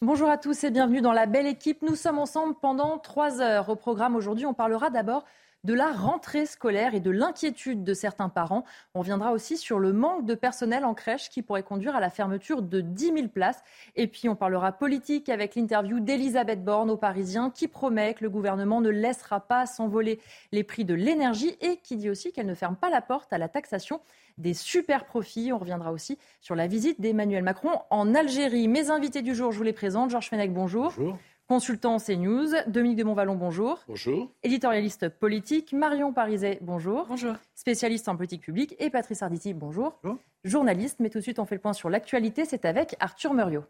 Bonjour à tous et bienvenue dans la belle équipe. Nous sommes ensemble pendant trois heures. Au programme aujourd'hui, on parlera d'abord de la rentrée scolaire et de l'inquiétude de certains parents. On reviendra aussi sur le manque de personnel en crèche qui pourrait conduire à la fermeture de 10 000 places. Et puis on parlera politique avec l'interview d'Elisabeth Borne aux Parisiens qui promet que le gouvernement ne laissera pas s'envoler les prix de l'énergie et qui dit aussi qu'elle ne ferme pas la porte à la taxation des super profits. On reviendra aussi sur la visite d'Emmanuel Macron en Algérie. Mes invités du jour, je vous les présente. Georges Fenech, bonjour. Bonjour consultant CNews. Dominique de Montvalon, bonjour. Bonjour. Éditorialiste politique. Marion Pariset, bonjour. Bonjour. Spécialiste en politique publique. Et Patrice Arditi, bonjour. bonjour. Journaliste. Mais tout de suite, on fait le point sur l'actualité. C'est avec Arthur Muriot.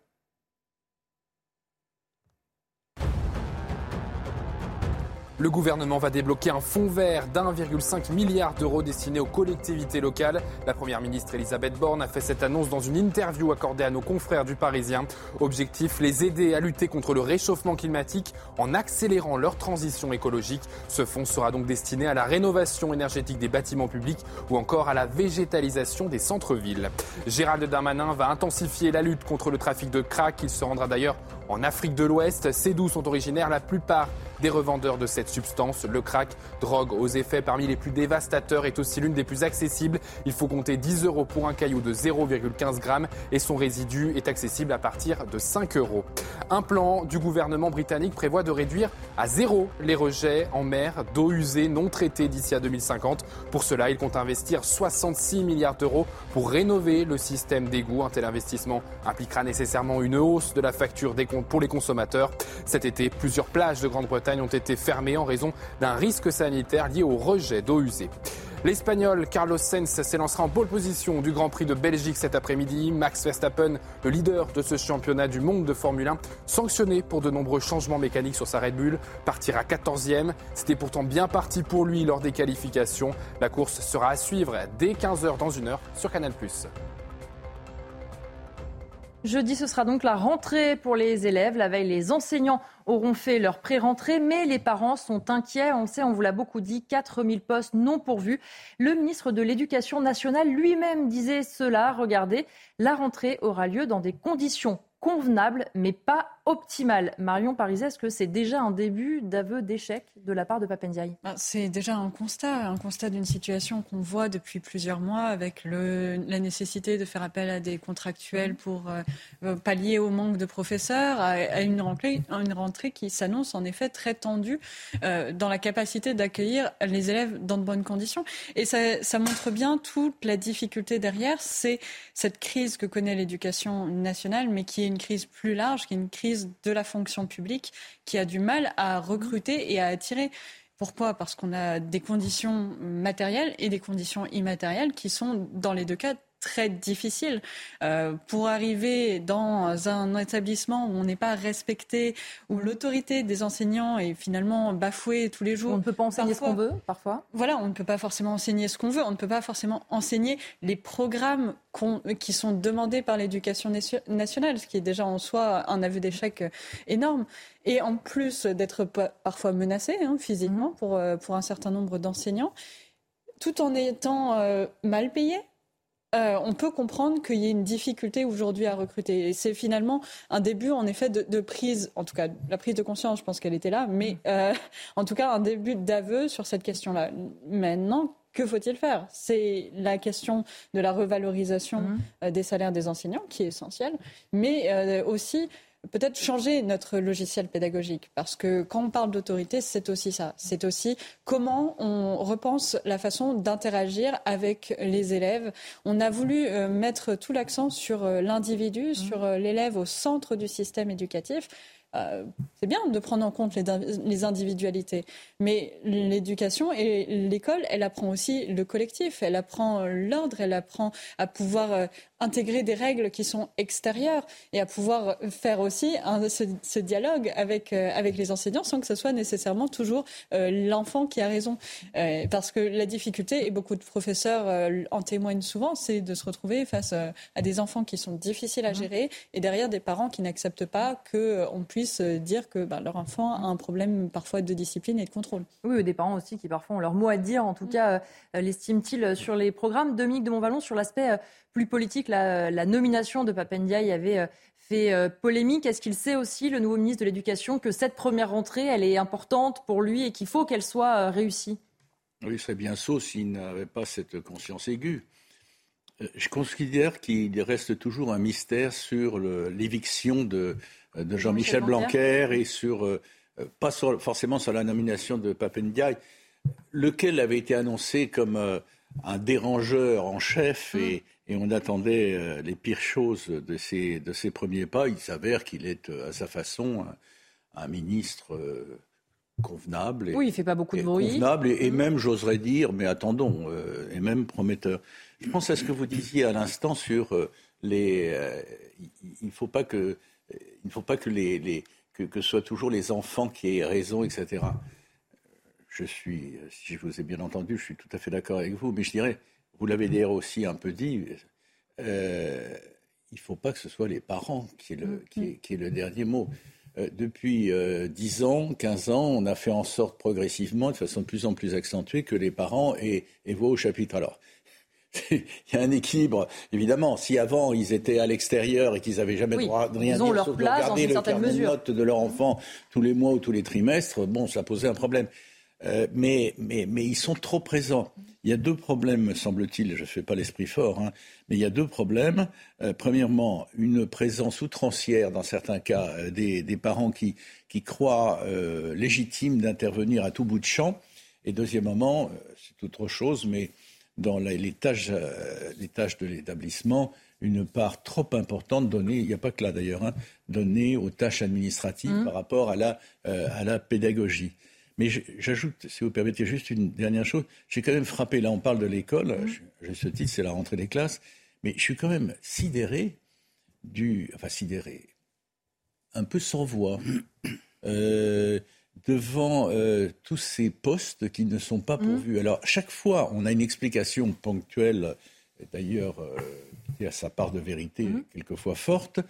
Le gouvernement va débloquer un fonds vert d'1,5 milliard d'euros destiné aux collectivités locales. La première ministre Elisabeth Borne a fait cette annonce dans une interview accordée à nos confrères du Parisien. Objectif, les aider à lutter contre le réchauffement climatique en accélérant leur transition écologique. Ce fonds sera donc destiné à la rénovation énergétique des bâtiments publics ou encore à la végétalisation des centres-villes. Gérald Darmanin va intensifier la lutte contre le trafic de crack. Il se rendra d'ailleurs en Afrique de l'Ouest. Ces d'où sont originaires la plupart des revendeurs de cette substance. Le crack, drogue aux effets parmi les plus dévastateurs, est aussi l'une des plus accessibles. Il faut compter 10 euros pour un caillou de 0,15 grammes et son résidu est accessible à partir de 5 euros. Un plan du gouvernement britannique prévoit de réduire à zéro les rejets en mer d'eau usée non traitée d'ici à 2050. Pour cela, il compte investir 66 milliards d'euros pour rénover le système d'égout. Un tel investissement impliquera nécessairement une hausse de la facture des comptes pour les consommateurs. Cet été, plusieurs plages de Grande-Bretagne ont été fermées en raison d'un risque sanitaire lié au rejet d'eau usée. L'Espagnol Carlos Sainz s'élancera en pole position du Grand Prix de Belgique cet après-midi. Max Verstappen, le leader de ce championnat du monde de Formule 1, sanctionné pour de nombreux changements mécaniques sur sa Red Bull, partira 14e. C'était pourtant bien parti pour lui lors des qualifications. La course sera à suivre dès 15h dans une heure sur Canal+. Jeudi, ce sera donc la rentrée pour les élèves. La veille, les enseignants auront fait leur pré-rentrée, mais les parents sont inquiets. On sait, on vous l'a beaucoup dit, 4000 postes non pourvus. Le ministre de l'Éducation nationale lui-même disait cela. Regardez, la rentrée aura lieu dans des conditions convenables, mais pas optimale. Marion Pariset, est-ce que c'est déjà un début d'aveu d'échec de la part de Papendiaï? Ben, C'est déjà un constat, un constat d'une situation qu'on voit depuis plusieurs mois avec le, la nécessité de faire appel à des contractuels pour euh, pallier au manque de professeurs, à, une, rentrée, une rentrée qui s'annonce en effet très tendue euh, dans la capacité d'accueillir les élèves dans de bonnes conditions. Et ça, ça montre bien toute la difficulté derrière, c'est cette crise que connaît l'éducation nationale, mais qui est une crise plus large, qui est une crise de la fonction publique qui a du mal à recruter et à attirer. Pourquoi? Parce qu'on a des conditions matérielles et des conditions immatérielles qui sont, dans les deux cas, très difficile. Euh, pour arriver dans un établissement où on n'est pas respecté, où l'autorité des enseignants est finalement bafouée tous les jours. On ne peut pas enseigner ce qu'on veut, parfois? Voilà, on ne peut pas forcément enseigner ce qu'on veut. On ne peut pas forcément enseigner les programmes qui sont demandés par l'éducation nationale, ce qui est déjà en soi un aveu d'échec énorme. Et en plus d'être parfois menacé hein, physiquement pour, euh, pour un certain nombre d'enseignants, tout en étant euh, mal payé euh, on peut comprendre qu'il y ait une difficulté aujourd'hui à recruter. Et c'est finalement un début, en effet, de, prise, en tout cas, la prise de conscience, je pense qu'elle était là, mais mm. euh, en tout cas, un début d'aveu sur cette question-là. Maintenant, que faut-il faire? C'est la question de la revalorisation mm. euh, des salaires des enseignants qui est essentielle, mais aussi peut-être changer notre logiciel pédagogique. Parce que quand on parle d'autorité, c'est aussi ça. C'est aussi comment on repense la façon d'interagir avec les élèves. On a voulu euh, mettre tout l'accent sur euh, l'individu, mmh. sur euh, l'élève au centre du système éducatif. Euh, c'est bien de prendre en compte les, individualités, mais l'éducation et l'école, elle apprend aussi le collectif, elle apprend l'ordre, elle apprend à pouvoir intégrer des règles qui sont extérieures et à pouvoir faire aussi ce, dialogue avec, euh, avec les enseignants sans que ce soit nécessairement toujours l'enfant qui a raison. parce que la difficulté, et beaucoup de professeurs en témoignent souvent, c'est de se retrouver face à des enfants qui sont difficiles à mmh. gérer et derrière des parents qui n'acceptent pas qu'on puisse euh, dire que bah, leur enfant a un problème parfois de discipline et de contrôle. Oui, des parents aussi qui parfois ont leur mot à dire, en tout mm. cas, euh, l'estiment-ils sur les programmes? Dominique de Montvalon, sur l'aspect euh, plus politique, que la, nomination de Papendiaï avait fait polémique. Est-ce qu'il sait aussi, le nouveau ministre de l'Éducation, que cette première rentrée, elle est importante pour lui et qu'il faut qu'elle soit réussie? Oui, il serait bien sot s'il n'avait pas cette conscience aiguë. Je considère qu'il reste toujours un mystère sur l'éviction de, de Jean-Michel Blanquer et sur, pas forcément sur la nomination de Papendiaï lequel avait été annoncé comme euh, un dérangeur en chef mm. Et, on attendait euh, les pires choses de ses, de ses premiers pas. Il s'avère qu'il est euh, à sa façon un, ministre convenable. Et, oui, il fait pas beaucoup de bruit. Convenable et, mm. même, j'oserais dire, mais attendons, et même prometteur. Je pense à ce que vous disiez à l'instant sur les. il ne faut pas que, il faut pas que les, les que, que ce soit toujours les enfants qui aient raison, etc je suis, si je vous ai bien entendu, je suis tout à fait d'accord avec vous, mais je dirais, vous l'avez d'ailleurs aussi un peu dit, euh, il ne faut pas que ce soit les parents qui aient le, qui le dernier mot. Euh, depuis euh, 10 ans, 15 ans, on a fait en sorte progressivement, de façon de plus en plus accentuée, que les parents aient, aient voix au chapitre. Alors, il y a un équilibre. Évidemment, si avant ils étaient à l'extérieur et qu'ils n'avaient jamais le droit de rien dire, sauf de regarder le carnet de notes de leur enfant tous les mois ou tous les trimestres, bon, ça posait un problème. Euh, mais, mais, mais, ils sont trop présents. Il y a deux problèmes, me semble-t-il, je ne fais pas l'esprit fort, hein, mais il y a deux problèmes. Euh, premièrement, une présence outrancière, dans certains cas, euh, des, des, parents qui, qui croient légitimes d'intervenir à tout bout de champ. Et deuxièmement, c'est autre chose, mais dans les, tâches, les tâches de l'établissement, une part trop importante donnée, il n'y a pas que là d'ailleurs, hein, donnée aux tâches administratives mmh. par rapport à la, à la pédagogie. Mais j'ajoute, si vous permettez, juste une dernière chose. J'ai quand même frappé, là on parle de l'école, mmh. j'ai ce titre, c'est la rentrée des classes, mais je suis quand même sidéré du... Enfin, sidéré, un peu sans voix, euh, devant euh, tous ces postes qui ne sont pas mmh. pourvus. Alors, chaque fois, on a une explication ponctuelle, d'ailleurs, euh, qui a sa part de vérité, mmh. quelquefois forte,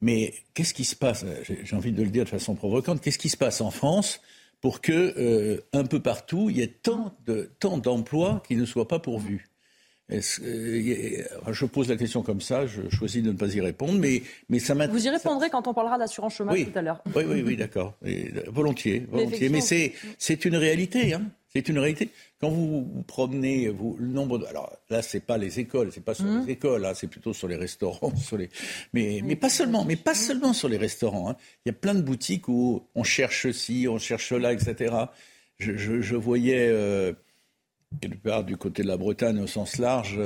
mais qu'est-ce qui se passe? J'ai envie de le dire de façon provocante. Qu'est-ce qui se passe en France? Pour que euh, un peu partout il y ait tant de tant d'emplois qui ne soient pas pourvus. Euh, je pose la question comme ça, je choisis de ne pas y répondre, mais, mais ça m'intéresse. Vous y répondrez quand on parlera d'assurance chômage tout à l'heure. Oui, oui, oui, d'accord. Volontiers, volontiers. Mais, c'est une réalité. Hein. C'est une réalité. Quand vous, vous promenez, vous, le nombre de... Alors là, c'est pas les écoles, c'est pas sur les mmh. écoles, hein, c'est plutôt sur les restaurants, sur les... Mais, mais pas seulement, mais pas seulement sur les restaurants. Hein. Il y a plein de boutiques où on cherche ci, on cherche là, etc. Je, je, je voyais euh, quelque part du côté de la Bretagne au sens large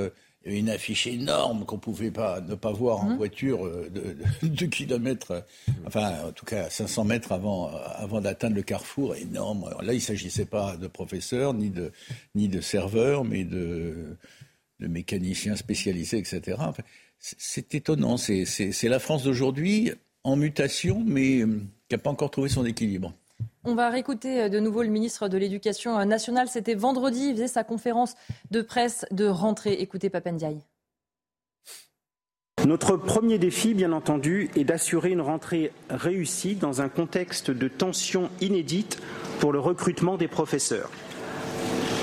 une affiche énorme qu'on pouvait pas ne pas voir en mmh. voiture euh, de, de, kilomètres, enfin en tout cas 500 mètres avant, avant d'atteindre le carrefour, énorme. là, il ne s'agissait pas de professeurs ni de, ni de serveurs, mais de, de mécaniciens spécialisés, etc. c'est étonnant. C'est la France d'aujourd'hui en mutation, mais euh, qui n'a pas encore trouvé son équilibre. On va réécouter euh, de nouveau le ministre de l'Éducation nationale. C'était vendredi, il faisait sa conférence de presse de rentrée. Écoutez Papendiaï. Notre premier défi, bien entendu, est d'assurer une rentrée réussie dans un contexte de tension inédite pour le recrutement des professeurs.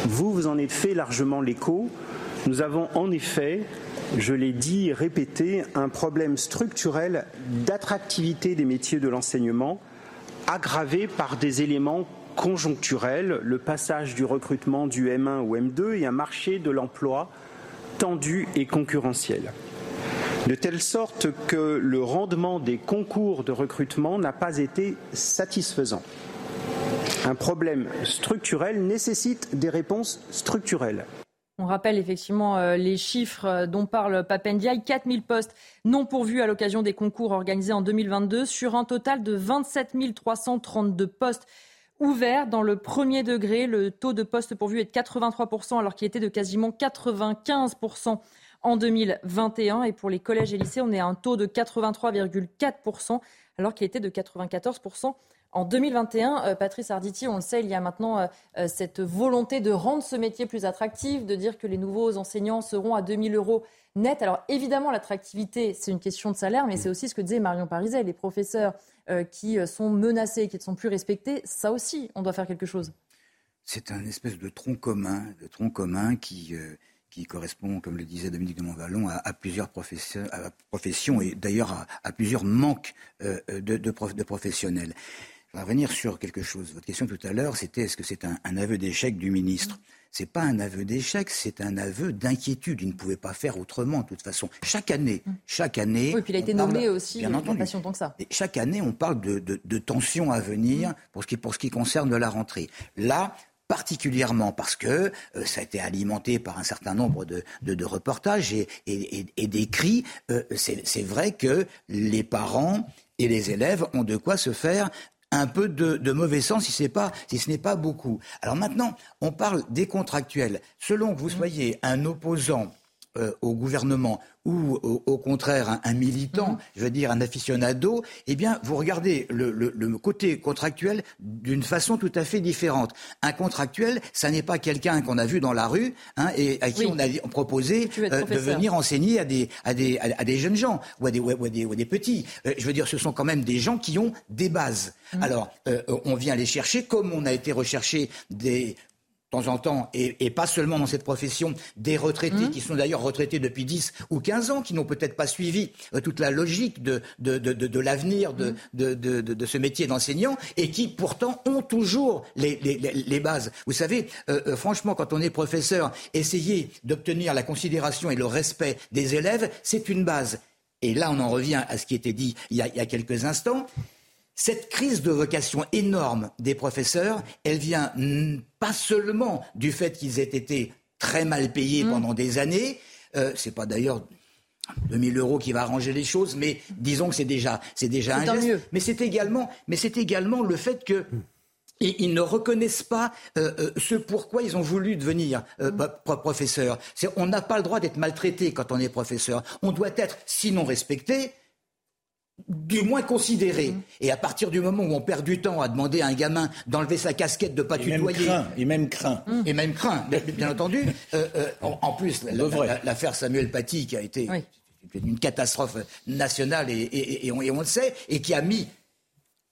Vous, vous en êtes fait largement l'écho. Nous avons en effet, je l'ai dit et répété, un problème structurel d'attractivité des métiers de l'enseignement aggravé par des éléments conjoncturels, le passage du recrutement du M1 au M2 et un marché de l'emploi tendu et concurrentiel. De telle sorte que le rendement des concours de recrutement n'a pas été satisfaisant. Un problème structurel nécessite des réponses structurelles. On rappelle effectivement euh, les chiffres euh, dont parle Papendiaï. 4000 postes non pourvus à l'occasion des concours organisés en 2022 sur un total de 27 332 postes ouverts dans le premier degré. Le taux de postes pourvus est de 83% alors qu'il était de quasiment 95% en 2021. Et pour les collèges et lycées, on est à un taux de 83,4% alors qu'il était de 94% en 2021, euh, Patrice Arditi, on le sait, il y a maintenant euh, euh, cette volonté de rendre ce métier plus attractif, de dire que les nouveaux enseignants seront à 2000 euros net. Alors évidemment, l'attractivité, c'est une question de salaire, mais c'est aussi ce que disait Marion Pariset, les professeurs qui sont menacés, qui ne sont plus respectés, ça aussi, on doit faire quelque chose. C'est un espèce de tronc commun, de tronc commun qui, qui correspond, comme le disait Dominique de Montvalon, à, plusieurs professions, et d'ailleurs à, plusieurs manques euh, de, de, professionnels. Je vais revenir sur quelque chose. Votre question tout à l'heure, c'était est-ce que c'est un, aveu d'échec du ministre? C'est pas un aveu d'échec, c'est un aveu d'inquiétude. Il ne pouvait pas faire autrement, de toute façon. Chaque année, chaque année. Oui, puis il a été nommé aussi. Bien entendu. Pas si que ça. chaque année, on parle de, de, tensions à venir pour ce qui, pour ce qui concerne la rentrée. Là, particulièrement parce que euh, ça a été alimenté par un certain nombre de, de, reportages et, et, et, d'écrits. Euh, c'est vrai que les parents et les élèves ont de quoi se faire un peu de, de mauvais sens si, pas, si ce n'est pas beaucoup. Alors maintenant, on parle des contractuels. Selon que vous soyez un opposant euh, au gouvernement ou au, contraire un, militant, mhm. je veux dire un aficionado, eh bien vous regardez le, le, côté contractuel d'une façon tout à fait différente. Un contractuel, ça n'est pas quelqu'un qu'on a vu dans la rue hein, et à qui on a proposé euh, de venir enseigner à des, à des, à des jeunes gens ou à des, ou à des, ou des petits. Euh, je veux dire, ce sont quand même des gens qui ont des bases. Mhm. Alors, on vient les chercher comme on a été recherché des temps en temps, et, pas seulement dans cette profession, des retraités mmh. qui sont d'ailleurs retraités depuis 10 ou 15 ans, qui n'ont peut-être pas suivi euh, toute la logique de, de, de, de l'avenir de, mmh. de, ce métier d'enseignant, et qui pourtant ont toujours les, les, les bases. Vous savez, euh, euh, franchement, quand on est professeur, essayer d'obtenir la considération et le respect des élèves, c'est une base. Et là, on en revient à ce qui était dit il y a, il y a quelques instants. Cette crise de vocation énorme des professeurs, elle vient pas seulement du fait qu'ils aient été très mal payés mmh. pendant des années, euh, c'est pas d'ailleurs 2000 euros qui va arranger les choses, mais disons que c'est déjà, c'est déjà un geste. Mais c'est également, mais c'est également le fait que ils ne reconnaissent pas euh, euh, ce pourquoi ils ont voulu devenir euh, mmh. professeur. On n'a pas le droit d'être maltraité quand on est professeur. On doit être, sinon respecté, du moins considéré. Mmh. Et à partir du moment où on perd du temps à demander à un gamin d'enlever sa casquette, de pas tutoyer, même craint, et même craint, et même craint, bien, entendu. Euh, euh, en, plus, l'affaire Samuel Paty qui a été une catastrophe nationale et, on, et, on, le sait, et qui a mis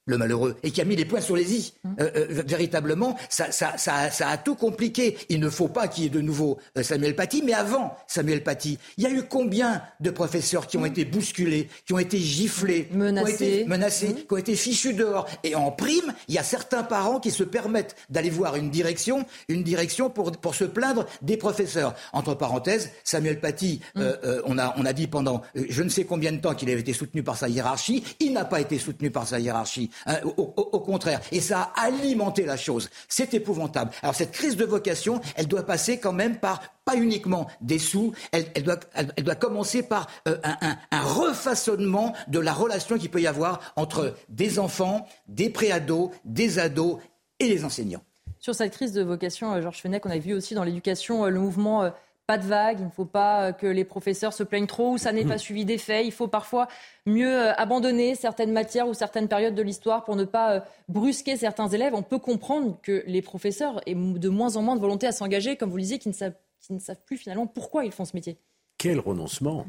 le malheureux, et qui a mis les points sur les i. Hum. Euh, euh, véritablement, ça, ça, ça, ça, a tout compliqué. Il ne faut pas qu'il y ait de nouveau euh, Samuel Paty, mais avant Samuel Paty, il y a eu combien de professeurs qui ont hum. été bousculés, qui ont été giflés, menacés, qui ont été, menacés, hum. qui ont été fichus dehors? Et en prime, il y a certains parents qui se permettent d'aller voir une direction, une direction pour, pour se plaindre des professeurs. Entre parenthèses, Samuel Paty, on, a, on a dit pendant je ne sais combien de temps qu'il avait été soutenu par sa hiérarchie. Il n'a pas été soutenu par sa hiérarchie. Hein, au, contraire. Et ça a alimenté la chose. C'est épouvantable. Alors cette crise de vocation, elle doit passer quand même par pas uniquement des sous, elle, doit, commencer par euh, un, un, refaçonnement de la relation qu'il peut y avoir entre des enfants, des préados, des ados et les enseignants. Sur cette crise de vocation, euh, Georges Fenech, on a vu aussi dans l'éducation euh, le mouvement pas de vague, il ne faut pas euh, que les professeurs se plaignent trop ou ça n'est pas suivi d'effet. Il faut parfois mieux euh, abandonner certaines matières ou certaines périodes de l'histoire pour ne pas euh, brusquer certains élèves. On peut comprendre que les professeurs aient de moins en moins de volonté à s'engager, comme vous le disiez, qui ne, savent, qui ne savent plus finalement pourquoi ils font ce métier. Quel renoncement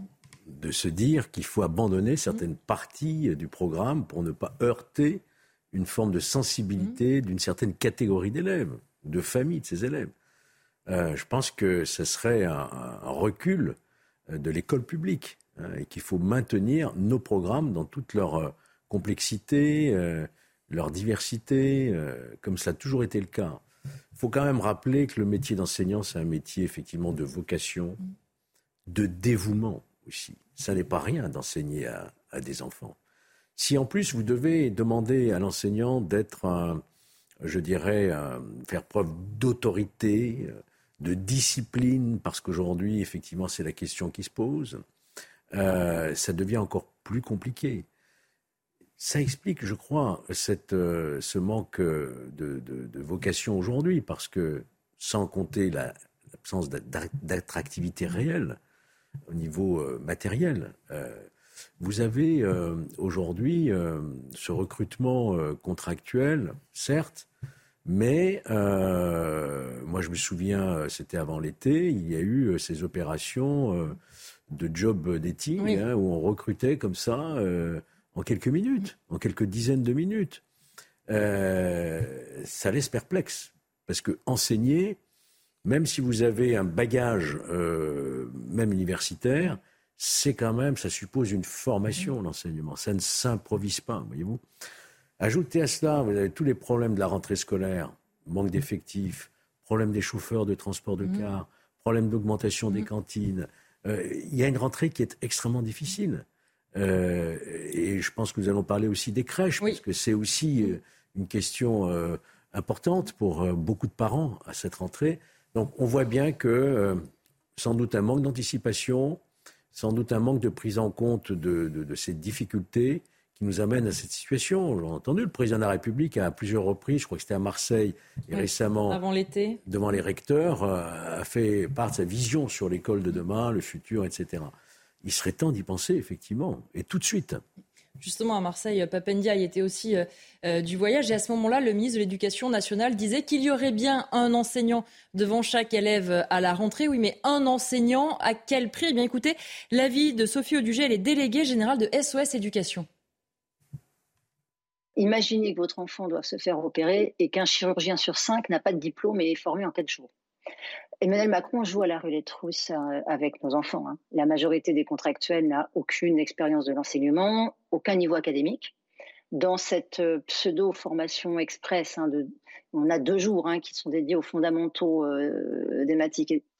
de se dire qu'il faut abandonner certaines parties du programme pour ne pas heurter une forme de sensibilité d'une certaine catégorie d'élèves, de famille de ces élèves? Euh, je pense que ce serait un, recul euh, de l'école publique hein, et qu'il faut maintenir nos programmes dans toute leur euh, complexité, leur diversité, comme ça a toujours été le cas. Il faut quand même rappeler que le métier d'enseignant, c'est un métier effectivement de vocation, de dévouement aussi. Ça n'est pas rien d'enseigner à, des enfants. Si en plus vous devez demander à l'enseignant d'être, je dirais, faire preuve d'autorité, de discipline, parce qu'aujourd'hui, effectivement, c'est la question qui se pose, euh, ça devient encore plus compliqué. Ça explique, je crois, cette, euh, ce manque de, vocation aujourd'hui, parce que sans compter l'absence d'attractivité réelle au niveau euh, matériel, vous avez aujourd'hui ce recrutement contractuel, certes, mais euh, moi, je me souviens, euh, c'était avant l'été, il y a eu euh, ces opérations de job dating hein, où on recrutait comme ça en quelques minutes, en quelques dizaines de minutes. ça laisse perplexe parce que enseigner, même si vous avez un bagage, euh, même universitaire, c'est quand même, ça suppose une formation, l'enseignement. Ça ne s'improvise pas, voyez-vous. Ajoutez à cela, vous avez tous les problèmes de la rentrée scolaire, manque d'effectifs, problème des chauffeurs de transport de car, problème d'augmentation des cantines. Euh, il y a une rentrée qui est extrêmement difficile. Euh, et je pense que nous allons parler aussi des crèches, parce que c'est aussi une question importante pour beaucoup de parents à cette rentrée. Donc on voit bien que euh, sans doute un manque d'anticipation, sans doute un manque de prise en compte de, ces difficultés qui nous amènent à cette situation. On l'a entendu, le président de la République a à plusieurs reprises, je crois que c'était à Marseille et récemment, avant l'été, devant les recteurs, euh, a fait part de sa vision sur l'école de demain, le futur, etc. Il serait temps d'y penser, effectivement, et tout de suite justement à Marseille, Papendia y était aussi euh, euh, du voyage. Et à ce moment-là, le ministre de l'Éducation nationale disait qu'il y aurait bien un enseignant devant chaque élève à la rentrée. Oui, mais un enseignant, à quel prix? Eh bien, écoutez, l'avis de Sophie Audugé, elle est déléguée générale de SOS Éducation. Imaginez que votre enfant doit se faire opérer et qu'un chirurgien sur cinq n'a pas de diplôme et est formé en quatre jours. Emmanuel Macron joue à la rulette russe euh, avec nos enfants. Hein. La majorité des contractuels n'a aucune expérience de l'enseignement, aucun niveau académique. Dans cette euh, pseudo-formation express, hein, on a deux jours hein, qui sont dédiés aux fondamentaux euh,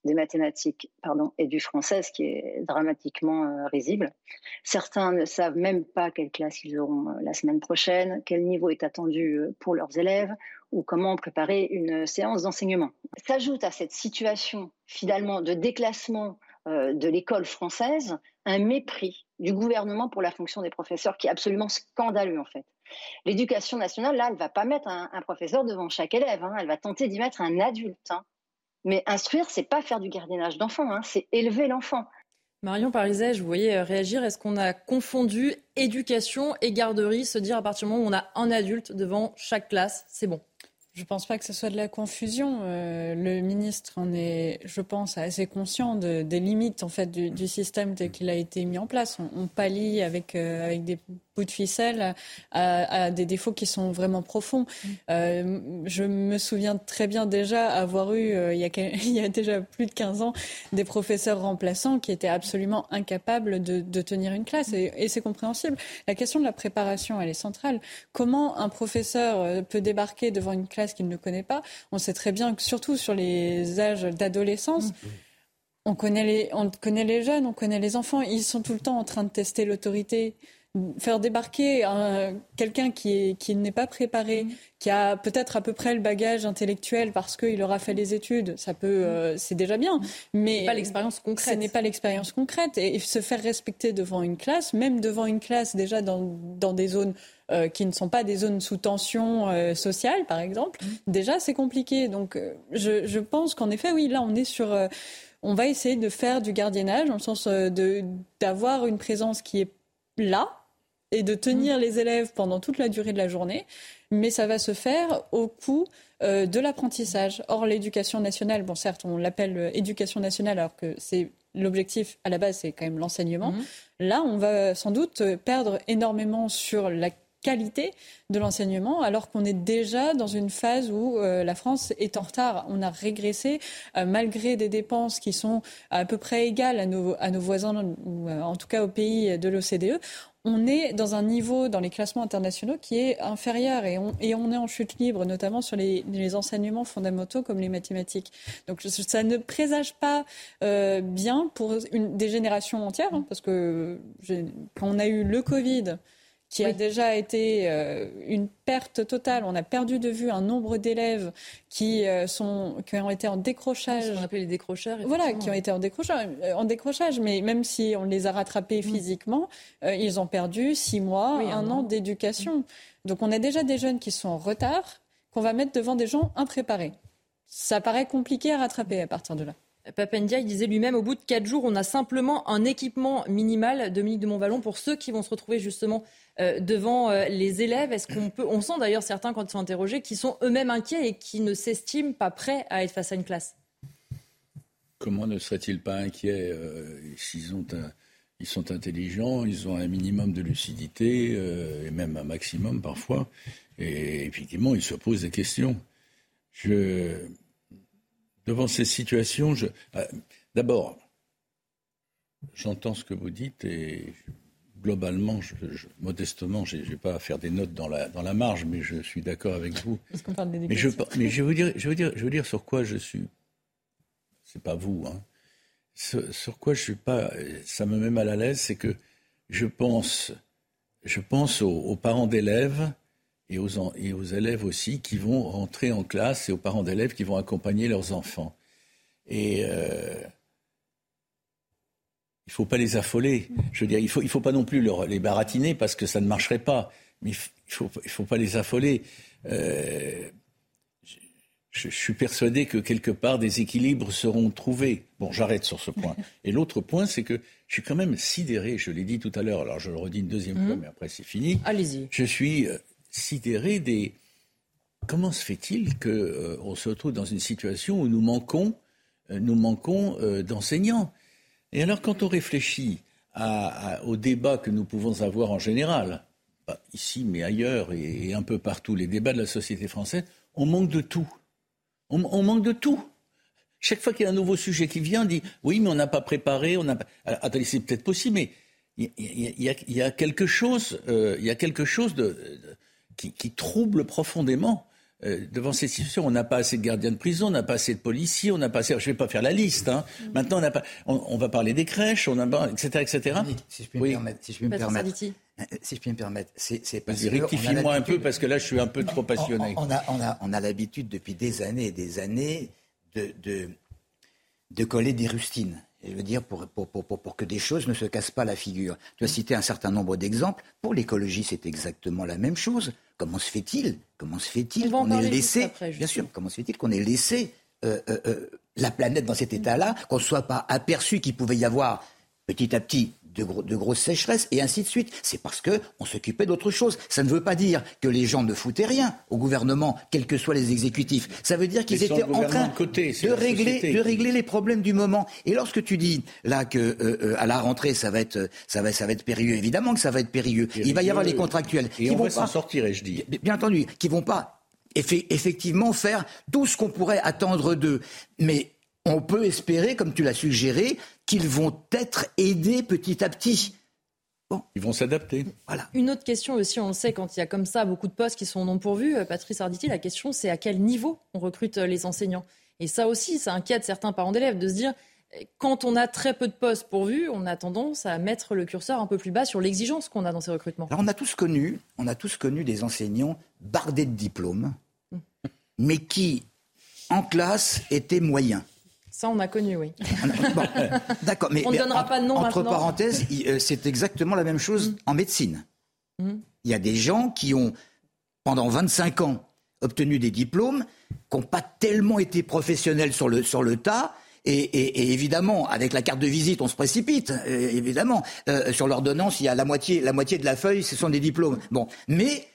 des, mathématiques, et du français, ce qui est dramatiquement risible. Certains ne savent même pas quelle classe ils auront la semaine prochaine, quel niveau est attendu pour leurs élèves, ou comment préparer une séance d'enseignement. S'ajoute à cette situation finalement de déclassement euh, de l'école française un mépris du gouvernement pour la fonction des professeurs qui est absolument scandaleux en fait. L'éducation nationale, là, elle va pas mettre un, professeur devant chaque élève, hein. elle va tenter d'y mettre un adulte. Hein. Mais instruire, c'est pas faire du gardiennage d'enfant, hein. c'est élever l'enfant. Marion Pariset, je vous voyais euh, réagir. Est-ce qu'on a confondu éducation et garderie, se dire à partir du moment où on a un adulte devant chaque classe, c'est bon? Je ne pense pas que ce soit de la confusion. Euh, le ministre en est, je pense, assez conscient de, des limites en fait du, système tel qu'il a été mis en place. On, on pallie avec euh, avec des bout de ficelle à, des défauts qui sont vraiment profonds. Mm. Euh, je me souviens très bien déjà avoir eu, euh, il, y a, il, y a, déjà plus de 15 ans, des professeurs remplaçants qui étaient absolument incapables de, de tenir une classe. Et, et c'est compréhensible. La question de la préparation, elle est centrale. Comment un professeur euh, peut débarquer devant une classe qu'il ne connaît pas? On sait très bien que surtout sur les âges d'adolescence, mm. On connaît, les, on connaît les jeunes, on connaît les enfants. Ils sont tout le temps en train de tester l'autorité faire débarquer quelqu'un qui, qui n'est pas préparé, mm. qui a peut-être à peu près le bagage intellectuel parce qu'il aura fait les études, ça peut, mm. euh, c'est déjà bien. Mais pas l'expérience concrète. Ce n'est pas l'expérience concrète et, se faire respecter devant une classe, même devant une classe déjà dans, dans des zones euh, qui ne sont pas des zones sous tension euh, sociale, par exemple, mm. déjà c'est compliqué. Donc je, je pense qu'en effet, oui, là on est sur on va essayer de faire du gardiennage dans le sens d'avoir une présence qui est là, et de tenir mm. les élèves pendant toute la durée de la journée, mais ça va se faire au coût euh, de l'apprentissage. Or, l'éducation nationale, bon, certes, on l'appelle euh, éducation nationale, alors que c'est l'objectif à la base, c'est quand même l'enseignement. Mm. Là, on va sans doute perdre énormément sur la qualité de l'enseignement, alors qu'on est déjà dans une phase où euh, la France est en retard. On a régressé malgré des dépenses qui sont à peu près égales à nos, à nos voisins, ou en tout cas aux pays de l'OCDE on est dans un niveau dans les classements internationaux qui est inférieur et on, et on est en chute libre, notamment sur les, enseignements fondamentaux comme les mathématiques. Donc ça ne présage pas euh, bien pour des générations entières, hein, parce que quand on a eu le Covid, qui a déjà été euh, une perte totale. On a perdu de vue un nombre d'élèves qui, euh, sont, qui ont été en décrochage. On appelle les décrocheurs. Voilà, qui ont été en décrochage, euh, en décrochage. Mais même si on les a rattrapés mm. physiquement, ils ont perdu six mois, un, an, d'éducation. Donc on a déjà des jeunes qui sont en retard, qu'on va mettre devant des gens impréparés. Ça paraît compliqué à rattraper à partir de là. Papendia il disait lui-même, au bout de quatre jours, on a simplement un équipement minimal, Dominique de Montvalon, pour ceux qui vont se retrouver justement euh, devant euh, les élèves. Est-ce qu'on peut, on sent d'ailleurs certains quand ils sont interrogés, qui sont eux-mêmes inquiets et qui ne s'estiment pas prêts à être face à une classe Comment ne seraient-ils pas inquiets euh, S'ils ont ils sont intelligents, ils ont un minimum de lucidité, et même un maximum parfois. Et effectivement, ils se posent des questions. Je, devant ces situations, je... Euh, d'abord, j'entends ce que vous dites et globalement, modestement, je n'ai pas à faire des notes dans la, dans la marge, mais je suis d'accord avec vous. mais, je, mais je, veux dire, je, veux dire, je veux dire sur quoi je suis. C'est pas vous, hein. Sur, quoi je suis pas. Ça me met mal à l'aise, c'est que je pense, je pense aux, parents d'élèves et aux, et aux élèves aussi qui vont rentrer en classe et aux parents d'élèves qui vont accompagner leurs enfants. Et euh, il ne faut pas les affoler. Je veux dire, il ne faut, il faut pas non plus les baratiner parce que ça ne marcherait pas. Mais il ne faut, il faut pas les affoler. Euh, je, suis persuadé que quelque part des équilibres seront trouvés. Bon, j'arrête sur ce point. Et l'autre point, c'est que je suis quand même sidéré, je l'ai dit tout à l'heure, alors je le redis une deuxième fois, mmh. mais après c'est fini. Allez-y. Je suis euh, sidéré des... Comment se fait-il qu'on euh, se retrouve dans une situation où nous manquons, nous manquons d'enseignants? Et alors, quand on réfléchit au débat que nous pouvons avoir en général, ici, mais ailleurs et, un peu partout, les débats de la société française, on manque de tout. On, manque de tout. Chaque fois qu'il y a un nouveau sujet qui vient, on dit oui, mais on n'a pas préparé, on n'a pas. attendez, c'est peut-être possible, mais il y, a, quelque chose, il y a quelque chose euh, qui, trouble profondément euh, devant ces situations, on n'a pas assez de gardiens de prison, on n'a pas assez de policiers, on n'a pas assez. Je ne vais pas faire la liste. Hein. Mm. Maintenant, on, a pas, on, va parler des crèches, on a, etc., etc. Si je puis me permettre, si je puis me permettre, euh, si je puis me permettre, c'est parce que rectifie-moi un peu parce que là, je suis un peu trop passionné. On, a, on a, on a l'habitude depuis des années et des années de, de, de coller des rustines je veux dire, pour, pour, pour, pour, que des choses ne se cassent pas la figure. Tu as cité un certain nombre d'exemples. Pour l'écologie, c'est exactement la même chose. Comment se fait-il Comment se fait-il qu'on ait laissé, bien sûr, comment se fait-il qu'on ait laissé euh, euh, euh, la planète dans cet état-là, qu'on ne soit pas aperçu qu'il pouvait y avoir petit à petit de, grosses sécheresses et ainsi de suite. C'est parce qu'on s'occupait d'autre chose. Ça ne veut pas dire que les gens ne foutaient rien au gouvernement, quels que soient les exécutifs. Ça veut dire qu'ils étaient en train de, régler, de régler les problèmes du moment. Et lorsque tu dis là que euh, euh, à la rentrée ça va être ça va ça va être périlleux, évidemment que ça va être périlleux. Il va y avoir les contractuels et qui on vont va s'en sortir, je dis. Bien entendu, qui vont pas effectivement faire tout ce qu'on pourrait attendre d'eux. Mais on peut espérer, comme tu l'as suggéré, qu'ils vont être aidés petit à petit. Bon. Ils vont s'adapter. Voilà. Une autre question aussi, on le sait, quand il y a comme ça beaucoup de postes qui sont non pourvus, euh, Patrice Arditi, la question c'est à quel niveau on recrute euh, les enseignants? Et ça aussi, ça inquiète certains parents d'élèves de se dire, euh, quand on a très peu de postes pourvus, on a tendance à mettre le curseur un peu plus bas sur l'exigence qu'on a dans ces recrutements. on a tous connu, on a tous connu des enseignants bardés de diplômes, hum. mais qui, en classe, étaient moyens. Ça, on a connu, oui. D'accord, mais on ne donnera pas de nom entre parenthèses, euh, c'est exactement la même chose mm. en médecine. Mm. Il y a des gens qui ont, pendant 25 ans, obtenu des diplômes, qui n'ont pas tellement été professionnels sur le, sur le tas. Et, évidemment, avec la carte de visite, on se précipite. Euh, évidemment, euh, sur l'ordonnance, il y a la moitié, la moitié de la feuille, ce sont des diplômes. Bon, mais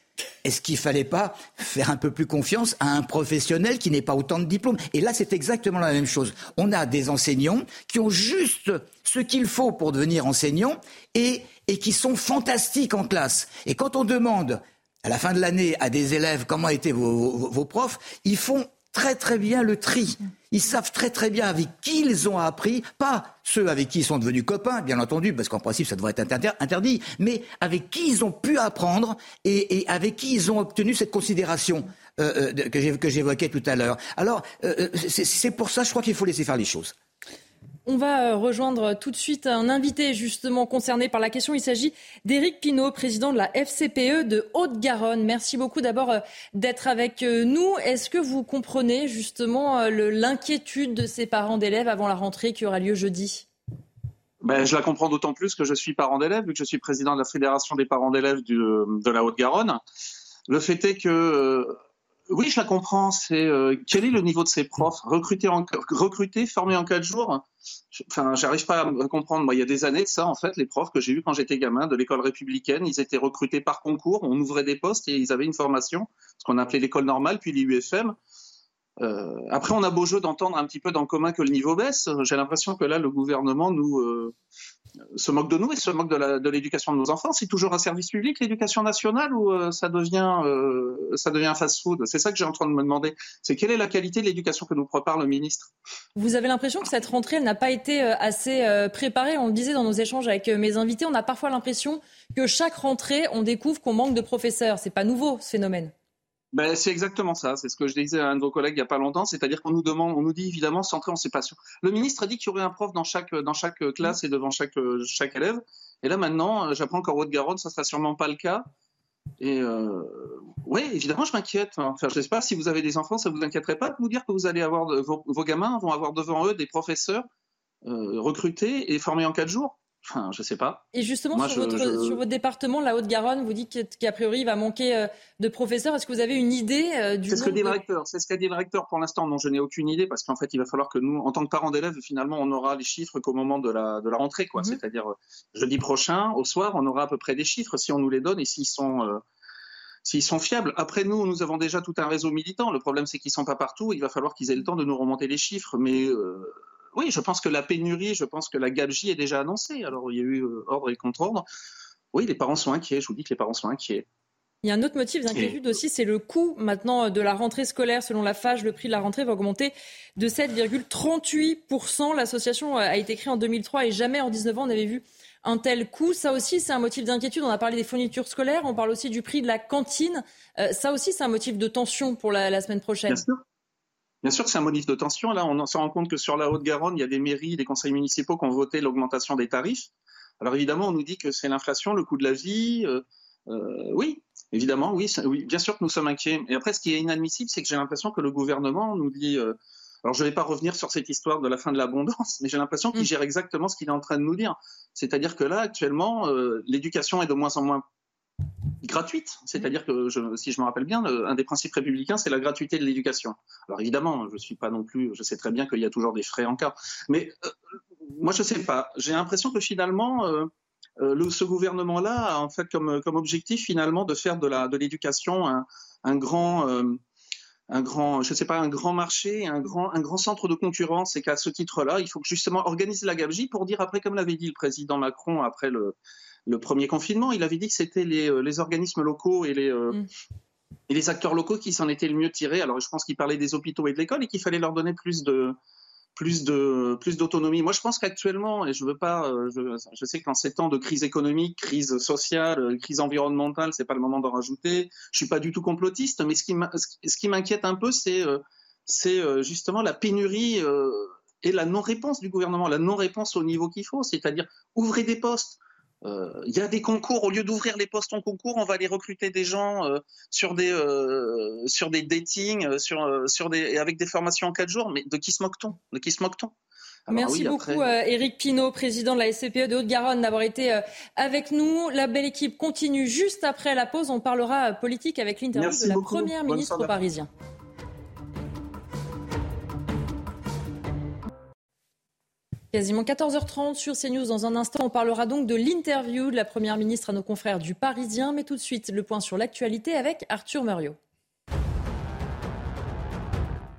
est-ce qu'il ne fallait pas faire un peu plus confiance à un professionnel qui n'ait pas autant de diplômes? Et là, c'est exactement la même chose. On a des enseignants qui ont juste ce qu'il faut pour devenir enseignants et, qui sont fantastiques en classe. Et quand on demande à la fin de l'année à des élèves comment étaient vos profs, ils font très très bien le tri. Ils savent très très bien avec qui ils ont appris, pas ceux avec qui ils sont devenus copains, bien entendu, parce qu'en principe ça devrait être interdit, mais avec qui ils ont pu apprendre et, avec qui ils ont obtenu cette considération euh, euh, que j'évoquais tout à l'heure. Alors euh, c'est pour ça, je crois qu'il faut laisser faire les choses. On va euh, rejoindre tout de suite un invité justement concerné par la question. Il s'agit d'Éric Pinault, président de la FCPE de Haute-Garonne. Merci beaucoup d'abord euh, d'être avec euh, nous. Est-ce que vous comprenez justement l'inquiétude de ces parents d'élèves avant la rentrée qui aura lieu jeudi? Ben, je la comprends d'autant plus que je suis parent d'élèves, vu que je suis président de la Fédération des parents d'élèves de la Haute-Garonne. Le fait est que oui, je la comprends. C'est euh, quel est le niveau de ces profs? Recrutés, en, recrutés, formés en quatre jours? Enfin, j'arrive pas à comprendre. Moi, il y a des années ça, en fait, les profs que j'ai eu quand j'étais gamin de l'école républicaine, ils étaient recrutés par concours. On ouvrait des postes et ils avaient une formation, ce qu'on appelait l'école normale, puis l'IUFM. Euh, après, on a beau jeu d'entendre un petit peu dans le commun que le niveau baisse. J'ai l'impression que là, le gouvernement nous euh, se moque de nous et se moque de l'éducation de, nos enfants. C'est toujours un service public, l'éducation nationale, ou euh, ça devient ça devient fast-food? C'est ça que j'ai en train de me demander. C'est quelle est la qualité de l'éducation que nous prépare le ministre? Vous avez l'impression que cette rentrée n'a pas été assez préparée? On le disait dans nos échanges avec mes invités. On a parfois l'impression que chaque rentrée, on découvre qu'on manque de professeurs. C'est pas nouveau ce phénomène. Ben, c'est exactement ça. C'est ce que je disais à un de vos collègues il n'y a pas longtemps. C'est-à-dire qu'on nous demande, on nous dit évidemment centré en passions. Le ministre a dit qu'il y aurait un prof dans chaque, dans chaque classe et devant chaque, chaque élève. Et là maintenant, j'apprends qu'en Haute-Garonne, ça sera sûrement pas le cas. Et euh, oui, évidemment, je m'inquiète. Enfin, je ne sais pas si vous avez des enfants, ça vous inquiéterait pas de vous dire que vous allez avoir vos, vos gamins vont avoir devant eux des professeurs euh, recrutés et formés en quatre jours? Enfin, je sais pas. Et justement, sur, votre, département, la Haute-Garonne, vous dites qu'a priori, il va manquer euh, de professeurs. Est-ce que vous avez une idée euh, du C'est ce que dit le recteur. C'est ce qu'a dit le recteur pour l'instant. Non, je n'ai aucune idée parce qu'en fait, il va falloir que nous, en tant que parents d'élèves, finalement, on aura les chiffres qu'au moment de la, de la rentrée, quoi. Mhm. C'est-à-dire euh, jeudi prochain, au soir, on aura à peu près des chiffres si on nous les donne et s'ils sont s'ils sont fiables. Après, nous, nous avons déjà tout un réseau militant. Le problème, c'est qu'ils sont pas partout. Il va falloir qu'ils aient le temps de nous remonter les chiffres. Mais oui, je pense que la pénurie, je pense que la gabegie est déjà annoncée. Alors, il y a eu euh, ordre et contre-ordre. Oui, les parents sont inquiets. Je vous dis que les parents sont inquiets. Il y a un autre motif d'inquiétude aussi, c'est le coût maintenant de la rentrée scolaire. Selon la FAGE, le prix de la rentrée va augmenter de 7,38%. L'association a été créée en 2003 et jamais en 19 ans on n'avait vu un tel coût. Ça aussi, c'est un motif d'inquiétude. On a parlé des fournitures scolaires, on parle aussi du prix de la cantine. Euh, ça aussi, c'est un motif de tension pour la, la semaine prochaine. Bien sûr. Bien sûr que c'est un motif de tension. Là, on se rend compte que sur la Haute-Garonne, il y a des mairies, des conseils municipaux qui ont voté l'augmentation des tarifs. Alors évidemment, on nous dit que c'est l'inflation, le coût de la vie. Euh, euh, oui, évidemment, oui, oui, bien sûr que nous sommes inquiets. Et après, ce qui est inadmissible, c'est que j'ai l'impression que le gouvernement nous dit. Euh, alors, je ne vais pas revenir sur cette histoire de la fin de l'abondance, mais j'ai l'impression qu'il mm. gère exactement ce qu'il est en train de nous dire. C'est-à-dire que là, actuellement, l'éducation est de moins en moins gratuite. C'est-à-dire que, si je me rappelle bien, un des principes républicains, c'est la gratuité de l'éducation. Alors évidemment, je suis pas non plus, je sais très bien qu'il y a toujours des frais en cas, mais euh, moi je sais pas. J'ai l'impression que finalement, euh, euh, ce gouvernement-là a en fait comme, objectif finalement de faire de l'éducation un, un, grand un grand, je sais pas, un grand marché, un grand, un grand centre de concurrence, et qu'à ce titre-là, il faut justement organiser la gabegie pour dire après, comme l'avait dit le président Macron après le, le premier confinement, il avait dit que c'était les, euh, organismes locaux et les, euh, mm. et les acteurs locaux qui s'en étaient le mieux tirés. Alors, je pense qu'il parlait des hôpitaux et de l'école et qu'il fallait leur donner plus de plus de plus d'autonomie. Moi, je pense qu'actuellement, et je veux pas, euh, je, sais qu'en ces temps de crise économique, crise sociale, crise environnementale, c'est pas le moment d'en rajouter. Je suis pas du tout complotiste, mais ce qui ce qui m'inquiète un peu, c'est c'est justement la pénurie et la non-réponse du gouvernement, la non-réponse au niveau qu'il faut, c'est-à-dire ouvrir des postes, euh, il y a des concours, au lieu d'ouvrir les postes en concours, on va aller recruter des gens euh, sur des euh, sur des datings, sur sur des avec des formations en quatre jours. Mais de qui se moque-t-on? De qui se moque-t-on? Merci beaucoup, Éric Pinault, président de la SCPE de Haute-Garonne, d'avoir été avec nous. La belle équipe continue juste après la pause. On parlera politique avec l'interview de la première ministre parisien. Quasiment 14h30 sur CNews. Dans un instant, on parlera donc de l'interview de la Première ministre à nos confrères du Parisien. Mais tout de suite, le point sur l'actualité avec Arthur Muriot.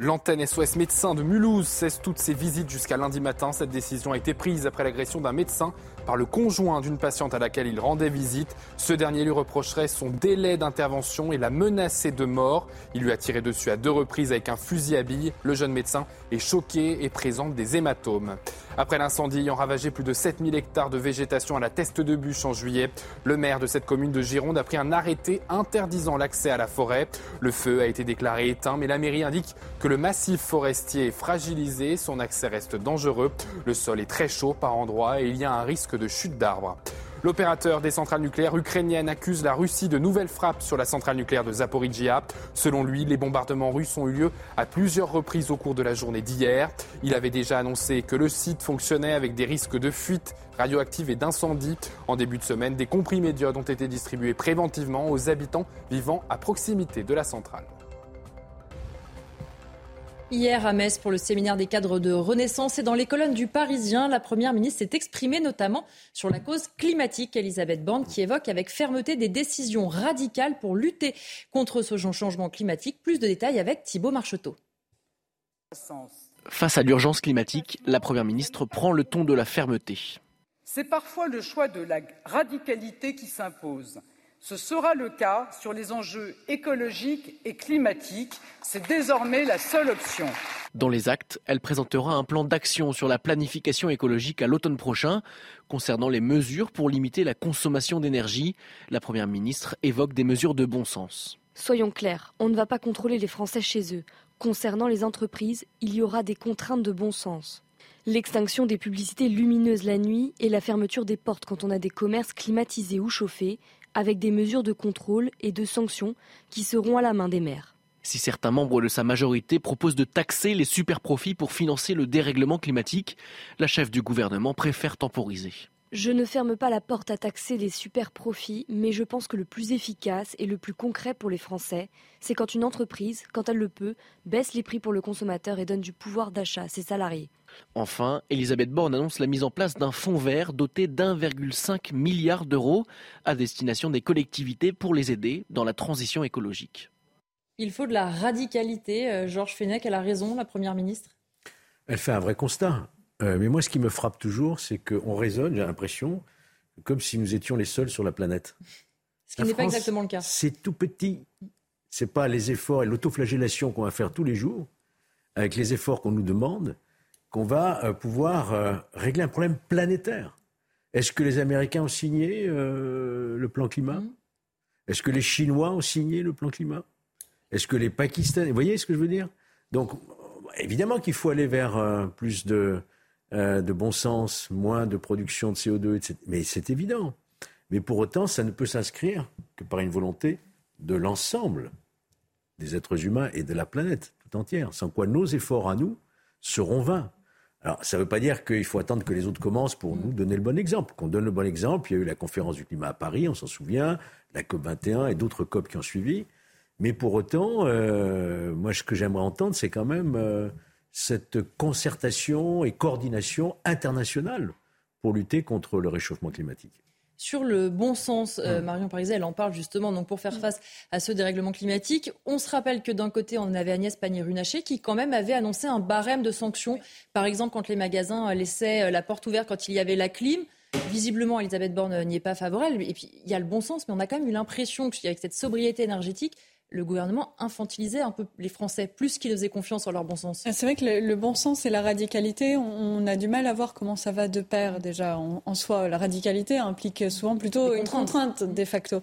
L'antenne SOS médecin de Mulhouse cesse toutes ses visites jusqu'à lundi matin. Cette décision a été prise après l'agression d'un médecin par le conjoint d'une patiente à laquelle il rendait visite. Ce dernier lui reprocherait son délai d'intervention et la menaçait de mort. Il lui a tiré dessus à deux reprises avec un fusil à billes. Le jeune médecin est choqué et présente des hématomes. Après l'incendie ayant ravagé plus de 7000 hectares de végétation à la Teste de Bûche en juillet, le maire de cette commune de Gironde a pris un arrêté interdisant l'accès à la forêt. Le feu a été déclaré éteint, mais la mairie indique que le massif forestier est fragilisé, son accès reste dangereux. Le sol est très chaud par endroits et il y a un risque de chute d'arbres. L'opérateur des centrales nucléaires ukrainiennes accuse la Russie de nouvelles frappes sur la centrale nucléaire de Zaporizhia. Selon lui, les bombardements russes ont eu lieu à plusieurs reprises au cours de la journée d'hier. Il avait déjà annoncé que le site fonctionnait avec des risques de fuite radioactive et d'incendie. En début de semaine, des comprimés d'iode ont été distribués préventivement aux habitants vivant à proximité de la centrale. Hier à Metz pour le séminaire des cadres de Renaissance et dans les colonnes du Parisien, la Première ministre s'est exprimée notamment sur la cause climatique. Elisabeth Borne qui évoque avec fermeté des décisions radicales pour lutter contre ce changement climatique. Plus de détails avec Thibault Marcheteau. Face à l'urgence climatique, la Première ministre prend le ton de la fermeté. C'est parfois le choix de la radicalité qui s'impose. Ce sera le cas sur les enjeux écologiques et climatiques. C'est désormais la seule option. Dans les actes, elle présentera un plan d'action sur la planification écologique à l'automne prochain. Concernant les mesures pour limiter la consommation d'énergie, la Première ministre évoque des mesures de bon sens. Soyons clairs, on ne va pas contrôler les Français chez eux. Concernant les entreprises, il y aura des contraintes de bon sens. L'extinction des publicités lumineuses la nuit et la fermeture des portes quand on a des commerces climatisés ou chauffés, avec des mesures de contrôle et de sanctions qui seront à la main des maires. Si certains membres de sa majorité proposent de taxer les superprofits pour financer le dérèglement climatique, la chef du gouvernement préfère temporiser. Je ne ferme pas la porte à taxer les super profits, mais je pense que le plus efficace et le plus concret pour les Français, c'est quand une entreprise, quand elle le peut, baisse les prix pour le consommateur et donne du pouvoir d'achat à ses salariés. Enfin, Elisabeth Borne annonce la mise en place d'un fonds vert doté d'1,5 milliard d'euros à destination des collectivités pour les aider dans la transition écologique. Il faut de la radicalité. Euh, Georges Fenech, elle a raison, la Première ministre Elle fait un vrai constat. Euh, mais moi, ce qui me frappe toujours, c'est qu'on raisonne, j'ai l'impression, comme si nous étions les seuls sur la planète. Ce qui n'est pas exactement le cas. C'est tout petit. Ce n'est pas les efforts et l'autoflagellation qu'on va faire tous les jours, avec les efforts qu'on nous demande, qu'on va euh, pouvoir euh, régler un problème planétaire. Est-ce que les Américains ont signé le plan climat? Mm. Est-ce que les Chinois ont signé le plan climat? Est-ce que les Pakistanais... Vous voyez ce que je veux dire? Donc, évidemment qu'il faut aller vers plus de, euh, de bon sens, moins de production de CO2, etc. Mais c'est évident. Mais pour autant, ça ne peut s'inscrire que par une volonté de l'ensemble des êtres humains et de la planète tout entière, sans quoi nos efforts à nous seront vains. Alors, ça ne veut pas dire qu'il faut attendre que les autres commencent pour nous donner le bon exemple. Qu'on donne le bon exemple. Il y a eu la conférence du climat à Paris, on s'en souvient, la COP 21 et d'autres COP qui ont suivi. Mais pour autant, euh, moi, ce que j'aimerais entendre, c'est quand même euh, cette concertation et coordination internationale pour lutter contre le réchauffement climatique. Sur le bon sens, euh, Marion Pariset, elle en parle justement donc pour faire face à ce dérèglement climatique. On se rappelle que d'un côté, on avait Agnès Pannier-Runacher qui quand même avait annoncé un barème de sanctions. Par exemple, quand les magasins laissaient euh, la porte ouverte quand il y avait la clim. Visiblement, Elisabeth Borne n'y est pas favorable. Et puis, il y a le bon sens, mais on a quand même eu l'impression qu'avec cette sobriété énergétique, le gouvernement infantilisait un peu les Français, plus qu'ils faisaient confiance en leur bon sens. C'est vrai que le, bon sens et la radicalité, on, a du mal à voir comment ça va de pair déjà en, soi. La radicalité implique souvent plutôt une contrainte de facto.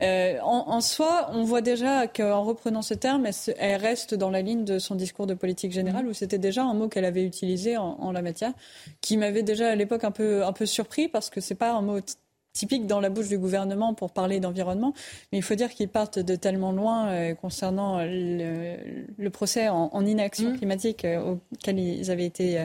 Euh, en, soi, on voit déjà qu'en reprenant ce terme, elle, reste dans la ligne de son discours de politique générale, mmh. où c'était déjà un mot qu'elle avait utilisé en, la matière, qui m'avait déjà à l'époque un peu, un peu surpris parce que c'est pas un mot typique dans la bouche du gouvernement pour parler d'environnement, mais il faut dire qu'ils partent de tellement loin euh, concernant le, procès en, inaction mmh. climatique euh, auquel ils avaient été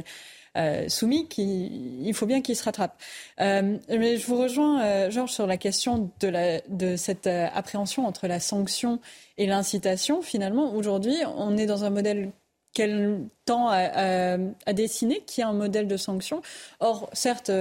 euh, soumis qu'il faut bien qu'ils se rattrapent. mais je vous rejoins, Georges, sur la question de, la, de cette appréhension entre la sanction et l'incitation. Finalement, aujourd'hui, on est dans un modèle qu'elle tend à, à, dessiner, qui est un modèle de sanction. Or, certes,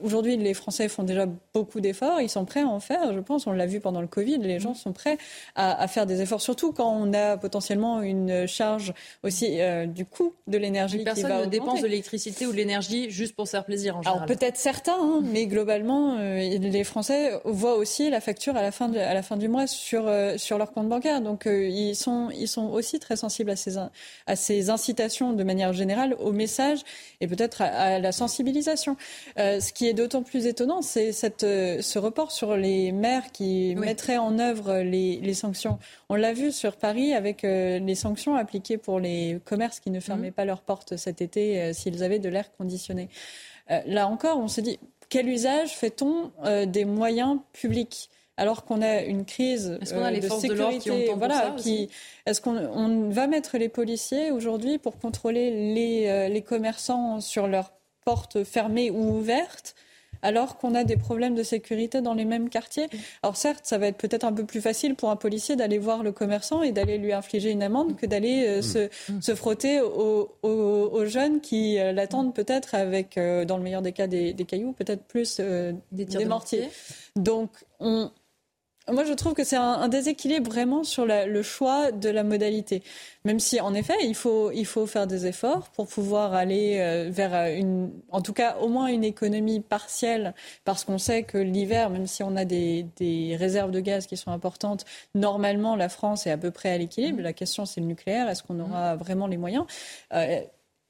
Aujourd'hui, les Français font déjà beaucoup d'efforts. Ils sont prêts à en faire, je pense. On l'a vu pendant le Covid. Les gens sont prêts à, faire des efforts, surtout quand on a potentiellement une charge aussi euh, du coût de l'énergie. Personne ne dépense de l'électricité ou de l'énergie juste pour se faire plaisir en général. Alors peut-être certains, hein, mais globalement, euh, les Français voient aussi la facture à la fin, à la fin du mois sur, euh, sur leur compte bancaire. Donc ils, sont, ils sont aussi très sensibles à ces, à ces incitations de manière générale, au message et peut-être à, la sensibilisation. ce qui est d'autant plus étonnant, c'est euh, ce report sur les maires qui mettraient en œuvre les, sanctions. On l'a vu sur Paris avec euh, les sanctions appliquées pour les commerces qui ne fermaient mhm. pas leurs portes cet été euh, s'ils avaient de l'air conditionné. là encore, on se dit, quel usage fait-on des moyens publics alors qu'on a une crise est-ce qu'on a les de sécurité, voilà, qui, est-ce qu'on va mettre les policiers aujourd'hui pour contrôler les, les commerçants sur leurs portes fermées ou ouvertes alors qu'on a des problèmes de sécurité dans les mêmes quartiers. Alors certes, ça va être peut-être un peu plus facile pour un policier d'aller voir le commerçant et d'aller lui infliger une amende que d'aller euh, mm. se, frotter aux, jeunes qui euh, l'attendent peut-être avec, euh, dans le meilleur des cas, des, cailloux, peut-être plus des, mortiers. Donc on, moi, je trouve que c'est un, déséquilibre vraiment sur le choix de la modalité. Même si, en effet, il faut, il faut faire des efforts pour pouvoir aller euh, vers une, en tout cas, au moins une économie partielle, parce qu'on sait que l'hiver, même si on a des, des, réserves de gaz qui sont importantes, normalement, la France est à peu près à l'équilibre. La question, c'est le nucléaire. Est-ce qu'on aura vraiment les moyens? Euh,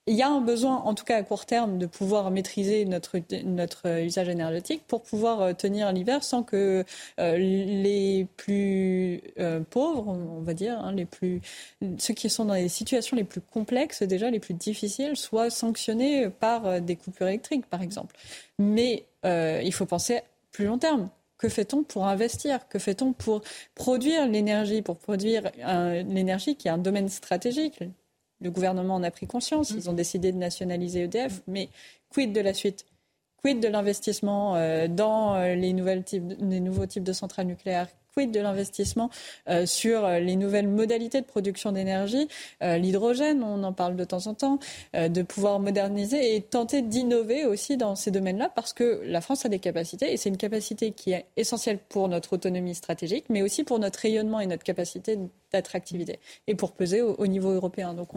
il y a un besoin, en tout cas à court terme, de pouvoir maîtriser notre, notre usage énergétique pour pouvoir euh, tenir l'hiver sans que euh, les plus euh, pauvres, on va dire, hein, les plus, ceux qui sont dans les situations les plus complexes, déjà les plus difficiles, soient sanctionnés par des coupures électriques, par exemple. Mais il faut penser plus long terme. Que fait-on pour investir? Que fait-on pour produire l'énergie, pour produire l'énergie qui est un domaine stratégique? Le gouvernement en a pris conscience. Ils ont décidé de nationaliser EDF. Mais quid de la suite? Quid de l'investissement euh, dans euh, les, nouvelles types, les nouveaux types de centrales nucléaires? Quid de l'investissement euh, sur les nouvelles modalités de production d'énergie L'hydrogène, on en parle de temps en temps, de pouvoir moderniser et tenter d'innover aussi dans ces domaines-là parce que la France a des capacités et c'est une capacité qui est essentielle pour notre autonomie stratégique, mais aussi pour notre rayonnement et notre capacité d'attractivité et pour peser au, niveau européen. Donc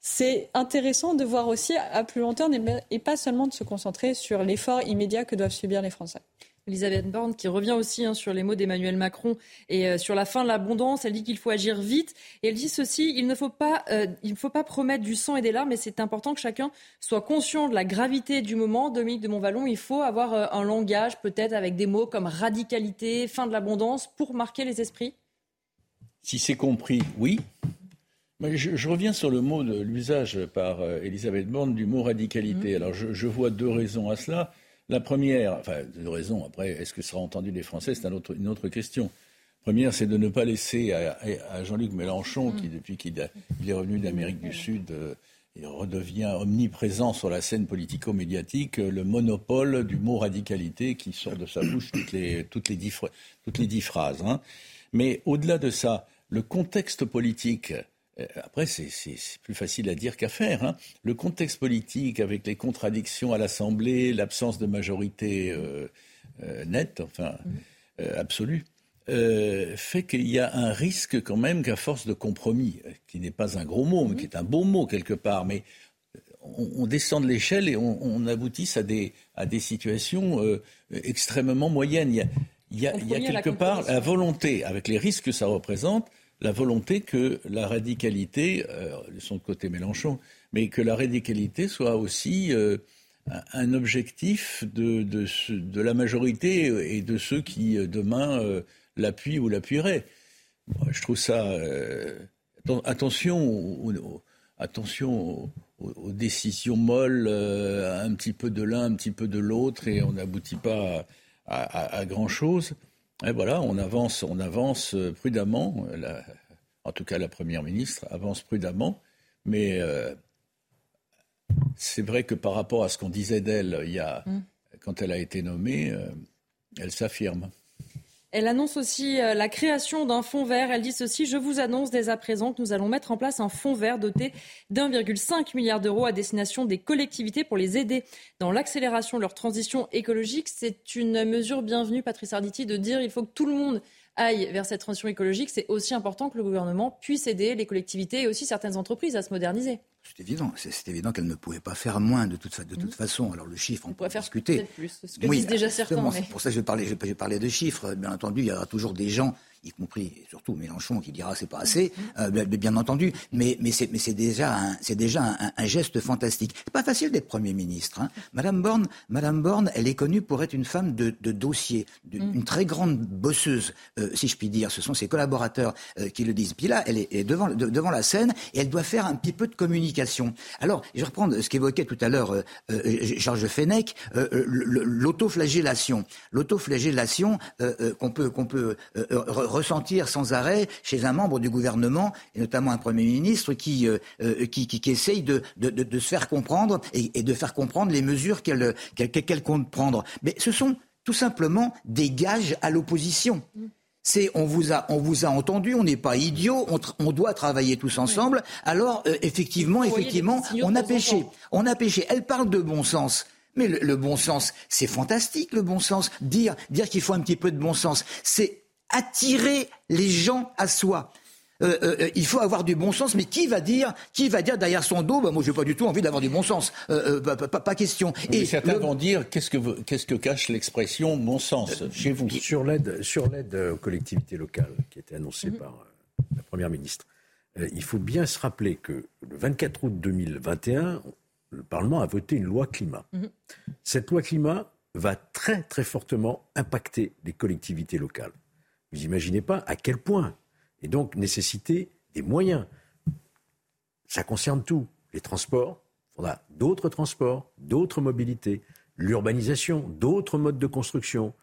c'est intéressant de voir aussi à plus long terme et pas seulement de se concentrer sur l'effort immédiat que doivent subir les Français. Elisabeth Borne qui revient aussi hein, sur les mots d'Emmanuel Macron et euh, sur la fin de l'abondance. Elle dit qu'il faut agir vite et elle dit ceci il ne faut pas, euh, il ne faut pas promettre du sang et des larmes, mais c'est important que chacun soit conscient de la gravité du moment. Dominique de Montvalon, il faut avoir euh, un langage peut-être avec des mots comme radicalité, fin de l'abondance pour marquer les esprits. Si c'est compris, oui. je, reviens sur le mot de l'usage par Elisabeth Borne du mot radicalité. Mmh. Alors je, je vois deux raisons à cela. La première, enfin, deux raisons, après, est-ce que ce sera entendu des Français C'est une autre question. Première, c'est de ne pas laisser à, Jean-Luc Mélenchon, qui, depuis qu'il est revenu d'Amérique du Sud, euh, il redevient omniprésent sur la scène politico-médiatique, le monopole du mot radicalité qui sort de sa bouche toutes les, toutes les, dix, toutes les dix phrases. Hein. Mais au-delà de ça, le contexte politique euh, après, c'est plus facile à dire qu'à faire. Hein. Le contexte politique, avec les contradictions à l'Assemblée, l'absence de majorité euh, euh, nette, enfin absolue, fait qu'il y a un risque quand même qu'à force de compromis, qui n'est pas un gros mot, mais qui est un beau mot quelque part, mais on, descend de l'échelle et on, aboutisse à des, à des situations extrêmement moyennes. Il y a, il y a quelque part la volonté, avec les risques que ça représente, la volonté que la radicalité, euh, sont de côté Mélenchon, mais que la radicalité soit aussi euh, un objectif de, de, la majorité et de ceux qui euh, demain euh, l'appuient ou l'appuieraient. je trouve ça. attention, attention aux, décisions molles, un petit peu de l'un, un petit peu de l'autre, et on n'aboutit pas à grand chose. Et voilà, on avance, on avance euh, prudemment. en tout cas, la première ministre avance prudemment, mais euh, c'est vrai que par rapport à ce qu'on disait d'elle il y a, mm. quand elle a été nommée, euh, elle s'affirme. Elle annonce aussi euh, la création d'un fonds vert. Elle dit ceci, je vous annonce dès à présent que nous allons mettre en place un fonds vert doté d'1,5 milliard d'euros à destination des collectivités pour les aider dans l'accélération de leur transition écologique. C'est une mesure bienvenue, Patrice Arditi, de dire il faut que tout le monde aille vers cette transition écologique. C'est aussi important que le gouvernement puisse aider les collectivités et aussi certaines entreprises à se moderniser. C'est évident, c'est évident qu'elle ne pouvait pas faire moins de toute, de toute mmh. façon. Alors le chiffre, on, pourrait faire discuter. Plus, ce que disent déjà certains. C'est pour ça que je parlais, je parlais de chiffres. Bien entendu, il y aura toujours des gens y compris surtout Mélenchon qui dira c'est pas assez, euh, bien, entendu, mais, mais c'est déjà, un, déjà un, geste fantastique. C'est pas facile d'être Premier ministre. Hein. Madame Borne, Madame Borne, elle est connue pour être une femme de, dossier, mm. une très grande bosseuse, euh, si je puis dire. Ce sont ses collaborateurs euh, qui le disent. Puis là, elle est, devant, devant la scène et elle doit faire un petit peu de communication. Alors, je vais reprendre ce qu'évoquait tout à l'heure Georges Fenech, l'autoflagellation. L'autoflagellation qu'on peut, qu'on peut ressentir sans arrêt chez un membre du gouvernement, et notamment un Premier ministre, qui, euh, euh, qui, qui, essaye de, de, de, se faire comprendre et, de faire comprendre les mesures qu'elle qu'elle compte prendre. Mais ce sont tout simplement des gages à l'opposition. C'est on vous a on vous a entendu, on n'est pas idiot, on, on, doit travailler tous ensemble. Alors euh, effectivement, effectivement, on a péché, on a péché. Elle parle de bon sens. Mais le, le bon sens, c'est fantastique, le bon sens. Dire, dire qu'il faut un petit peu de bon sens, c'est attirer les gens à soi. Euh, euh, euh, il faut avoir du bon sens, mais qui va dire, qui va dire derrière son dos, bah, moi j'ai pas du tout envie d'avoir du bon sens, pas, question. Et certains vont dire, qu'est-ce que, qu'est-ce que cache l'expression bon sens chez vous? Sur l'aide, sur l'aide aux collectivités locales qui était annoncée mhm. par la première ministre, il faut bien se rappeler que le 24 août 2021, le Parlement a voté une loi climat. Mhm. Cette loi climat va très très fortement impacter les collectivités locales. Vous imaginez pas à quel point et donc nécessiter des moyens. Ça concerne tout. Les transports, il faudra d'autres transports, d'autres mobilités, l'urbanisation, d'autres modes de construction,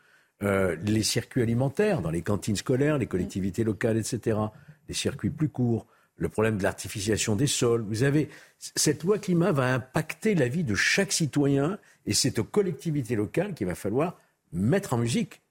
euh, les circuits alimentaires dans les cantines scolaires, les collectivités locales, etc., des circuits plus courts, le problème de l'artificialisation des sols. Vous avez cette loi climat va impacter la vie de chaque citoyen et c'est aux collectivités locales qu'il va falloir mettre en musique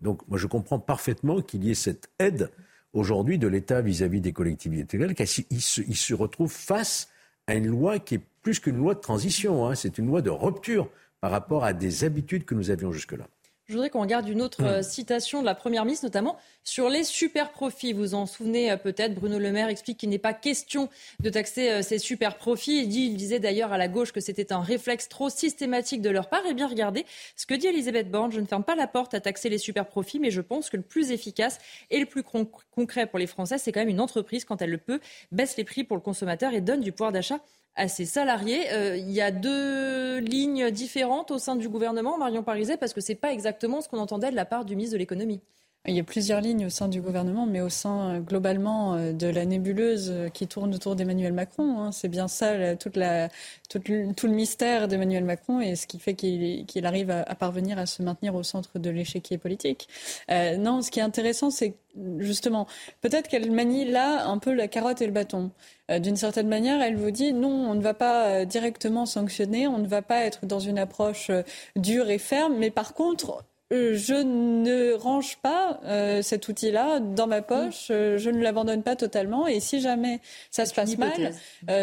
Donc moi je comprends parfaitement qu'il y ait cette aide aujourd'hui de l'État vis-à-vis des collectivités locales, il se, il se retrouve face à une loi qui est plus qu'une loi de transition, hein. c'est une loi de rupture par rapport à des habitudes que nous avions jusque-là. Je voudrais qu'on regarde une autre euh, citation de la Première ministre, notamment sur les super profits. Vous en souvenez euh, peut-être, Bruno Le Maire explique qu'il n'est pas question de taxer euh, ces super profits. Il, dit, il disait d'ailleurs à la gauche que c'était un réflexe trop systématique de leur part. Eh bien, regardez ce que dit Elisabeth Borne. Je ne ferme pas la porte à taxer les super profits, mais je pense que le plus efficace et le plus concret pour les Français, c'est quand même une entreprise, quand elle le peut, baisse les prix pour le consommateur et donne du pouvoir d'achat à ses salariés. Euh, il y a deux lignes différentes au sein du gouvernement, Marion Pariset, parce que ce n'est pas exactement ce qu'on entendait de la part du ministre de l'économie. Il y a plusieurs lignes au sein du gouvernement, mais au sein euh, globalement euh, de la nébuleuse qui tourne autour d'Emmanuel Macron. Hein. C'est bien ça, tout, le, mystère d'Emmanuel Macron et ce qui fait qu'il arrive à, parvenir à se maintenir au centre de l'échiquier politique. non, ce qui est intéressant, c'est justement, peut-être qu'elle manie là un peu la carotte et le bâton. Euh, d'une certaine manière, elle vous dit non, on ne va pas euh, directement sanctionner, on ne va pas être dans une approche euh, dure et ferme, mais par contre, euh, je ne range pas euh, cet outil-là dans ma poche, euh, je ne l'abandonne pas totalement, et si jamais ça se passe mal,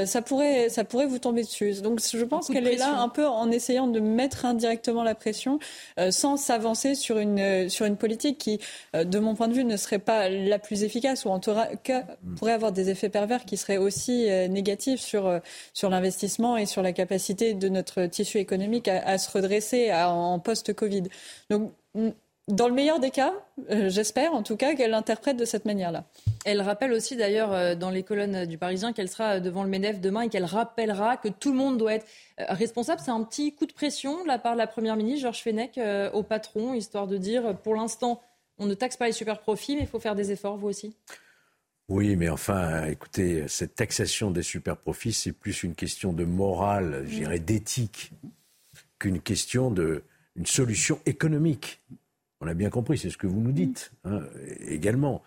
ça pourrait ça pourrait vous tomber dessus. Donc je pense qu'elle est là un peu en essayant de mettre indirectement la pression, sans s'avancer sur une sur une politique qui, de mon point de vue, ne serait pas la plus efficace, ou en tout cas mm. pourrait avoir des effets pervers qui seraient aussi négatifs sur sur l'investissement et sur la capacité de notre tissu économique à, à se redresser en post-Covid. Donc dans le meilleur des cas, euh, j'espère en tout cas qu'elle l'interprète de cette manière-là. Elle rappelle aussi d'ailleurs euh, dans les colonnes du Parisien qu'elle sera devant le MEDEF demain et qu'elle rappellera que tout le monde doit être euh, responsable. C'est un petit coup de pression de la part de la Première ministre, Georges Fenech, au patron, histoire de dire pour l'instant, on ne taxe pas les super profits, mais il faut faire des efforts, vous aussi oui, mais enfin, écoutez, cette taxation des super profits, c'est plus une question de morale, je dirais d'éthique, qu'une question de, une solution économique. On a bien compris, c'est ce que vous nous dites hein, également.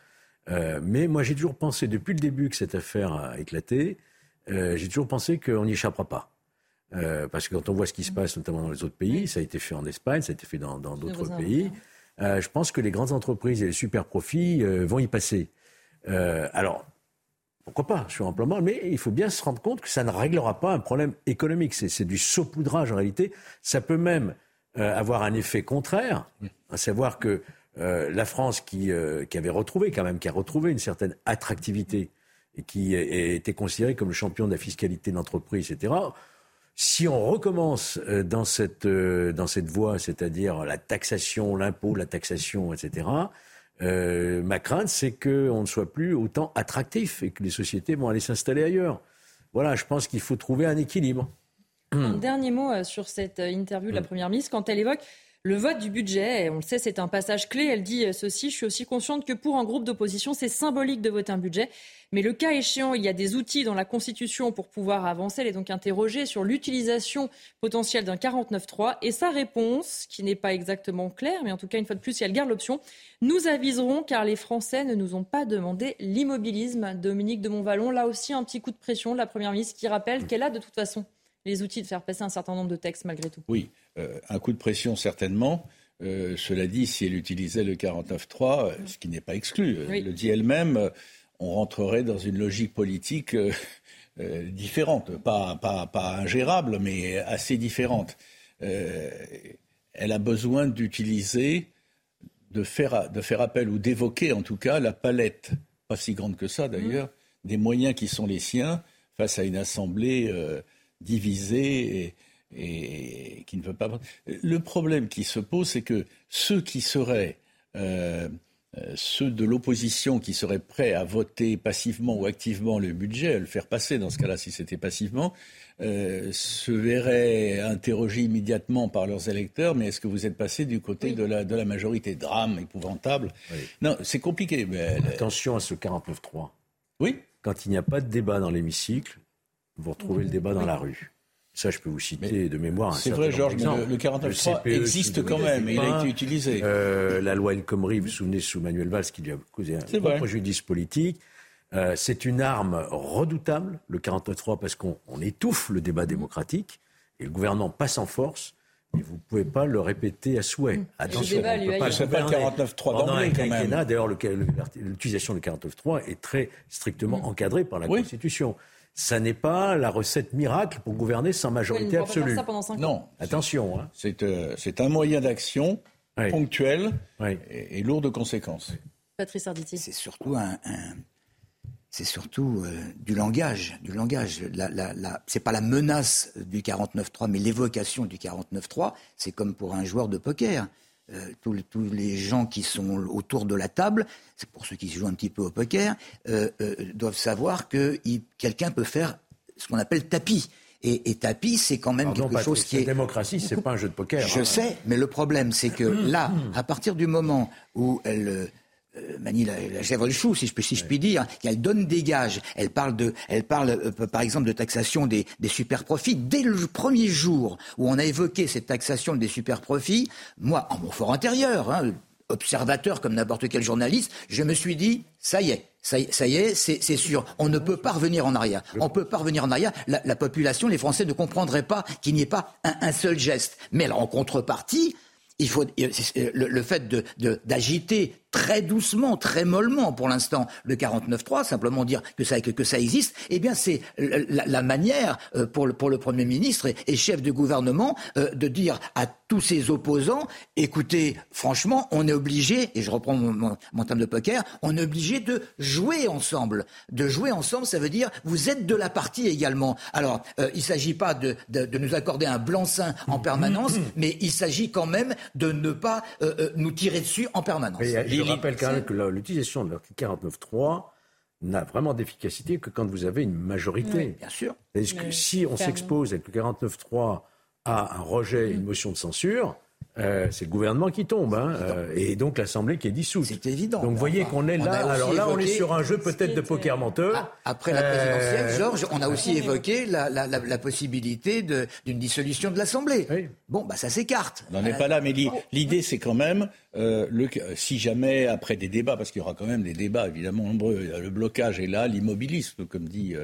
Euh, mais moi, j'ai toujours pensé, depuis le début que cette affaire a éclaté, euh, j'ai toujours pensé qu'on n'y échappera pas. Euh, parce que quand on voit ce qui se passe, notamment dans les autres pays, ça a été fait en Espagne, ça a été fait dans d'autres pays, je pense que les grandes entreprises et les super profits vont y passer. alors, pourquoi pas, sur un plan moral, mais il faut bien se rendre compte que ça ne réglera pas un problème économique. C'est du saupoudrage en réalité. Ça peut même avoir un effet contraire, à savoir que euh, la France euh, qui, avait retrouvé quand même, qui a retrouvé une certaine attractivité et qui était considérée comme le champion de la fiscalité d'entreprise, etc. Si on recommence dans cette, dans cette voie, c'est-à-dire la taxation, l'impôt, la taxation, etc., ma crainte, c'est qu'on ne soit plus autant attractif et que les sociétés vont aller s'installer ailleurs. Voilà, je pense qu'il faut trouver un équilibre. Un hmm. dernier mot euh, sur cette euh, interview de la hmm. Première ministre quand elle évoque le vote du budget. on le sait, c'est un passage clé. Elle dit euh, ceci, je suis aussi consciente que pour un groupe d'opposition, c'est symbolique de voter un budget. Mais le cas échéant, il y a des outils dans la Constitution pour pouvoir avancer. Elle est donc interrogée sur l'utilisation potentielle d'un 49.3. Et sa réponse, qui n'est pas exactement claire, mais en tout cas, une fois de plus, si elle garde l'option, nous aviserons car les Français ne nous ont pas demandé l'immobilisme. Dominique de Montvalon, là aussi, un petit coup de pression de la Première ministre qui rappelle qu'elle a de toute façon les outils de faire passer un certain nombre de textes malgré tout. Oui, euh, un coup de pression certainement. Euh, cela dit, si elle utilisait le 49.3, euh, ce qui n'est pas exclu, elle le dit elle-même, on rentrerait dans une logique politique différente, pas, pas, pas, ingérable, mais assez différente. elle a besoin d'utiliser de faire, de faire appel ou d'évoquer en tout cas la palette, pas si grande que ça d'ailleurs, des moyens qui sont les siens face à une assemblée divisée et, qui ne veut pas. Le problème qui se pose, c'est que ceux qui seraient euh, euh, ceux de l'opposition qui seraient prêts à voter passivement ou activement le budget, à le faire passer dans ce cas-là si c'était passivement, euh, se verraient interrogés immédiatement par leurs électeurs, mais est-ce que vous êtes passé du côté de, la, de la majorité? Drame épouvantable. Non, c'est compliqué. Mais... Attention à ce 49-3. Oui. Quand il n'y a pas de débat dans l'hémicycle, vous retrouvez le débat dans la rue. Ça, je peux vous citer de mémoire. C'est vrai, Georges, mais le, 49.3 e existe quand même, il a été utilisé. Euh, la loi El Khomri, vous vous souvenez, sous Manuel Valls, qui lui a causé un préjudice politique. Euh, c'est une arme redoutable, le 49.3, parce qu'on étouffe le débat démocratique, et le gouvernement passe en force. Mais vous ne pouvez pas le répéter à souhait. Attention, on ne peut pas le 49.3 d'emblée, quand même. D'ailleurs, l'utilisation du 49.3 est très strictement encadrée par la Constitution ça n'est pas la recette miracle pour gouverner sans majorité absolue. non, attention. Hein. Euh, c'est un moyen d'action ponctuel Et, lourd de conséquences. Patrice Arditi. C'est surtout un, c'est surtout euh, du langage, du langage. La, la, c'est pas la menace du 49-3, mais l'évocation du 49-3. C'est comme pour un joueur de poker. Euh, tous, les gens qui sont autour de la table, c'est pour ceux qui jouent un petit peu au poker, euh, euh, doivent savoir que quelqu'un peut faire ce qu'on appelle tapis. Et, tapis, c'est quand même quelque chose qui est. La démocratie, c'est pas un jeu de poker. Je hein. sais, mais le problème, c'est que là, à partir du moment où elle manie la, la chèvre le chou, si je, si je puis dire, qu'elle donne des gages. Elle parle, de, elle parle euh, par exemple de taxation des, des super profits. Dès le premier jour où on a évoqué cette taxation des super profits, moi, en mon fort intérieur, hein, observateur comme n'importe quel journaliste, je me suis dit, ça y est, ça y, est, c'est sûr. On ne peut pas revenir en arrière. On peut pas revenir en arrière. La, population, les Français ne comprendraient pas qu'il n'y ait pas un, un, seul geste. Mais en contrepartie, il faut le, le fait d'agiter très doucement, très mollement pour l'instant le 49.3, simplement dire que ça, que, que ça existe, eh bien c'est la, manière euh, pour le, pour le Premier ministre et, chef de gouvernement euh, de dire à tous ses opposants, écoutez, franchement, on est obligé, et je reprends mon, mon, terme de poker, on est obligé de jouer ensemble. De jouer ensemble, ça veut dire vous êtes de la partie également. Alors, euh, il ne s'agit pas de, de, de, nous accorder un blanc-seing en permanence, mais il s'agit quand même de ne pas nous tirer dessus en permanence je rappelle quand même que l'utilisation de l'article 49.3 n'a vraiment d'efficacité que quand vous avez une majorité. bien sûr. Que si on s'expose avec le 49.3 à un rejet, une motion de censure, euh, c'est le gouvernement qui tombe, hein, euh, et donc l'Assemblée qui est dissoute. C'est évident. Donc vous voyez qu'on est là. Alors là, on est sur un jeu peut-être de poker menteur. Ah, après la présidentielle, euh, Georges, on a aussi évoqué la, la, la, possibilité d'une dissolution de l'Assemblée. Bon, bah ça s'écarte. On n'en est pas là, mais l'idée c'est quand même, le, si jamais après des débats, parce qu'il y aura quand même des débats évidemment nombreux, le blocage est là, l'immobilisme, comme dit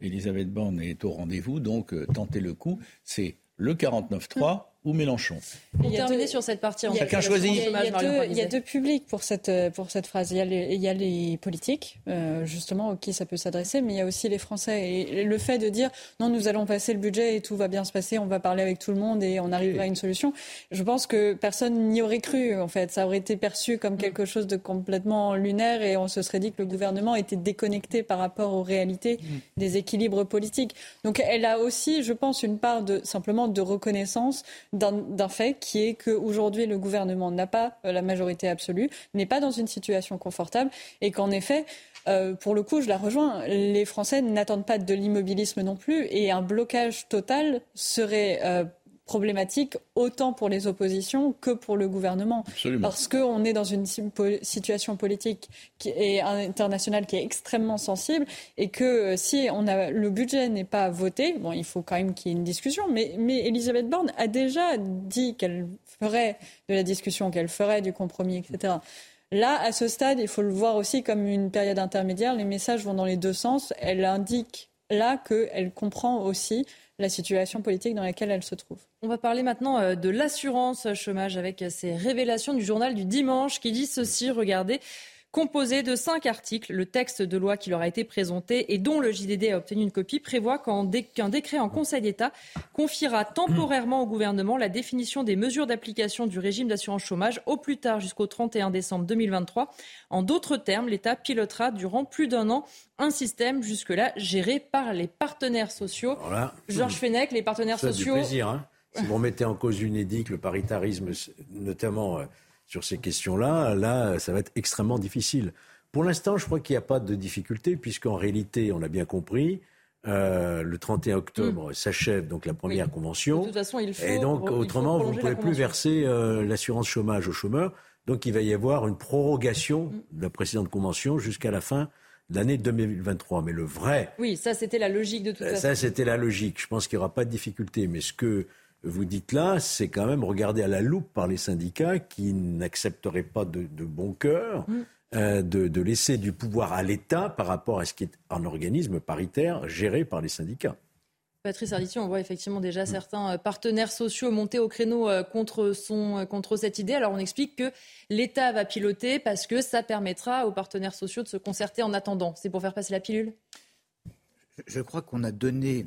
Elisabeth Borne, est au rendez-vous, donc tenter le coup, c'est le 49-3 ou Mélenchon. Pour terminer sur cette partie, chacun choisit. Il y, a deux, publics pour cette, pour cette phrase. Il y a les, il y a les politiques, euh, justement, auxquels ça peut s'adresser, mais il y a aussi les Français. Et le fait de dire non, nous allons passer le budget et tout va bien se passer, on va parler avec tout le monde et on arrivera à une solution, je pense que personne n'y aurait cru, en fait. Ça aurait été perçu comme quelque chose de complètement lunaire et on se serait dit que le gouvernement était déconnecté par rapport aux réalités des équilibres politiques. Donc elle a aussi, je pense, une part de simplement de reconnaissance d'un fait qui est qu'aujourd'hui, le gouvernement n'a pas euh, la majorité absolue, n'est pas dans une situation confortable et qu'en effet, euh, pour le coup, je la rejoins, les Français n'attendent pas de l'immobilisme non plus et un blocage total serait euh, problématique autant pour les oppositions que pour le gouvernement. Parce qu'on est dans une situation politique est internationale qui est extrêmement sensible et que euh, si on a, le budget n'est pas voté, bon, il faut quand même qu'il y ait une discussion, mais, mais Elisabeth Borne a déjà dit qu'elle ferait de la discussion, qu'elle ferait du compromis, etc. Là, à ce stade, il faut le voir aussi comme une période intermédiaire. Les messages vont dans les deux sens. Elle indique là qu'elle comprend aussi la situation politique dans laquelle elle se trouve. On va parler maintenant euh, de l'assurance chômage avec ces révélations du journal du dimanche qui dit ceci, regardez. Composé de cinq articles, le texte de loi qui leur a été présenté et dont le JDD a obtenu une copie prévoit qu'un décret en Conseil d'État confiera temporairement au gouvernement la définition des mesures d'application du régime d'assurance chômage au plus tard jusqu'au 31 décembre 2023. En d'autres termes, l'État pilotera durant plus d'un an un système jusque-là géré par les partenaires sociaux. Georges Fenech, les partenaires sociaux. Du plaisir, hein. si vous remettez en cause l'UNEDIC, le paritarisme, notamment euh, sur ces questions-là, là, ça va être extrêmement difficile. Pour l'instant, je crois qu'il n'y a pas de difficulté, puisqu'en réalité, on a bien compris, euh, le 31 octobre mm. s'achève donc la première convention. De toute façon, il faut, et donc, autrement, vous ne pouvez plus verser euh, l'assurance chômage aux chômeurs. Donc, il va y avoir une prorogation mm. de la précédente convention jusqu'à la fin de l'année 2023. Mais le vrai. Oui, ça, c'était la logique de toute euh, façon. Ça, c'était la logique. Je pense qu'il n'y aura pas de difficulté. Mais ce que vous dites là, c'est quand même regarder à la loupe par les syndicats qui n'accepteraient pas de, bon cœur mm. euh, de, laisser du pouvoir à l'État par rapport à ce qui est un organisme paritaire géré par les syndicats. Patrice Arditi, on voit effectivement déjà mm. certains euh, partenaires sociaux monter au créneau euh, contre, son, contre cette idée. Alors on explique que l'État va piloter parce que ça permettra aux partenaires sociaux de se concerter en attendant. C'est pour faire passer la pilule? Je crois qu'on a donné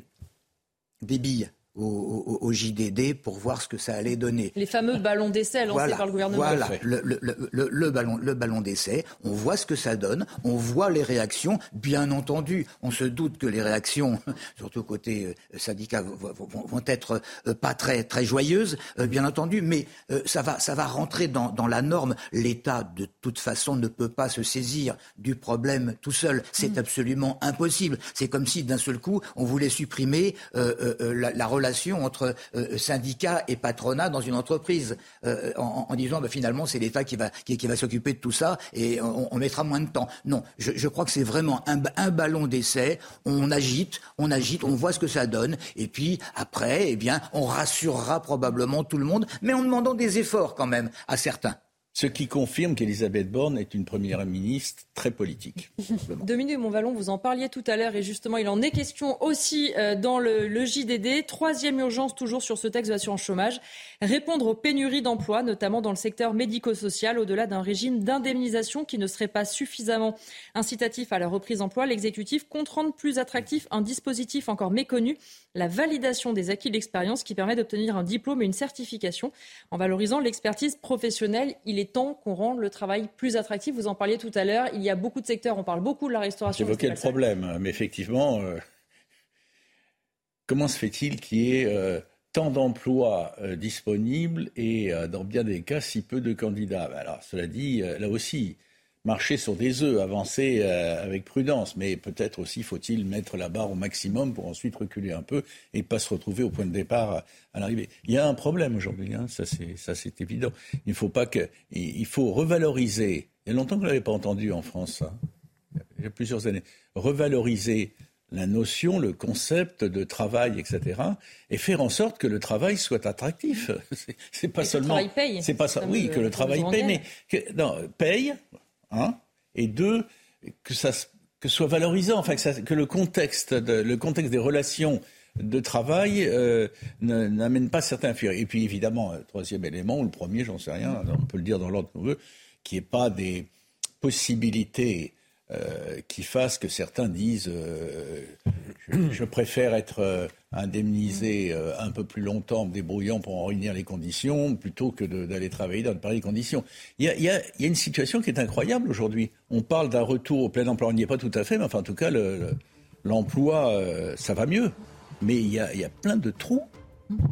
des billes au, JDD pour voir ce que ça allait donner. Les fameux ballons d'essai lancés par le gouvernement. Voilà, le, le, le, le, ballon, le ballon d'essai, on voit ce que ça donne, on voit les réactions. Bien entendu, on se doute que les réactions, surtout côté euh, syndicat, vont, être euh, pas très, très joyeuses, euh, bien entendu, mais ça, va, ça va rentrer dans, dans la norme. L'État, de toute façon, ne peut pas se saisir du problème tout seul. C'est mm. absolument impossible. C'est comme si, d'un seul coup, on voulait supprimer la, la relation entre euh, syndicats et patronat dans une entreprise, euh, en, disant bah, finalement c'est l'État qui va, qui, va s'occuper de tout ça et on, mettra moins de temps. Non, je, crois que c'est vraiment un, un ballon d'essai. On agite, on agite, on voit ce que ça donne, et puis après, eh bien, on rassurera probablement tout le monde, mais en demandant des efforts quand même à certains. Ce qui confirme qu'Elisabeth Borne est une première ministre très politique. Dominique Montvalon, vous en parliez tout à l'heure et justement, il en est question aussi euh, dans le, le, JDD. Troisième urgence toujours sur ce texte de l'assurance chômage. Répondre aux pénuries d'emplois, notamment dans le secteur médico-social, au-delà d'un régime d'indemnisation qui ne serait pas suffisamment incitatif à la reprise d'emploi. L'exécutif compte rendre plus attractif un dispositif encore méconnu, la validation des acquis de l'expérience qui permet d'obtenir un diplôme et une certification. En valorisant l'expertise professionnelle, il est temps qu'on rende le travail plus attractif. Vous en parliez tout à l'heure. Il y a beaucoup de secteurs, on parle beaucoup de la restauration. J'évoquais le problème, mais effectivement, euh, comment se fait-il qu'il y ait euh, tant d'emplois euh, disponibles et dans bien des cas si peu de candidats? Alors, cela dit, là aussi, marcher sur des œufs, avancer euh, avec prudence. Mais peut-être aussi faut-il mettre la barre au maximum pour ensuite reculer un peu et pas se retrouver au point de départ à, l'arrivée. Il y a un problème aujourd'hui, hein, ça c'est évident. Il faut pas que, il faut revaloriser. Il y a longtemps que je l'avais pas entendu en France, ça. Il y a plusieurs années. Revaloriser la notion, le concept de travail, etc., et faire en sorte que le travail soit attractif. C'est pas seulement. Le travail paye. C'est pas ça. Oui, que le travail paye, mais que, non, paye. Hein, et deux, que ça que soit valorisant, enfin que, le contexte, le contexte des relations de travail euh, n'amène pas certains fuir. Et puis évidemment, troisième élément, ou le premier, j'en sais rien, on peut le dire dans l'ordre qu'on veut, qui n'est pas des possibilités euh, qui fasse que certains disent euh, je, préfère être euh, indemnisé un peu plus longtemps, me débrouillant pour en réunir les conditions, plutôt que d'aller travailler dans de pareilles conditions. Il y, a, une situation qui est incroyable aujourd'hui. On parle d'un retour au plein emploi. On n'y est pas tout à fait, mais enfin, en tout cas, l'emploi, ça va mieux. Mais il y, a, plein de trous.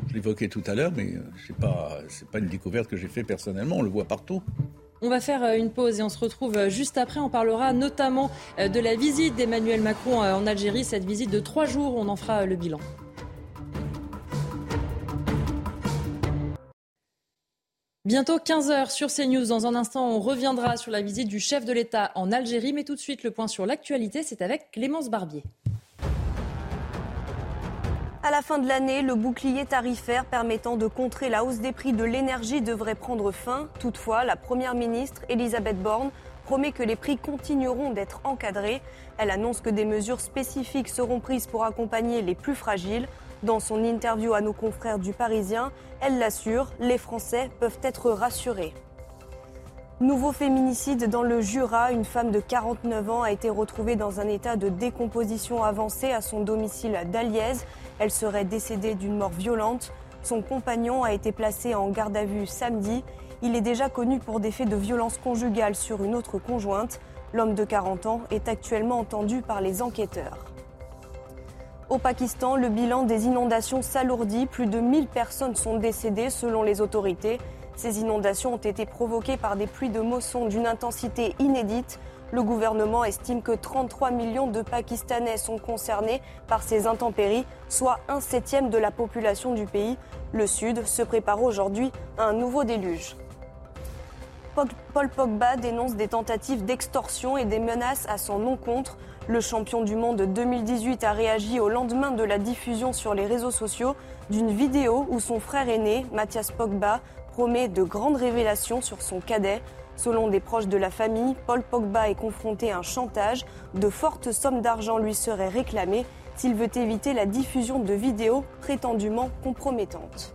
Je l'évoquais tout à l'heure, mais ce n'est pas, pas une découverte que j'ai faite personnellement. On le voit partout. On va faire euh, une pause et on se retrouve euh, juste après. On parlera notamment euh, de la visite d'Emmanuel Macron en Algérie, cette visite de trois jours. On en fera le bilan. Bientôt 15h sur CNews. Dans un instant, on reviendra sur la visite du chef de l'État en Algérie. Mais tout de suite, le point sur l'actualité, c'est avec Clémence Barbier. À la fin de l'année, le bouclier tarifaire permettant de contrer la hausse des prix de l'énergie devrait prendre fin. Toutefois, la Première ministre Elisabeth Borne promet que les prix continueront d'être encadrés. Elle annonce que des mesures spécifiques seront prises pour accompagner les plus fragiles. Dans son interview à nos confrères du Parisien, elle l'assure, les Français peuvent être rassurés. Nouveau féminicide dans le Jura. Une femme de 49 ans a été retrouvée dans un état de décomposition avancée à son domicile d'Alièze. Elle serait décédée d'une mort violente. Son compagnon a été placé en garde à vue samedi. Il est déjà connu pour des faits de violence conjugale sur une autre conjointe. L'homme de 40 ans est actuellement entendu par les enquêteurs. Au Pakistan, le bilan des inondations s'alourdit. Plus de 1000 personnes sont décédées selon les autorités. Ces inondations ont été provoquées par des pluies de mousson d'une intensité inédite. Le gouvernement estime que 33 millions de Pakistanais sont concernés par ces intempéries, soit un septième de la population du pays. Le Sud se prépare aujourd'hui à un nouveau déluge. Paul Pogba dénonce des tentatives d'extorsion et des menaces à son encontre. Le champion du monde 2018 a réagi au lendemain de la diffusion sur les réseaux sociaux d'une vidéo où son frère aîné, Mathias Pogba, promet de grandes révélations sur son cadet. Selon des proches de la famille, Paul Pogba est confronté à un chantage. De fortes sommes d'argent lui seraient réclamées s'il veut éviter la diffusion de vidéos prétendument compromettantes.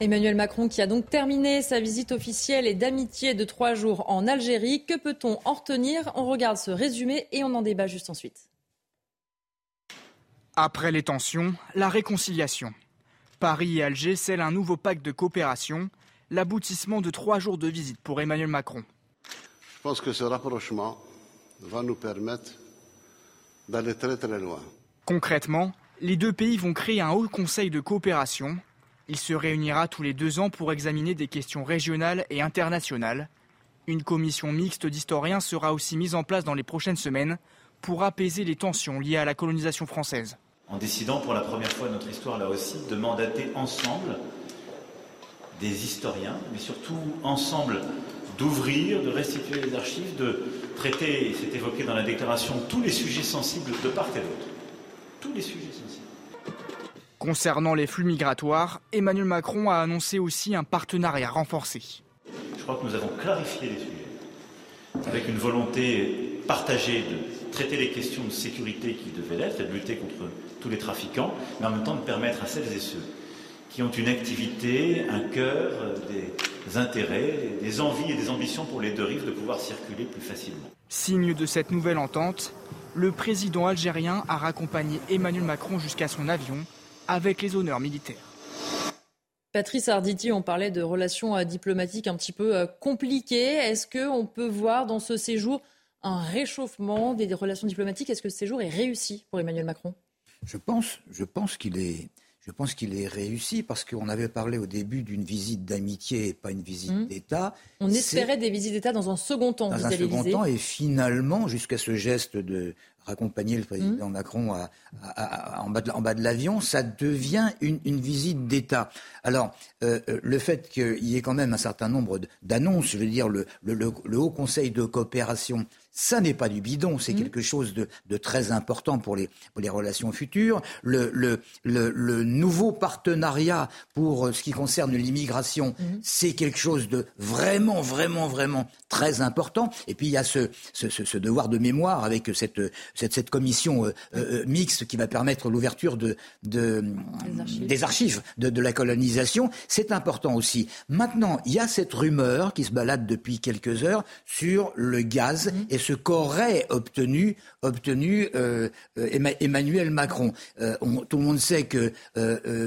Emmanuel Macron qui a donc terminé sa visite officielle et d'amitié de trois jours en Algérie. Que peut-on en retenir? On regarde ce résumé et on en débat juste ensuite. Après les tensions, la réconciliation. Paris et Alger scellent un nouveau pacte de coopération, l'aboutissement de trois jours de visite pour Emmanuel Macron. Je pense que ce rapprochement va nous permettre d'aller très très loin. Concrètement, les deux pays vont créer un haut conseil de coopération. Il se réunira tous les deux ans pour examiner des questions régionales et internationales. Une commission mixte d'historiens sera aussi mise en place dans les prochaines semaines pour apaiser les tensions liées à la colonisation française en décidant pour la première fois de notre histoire là aussi de mandater ensemble des historiens, mais surtout ensemble d'ouvrir, de restituer les archives, de traiter, c'est évoqué dans la déclaration, tous les sujets sensibles de part et d'autre. Tous les sujets sensibles. Concernant les flux migratoires, Emmanuel Macron a annoncé aussi un partenariat renforcé. Je crois que nous avons clarifié les sujets, avec une volonté partagée de traiter les questions de sécurité qui devaient l'être et de lutter contre tous les trafiquants, mais en même temps de permettre à celles et ceux qui ont une activité, un cœur, des intérêts, des envies et des ambitions pour les deux rives de pouvoir circuler plus facilement. Signe de cette nouvelle entente, le président algérien a raccompagné Emmanuel Macron jusqu'à son avion avec les honneurs militaires. Patrice Arditi, on parlait de relations euh, diplomatiques un petit peu euh, compliquées. Est-ce qu'on peut voir dans ce séjour un réchauffement des relations diplomatiques? Est-ce que ce séjour est réussi pour Emmanuel Macron? Je pense, je pense qu'il est, je pense qu'il est réussi parce qu'on avait parlé au début d'une visite d'amitié et pas une visite mmh. d'État. On espérait des visites d'État dans un second temps. Dans un second temps, et finalement, jusqu'à ce geste de raccompagner le président mmh. Macron en, bas de, l'avion, ça devient une, visite d'État. Alors, euh, euh, le fait qu'il y ait quand même un certain nombre d'annonces, je veux dire, le, le Haut Conseil de coopération ça n'est pas du bidon, c'est mmh. quelque chose de, très important pour les, les relations futures. Le, le, le, nouveau partenariat pour euh, ce qui concerne l'immigration, mmh. c'est quelque chose de vraiment, vraiment, vraiment très important. Et puis il y a ce, ce, devoir de mémoire avec cette, cette, cette commission euh, euh, mixte qui va permettre l'ouverture de, de, des archives, de, de la colonisation. C'est important aussi. Maintenant, il y a cette rumeur qui se balade depuis quelques heures sur le gaz mmh. et ce qu'aurait obtenu, obtenu euh, euh, Emmanuel Macron. Euh, tout le monde sait que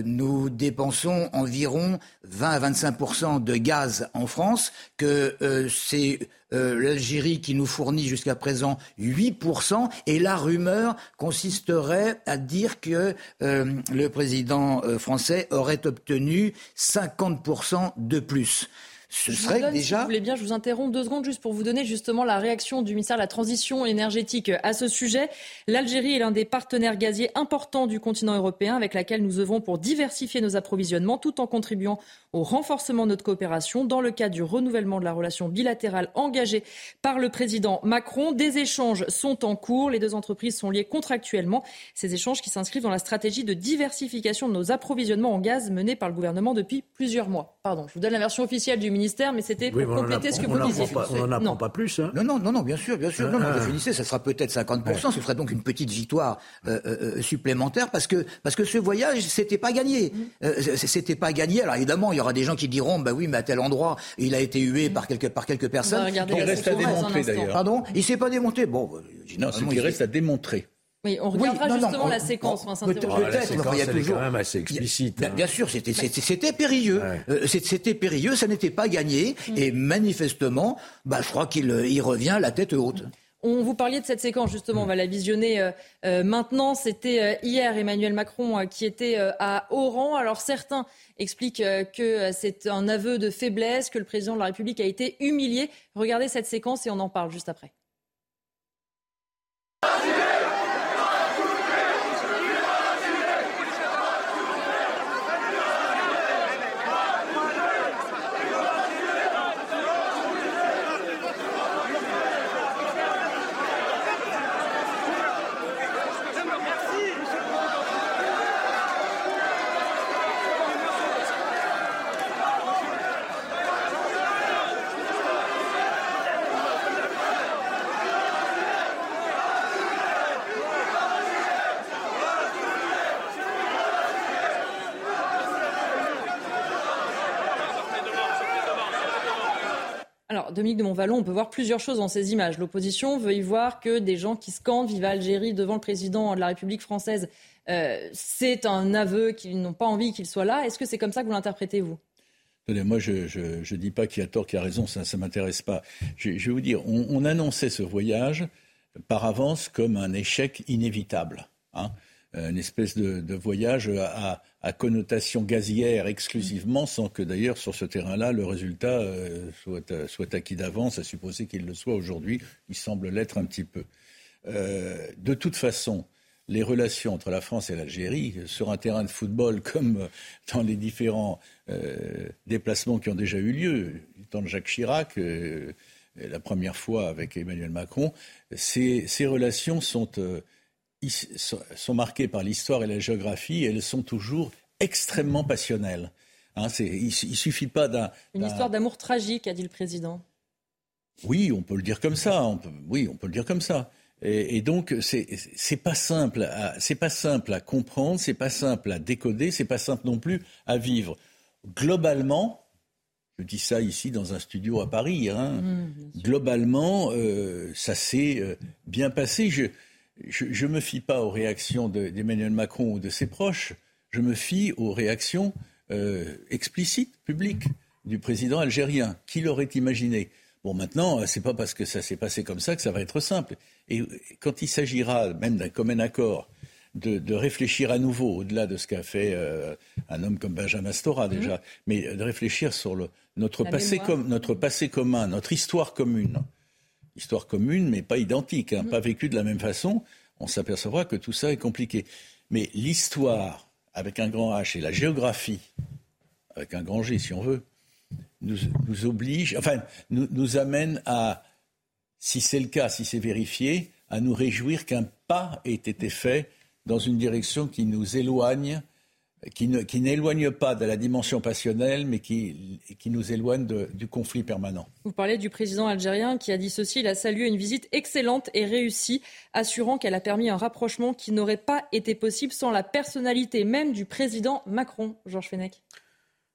nous dépensons environ 20 à 25% de gaz en France, que c'est l'Algérie qui nous fournit jusqu'à présent 8%, et la rumeur consisterait à dire que le président français aurait obtenu 50% de plus ce serait déjà. Si vous voulez bien, je vous interromps deux secondes juste pour vous donner justement la réaction du ministère de la Transition énergétique à ce sujet. L'Algérie est l'un des partenaires gaziers importants du continent européen avec laquelle nous œuvrons pour diversifier nos approvisionnements tout en contribuant au renforcement de notre coopération dans le cadre du renouvellement de la relation bilatérale engagée par le président Macron. Des échanges sont en cours. Les deux entreprises sont liées contractuellement. Ces échanges qui s'inscrivent dans la stratégie de diversification de nos approvisionnements en gaz menée par le gouvernement depuis plusieurs mois. Pardon, je vous donne la version officielle du ministère ministère, mais c'était pour compléter ce que vous disiez. on n'en apprend pas plus. Hein. Non, non, non, non, bien sûr, bien sûr. Non, non, définissez, ça sera peut-être 50%, ce serait donc une petite victoire euh, euh, supplémentaire, parce que, parce que ce voyage, c'était pas gagné. Euh, c'était pas gagné. Alors évidemment, il y aura des gens qui diront, bah oui, mais à tel endroit, il a été hué par quelques, par quelques personnes. il reste à démontrer d'ailleurs. Pardon? Il s'est pas démonté. Bon, non, ce qui reste à démontrer. Oui, on regardera justement la séquence. Peut-être, il y a toujours... quand même assez explicite. Hein. Bien sûr, c'était périlleux. Euh, c'était périlleux, ça n'était pas gagné. Mm. Et manifestement, bah, je crois qu'il il revient la tête haute. On vous parliez de cette séquence, justement, on va la visionner euh, euh, maintenant. C'était hier Emmanuel Macron qui était à Oran. Alors certains expliquent que c'est un aveu de faiblesse, que le président de la République a été humilié. Regardez cette séquence et on en parle juste après. Alors, Dominique de Montvalon, on peut voir plusieurs choses dans ces images. L'opposition veut y voir que des gens qui scandent Viva Algérie devant le président de la République française, euh, c'est un aveu qu'ils n'ont pas envie qu'il soit là. Est-ce que c'est comme ça que vous l'interprétez, vous? Moi, je ne dis pas qui a tort, qui a raison, ça ne m'intéresse pas. Je, vais vous dire, on, annonçait ce voyage par avance comme un échec inévitable. Hein. Euh, une espèce de, voyage à, connotation gazière exclusivement, sans que d'ailleurs sur ce terrain-là le résultat euh, soit, soit, acquis d'avance, à supposer qu'il le soit aujourd'hui. Il semble l'être un petit peu. Euh, de toute façon, les relations entre la France et l'Algérie, sur un terrain de football comme dans les différents déplacements qui ont déjà eu lieu, du temps de Jacques Chirac, la première fois avec Emmanuel Macron, ces relations sont sont marquées par l'histoire et la géographie et elles sont toujours extrêmement passionnelles. Hein, il, ne suffit pas d'un. Une histoire d'amour tragique, a dit le président. Oui, on peut le dire comme ça. oui, on peut le dire comme ça. Et, donc, c'est pas simple. C'est pas simple à comprendre, c'est pas simple à décoder, c'est pas simple non plus à vivre. Globalement, je dis ça ici dans un studio à Paris. Hein, mmh, globalement, euh, ça s'est euh, bien passé. Je, je ne me fie pas aux réactions d'Emmanuel Macron ou de ses proches, je me fie aux réactions euh, explicites, publiques, du président algérien. Qui l'aurait imaginé? Bon, maintenant, euh, c'est pas parce que ça s'est passé comme ça que ça va être simple. Et quand il s'agira même d'un commun accord, de, réfléchir à nouveau, au-delà de ce qu'a fait euh, un homme comme Benjamin Stora déjà, mmh. mais de réfléchir sur notre, passé notre passé commun, notre histoire commune, histoire commune, mais pas identique, hein, mm. pas vécue de la même façon, on s'apercevra que tout ça est compliqué. Mais l'histoire, avec un grand H, et la géographie, avec un grand G si on veut, nous, nous oblige, enfin, nous, nous amène à, si c'est le cas, si c'est vérifié, à nous réjouir qu'un pas ait été fait dans une direction qui nous éloigne qui, n'éloigne pas de la dimension passionnelle, mais qui, qui nous éloigne du conflit permanent. Vous parlez du président algérien qui a dit ceci, il a salué une visite excellente et réussie, assurant qu'elle a permis un rapprochement qui n'aurait pas été possible sans la personnalité même du président Macron. Georges Fenech.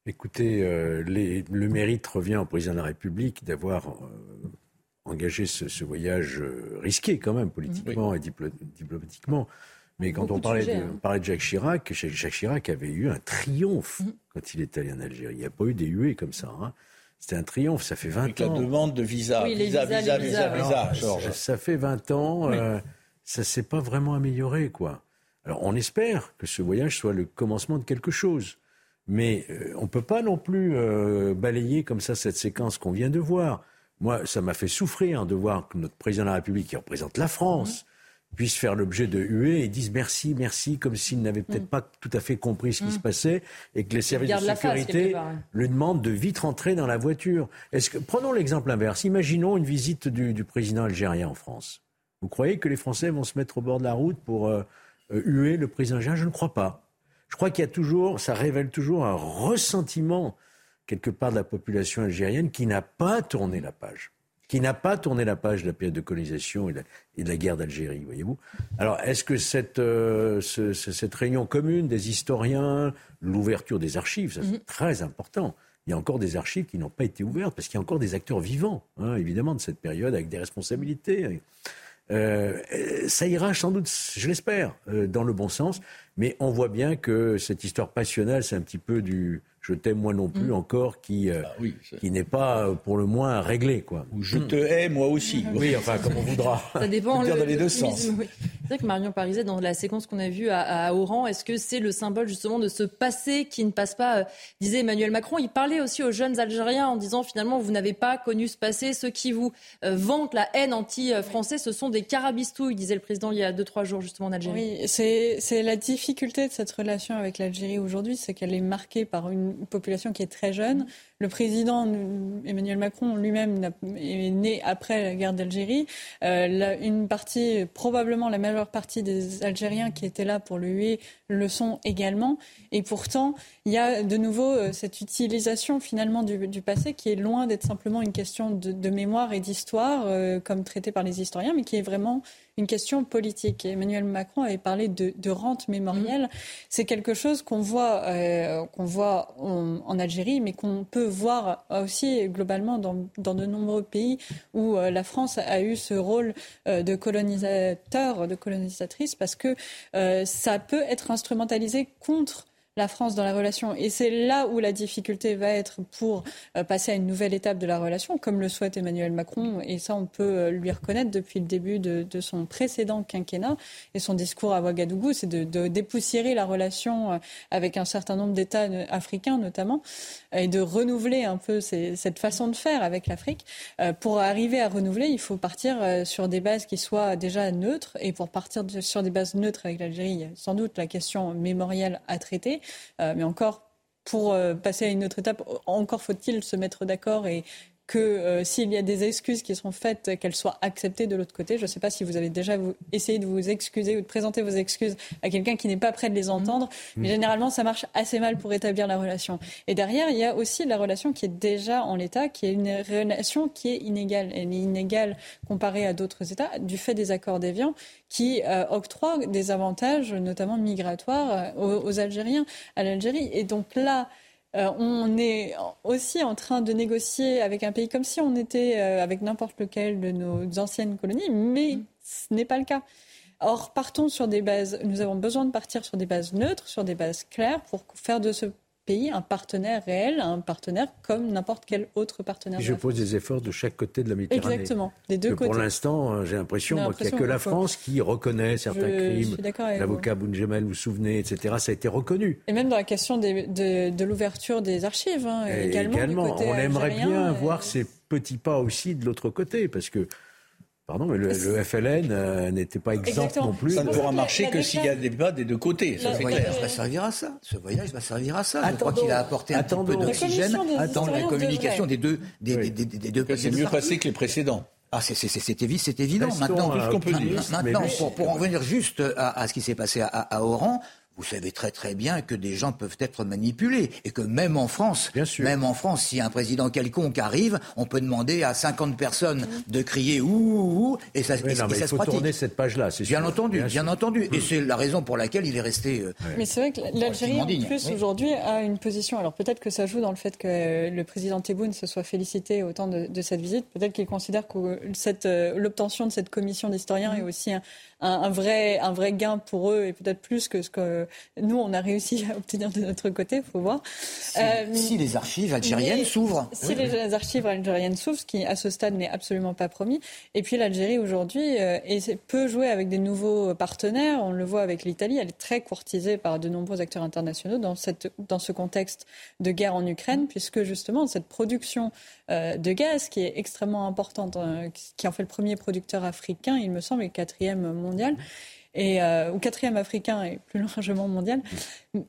Écoutez, euh, le mérite revient au président de la République d'avoir euh, engagé ce, voyage euh, risqué quand même, politiquement et diplomatiquement. Mais quand on parlait, de, hein. parlait de Jacques Chirac, Jacques Chirac avait eu un triomphe mm. quand il est allé en Algérie. Il n'y a pas eu des huées comme ça. Hein. C'était un triomphe, ça fait 20 Avec ans. la demande de visa, visa, visa, visa, visa, Georges. Ça fait 20 ans, euh, ça ne s'est pas vraiment amélioré, quoi. Alors on espère que ce voyage soit le commencement de quelque chose. Mais euh, on ne peut pas non plus euh, balayer comme ça cette séquence qu'on vient de voir. Moi, ça m'a fait souffrir de voir que notre président de la République, qui représente la France, puissent faire l'objet de huées et disent merci, merci, comme s'ils n'avaient peut-être mm. pas tout à fait compris ce qui se mm. passait et que les services de sécurité lui demandent de vite rentrer dans la voiture. Est-ce que, prenons l'exemple inverse. Imaginons une visite du, président algérien en France. Vous croyez que les Français vont se mettre au bord de la route pour euh, euh, huer le président algérien? Je ne crois pas. Je crois qu'il y a toujours, ça révèle toujours un ressentiment quelque part de la population algérienne qui n'a pas tourné la page qui n'a pas tourné la page de la période de colonisation et de la, guerre d'Algérie, voyez-vous. Alors, est-ce que cette, euh, cette réunion commune des historiens, l'ouverture des archives, ça c'est mhm. très important. Il y a encore des archives qui n'ont pas été ouvertes parce qu'il y a encore des acteurs vivants, hein, évidemment, de cette période avec des responsabilités. Euh, ça ira sans doute, je l'espère, euh, dans le bon sens, mais on voit bien que cette histoire passionnelle, c'est un petit peu du, je t'aime moi non plus mm. encore qui, euh, ah qui n'est pas euh, pour le moins réglé. Quoi. Ou je te hais moi aussi. Oui, enfin, comme on voudra. Ça dépend. le, dans les deux sens. C'est vrai que Marion Pariset, dans la séquence qu'on a vue à, Oran, est-ce que c'est le symbole justement de ce passé qui ne passe pas, euh, disait Emmanuel Macron Il parlait aussi aux jeunes Algériens en disant finalement, vous n'avez pas connu ce passé. Ceux qui vous vantent la haine anti-français, ce sont des carabistouilles, disait le président il y a deux, trois jours justement en Algérie. Oui, c'est la difficulté de cette relation avec l'Algérie aujourd'hui, c'est qu'elle est marquée par une population qui est très jeune. Le président Emmanuel Macron lui-même est né après la guerre d'Algérie. Euh, une partie, probablement la majeure partie des Algériens qui étaient là pour le huer le sont également. Et pourtant, il y a de nouveau euh, cette utilisation finalement du, passé qui est loin d'être simplement une question de, mémoire et d'histoire, euh, comme traité par les historiens, mais qui est vraiment une question politique. Emmanuel Macron avait parlé de, rente mémorielle. Mmh. C'est quelque chose qu'on voit, euh, qu'on voit en, Algérie, mais qu'on peut voir aussi globalement dans, de nombreux pays où la France a eu ce rôle de colonisateur, de colonisatrice, parce que ça peut être instrumentalisé contre la France dans la relation. Et c'est là où la difficulté va être pour euh, passer à une nouvelle étape de la relation, comme le souhaite Emmanuel Macron. Et ça, on peut euh, lui reconnaître depuis le début de, son précédent quinquennat. Et son discours à Ouagadougou, c'est de, dépoussiérer la relation euh, avec un certain nombre d'États africains, notamment, et de renouveler un peu cette façon de faire avec l'Afrique. Pour arriver à renouveler, il faut partir sur des bases qui soient déjà neutres. Et pour partir sur des bases neutres avec l'Algérie, il y a sans doute la question mémorielle à traiter. Euh, mais encore, pour euh, passer à une autre étape, encore faut-il se mettre d'accord et que euh, s'il y a des excuses qui sont faites, qu'elles soient acceptées de l'autre côté. Je ne sais pas si vous avez déjà essayé de vous excuser ou de présenter vos excuses à quelqu'un qui n'est pas prêt de les entendre, mmh. mais généralement ça marche assez mal pour établir la relation. Et derrière, il y a aussi la relation qui est déjà en l'état, qui est une relation qui est inégale. Elle est inégale comparée à d'autres États du fait des accords d'Évian qui euh, octroient des avantages, notamment migratoires, euh, aux Algériens, à l'Algérie. Et donc là, euh, on est aussi en train de négocier avec un pays comme si on était euh, avec n'importe lequel de nos anciennes colonies, mais mm. ce n'est pas le cas. Or, partons sur des bases, nous avons besoin de partir sur des bases neutres, sur des bases claires pour faire de ce pays un partenaire réel, un partenaire comme n'importe quel autre partenaire. je pose des efforts de chaque côté de la Méditerranée. Exactement, des deux côtés. Pour l'instant, euh, j'ai l'impression qu'il n'y a que la France qui reconnaît certains crimes. L'avocat Bounjemel, vous vous souvenez, etc. Ça a été reconnu. Et même dans la question de, l'ouverture des archives, hein, également. on aimerait bien voir ces petits pas aussi de l'autre côté, parce que Pardon, mais le, FLN euh, n'était pas exempt non plus. Ça ne pourra marcher que s'il y a des débats des deux côtés. Ce voyage va servir à ça. Ce voyage va servir à ça. Je crois qu'il a apporté un peu d'oxygène dans la communication des deux, des, des, des, deux C'est mieux passé que les précédents. Ah, c'est évident. Maintenant, tout ce qu'on peut dire. Maintenant, pour, pour, en revenir juste à, à ce qui s'est passé à, à Oran, vous savez très très bien que des gens peuvent être manipulés et que même en France, même en France, si un président quelconque arrive, on peut demander à 50 personnes de crier ouh, ouh et ça, oui, non, il faut tourner cette page-là, c'est bien entendu, bien, entendu, et c'est la raison pour laquelle il est resté. Euh, mais c'est vrai que l'Algérie en plus aujourd'hui a une position. Alors peut-être que ça joue dans le fait que le président Tebboune se soit félicité au temps de, cette visite. Peut-être qu'il considère que cette euh, l'obtention de cette commission d'historiens est aussi un, un, vrai, un vrai gain pour eux et peut-être plus que ce que nous, on a réussi à obtenir de notre côté, il faut voir. Si, euh, les archives algériennes s'ouvrent. Si les archives algériennes s'ouvrent, ce qui à ce stade n'est absolument pas promis. Et puis l'Algérie aujourd'hui euh, peut jouer avec des nouveaux partenaires. On le voit avec l'Italie, elle est très courtisée par de nombreux acteurs internationaux dans, cette, dans ce contexte de guerre en Ukraine, puisque justement cette production euh, de gaz qui est extrêmement importante, qui en fait le premier producteur africain, il me semble, et quatrième mondial et euh, ou quatrième africain et plus largement mondial,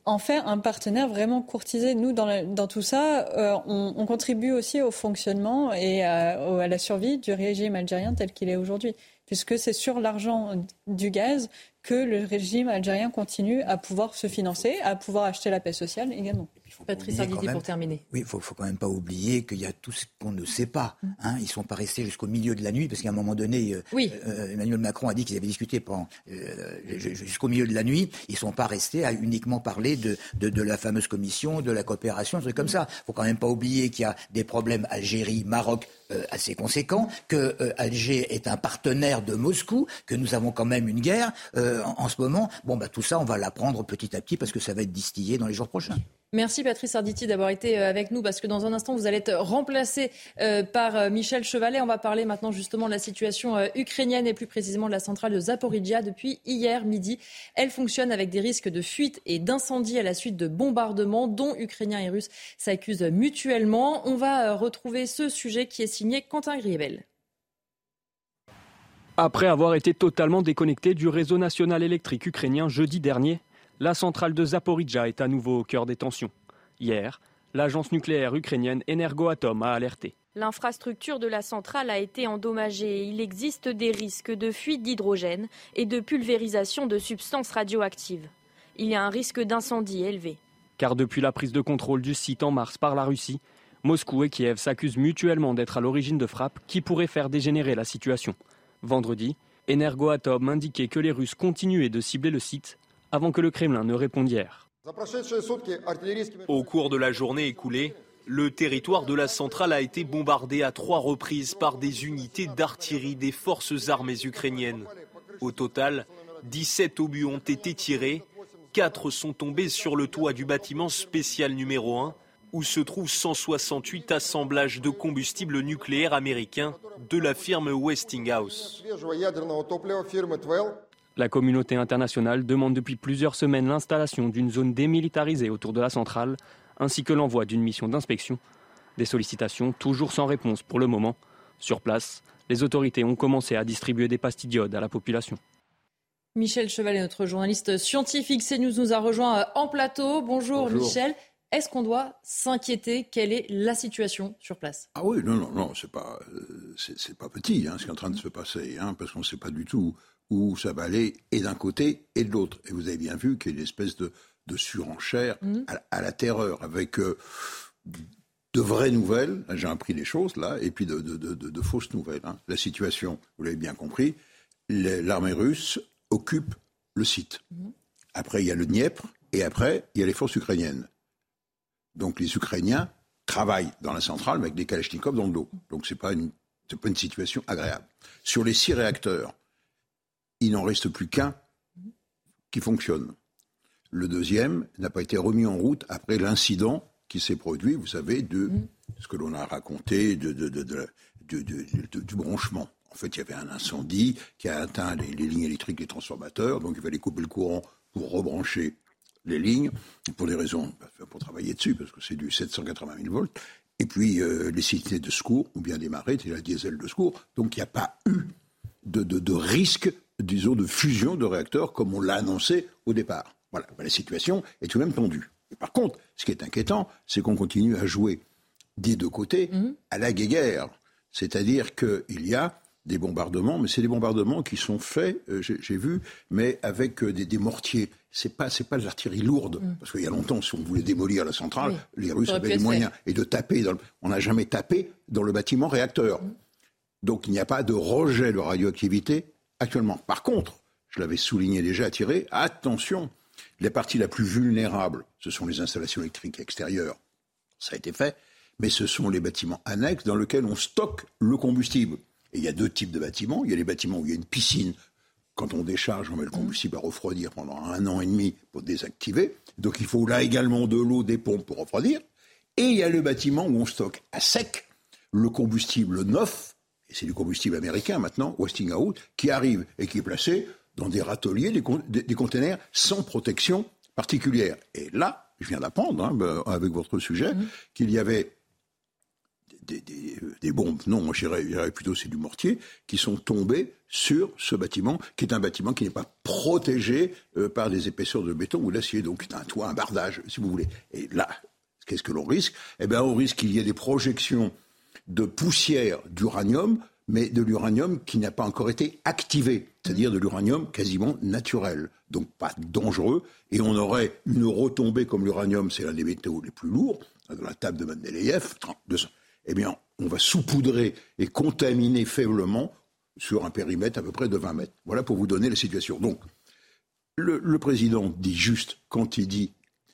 en faire un partenaire vraiment courtisé. Nous, dans, tout ça, euh, on, contribue aussi au fonctionnement et à, à, la survie du régime algérien tel qu'il est aujourd'hui puisque c'est sur l'argent du gaz que le régime algérien continue à pouvoir se financer, à pouvoir acheter la paix sociale également. Patrice Arditi pour terminer. Oui, il faut, faut quand même pas oublier qu'il y a tout ce qu'on ne sait pas. Mm. Hein. Ils ne sont pas restés jusqu'au milieu de la nuit, parce qu'à un moment donné, euh, euh, Emmanuel Macron a dit qu'ils avaient discuté pendant euh, jusqu'au milieu de la nuit. Ils ne sont pas restés à uniquement parler de, de, de, la fameuse commission, de la coopération, des trucs comme ça. Il faut quand même pas oublier qu'il y a des problèmes Algérie, Maroc assez conséquents, que Alger est un partenaire de Moscou, que nous avons quand même une guerre en, en, ce moment. Bon, bah tout ça, on va l'apprendre petit à petit parce que ça va être distillé dans les jours prochains. Merci Patrice Arditi d'avoir été euh, avec nous parce que dans un instant vous allez être remplacé euh, par euh, Michel Chevalet. On va parler maintenant justement de la situation ukrainienne et plus précisément de la centrale de Zaporizhia. Depuis hier midi, elle fonctionne avec des risques de fuite et d'incendie à la suite de bombardements dont Ukrainiens et Russes s'accusent mutuellement. On va retrouver ce sujet qui est signé Quentin Griebel. Après avoir été totalement déconnecté du réseau national électrique ukrainien jeudi dernier, la centrale de Zaporizhia est à nouveau au cœur des tensions. Hier, l'agence nucléaire ukrainienne Energoatom a alerté. L'infrastructure de la centrale a été endommagée et il existe des risques de fuite d'hydrogène et de pulvérisation de substances radioactives. Il y a un risque d'incendie élevé. Car depuis la prise de contrôle du site en mars par la Russie, Moscou et Kiev s'accusent mutuellement d'être à l'origine de frappes qui pourraient faire dégénérer la situation. Vendredi, Energoatom indiquait que les Russes continuaient de cibler le site avant que le Kremlin ne réponde hier. Au cours de la journée écoulée, le territoire de la centrale a été bombardé à trois reprises par des unités d'artillerie des forces armées ukrainiennes. Au total, 17 obus ont été tirés, 4 sont tombés sur le toit du bâtiment spécial numéro 1, où se trouvent 168 assemblages de combustible nucléaire américain de la firme Westinghouse. La communauté internationale demande depuis plusieurs semaines l'installation d'une zone démilitarisée autour de la centrale, ainsi que l'envoi d'une mission d'inspection. Des sollicitations toujours sans réponse pour le moment. Sur place, les autorités ont commencé à distribuer des pastilles à la population. Michel Chevalet, notre journaliste scientifique CNews, nous a rejoint euh, en plateau. Bonjour, Michel. Est-ce qu'on doit s'inquiéter? Quelle est la situation sur place? Ah oui, non, non, non, c'est pas, euh, c'est, pas petit hein, ce qui est en train de se passer, hein, parce qu'on ne sait pas du tout où ça va aller et d'un côté et de l'autre. Et vous avez bien vu qu'il y a une espèce de, surenchère mmh. à, la terreur, avec euh, de vraies nouvelles, j'ai appris les choses là, et puis de, fausses nouvelles. Hein. La situation, vous l'avez bien compris, l'armée russe occupe le site. Mmh. Après, il y a le Dniepr, et après, il y a les forces ukrainiennes. Donc les Ukrainiens travaillent dans la centrale avec des Kalachnikovs dans le dos. Donc ce n'est pas, pas une situation agréable. Sur les six réacteurs, il n'en reste plus qu'un qui fonctionne. Le deuxième n'a pas été remis en route après l'incident qui s'est produit, vous savez, de ce que l'on a raconté de, du branchement. En fait, il y avait un incendie qui a atteint les, lignes électriques, les transformateurs, donc il fallait couper le courant pour rebrancher les lignes, pour des raisons, pour travailler dessus, parce que c'est du 780 000 volts. Et puis, euh, les cités de secours ont bien démarré, c'était la diesel de secours, donc il n'y a pas eu de, de risque disons, de fusion de réacteurs comme on l'a annoncé au départ. Voilà, ben, la situation est tout de même tendue. par contre, ce qui est inquiétant, c'est qu'on continue à jouer des deux côtés mhm. à la guerre. C'est-à-dire qu'il y a des bombardements, mais c'est des bombardements qui sont faits, euh, j'ai vu, mais avec euh, des, mortiers. C'est pas c'est pas de l'artillerie lourde, mhm. parce qu'il y a longtemps, si on voulait démolir la centrale, les Russes avaient les moyens et de taper. Dans On n'a jamais tapé dans le bâtiment réacteur. Mhm. Donc il n'y a pas de rejet de radioactivité actuellement. Par contre, je l'avais souligné déjà, attiré, attention, les parties la plus vulnérables, ce sont les installations électriques extérieures. Ça a été fait, mais ce sont les bâtiments annexes dans lesquels on stocke le combustible. Et il y a deux types de bâtiments. Il y a les bâtiments où il y a une piscine. Quand on décharge, on met le combustible à refroidir pendant un an et demi pour désactiver. Donc il faut là également de l'eau, des pompes pour refroidir. Et il y a le bâtiment où on stocke à sec le combustible neuf et c'est du combustible américain maintenant, Westinghouse, qui arrive et qui est placé dans des râteliers, des, containers sans protection particulière. Et là, je viens d'apprendre, hein, ben, avec votre sujet, mhm. qu'il y avait des, bombes, non, moi j'irais plutôt c'est du mortier, qui sont tombées sur ce bâtiment, qui est un bâtiment qui n'est pas protégé euh, par des épaisseurs de béton ou d'acier, donc c'est un toit, un bardage, si vous voulez. Et là, qu'est-ce que l'on risque? Eh bien, on risque qu'il y ait des projections de poussière d'uranium, mais de l'uranium qui n'a pas encore été activé, c'est-à-dire de l'uranium quasiment naturel, donc pas dangereux, et on aurait une retombée comme l'uranium, c'est l'un des métaux les plus lourds, dans la table de Mendeleïev, 200. eh bien, on va saupoudrer et contaminer faiblement sur un périmètre à peu près de 20 mètres. Voilà pour vous donner la situation. Donc, le, président dit juste, quand il dit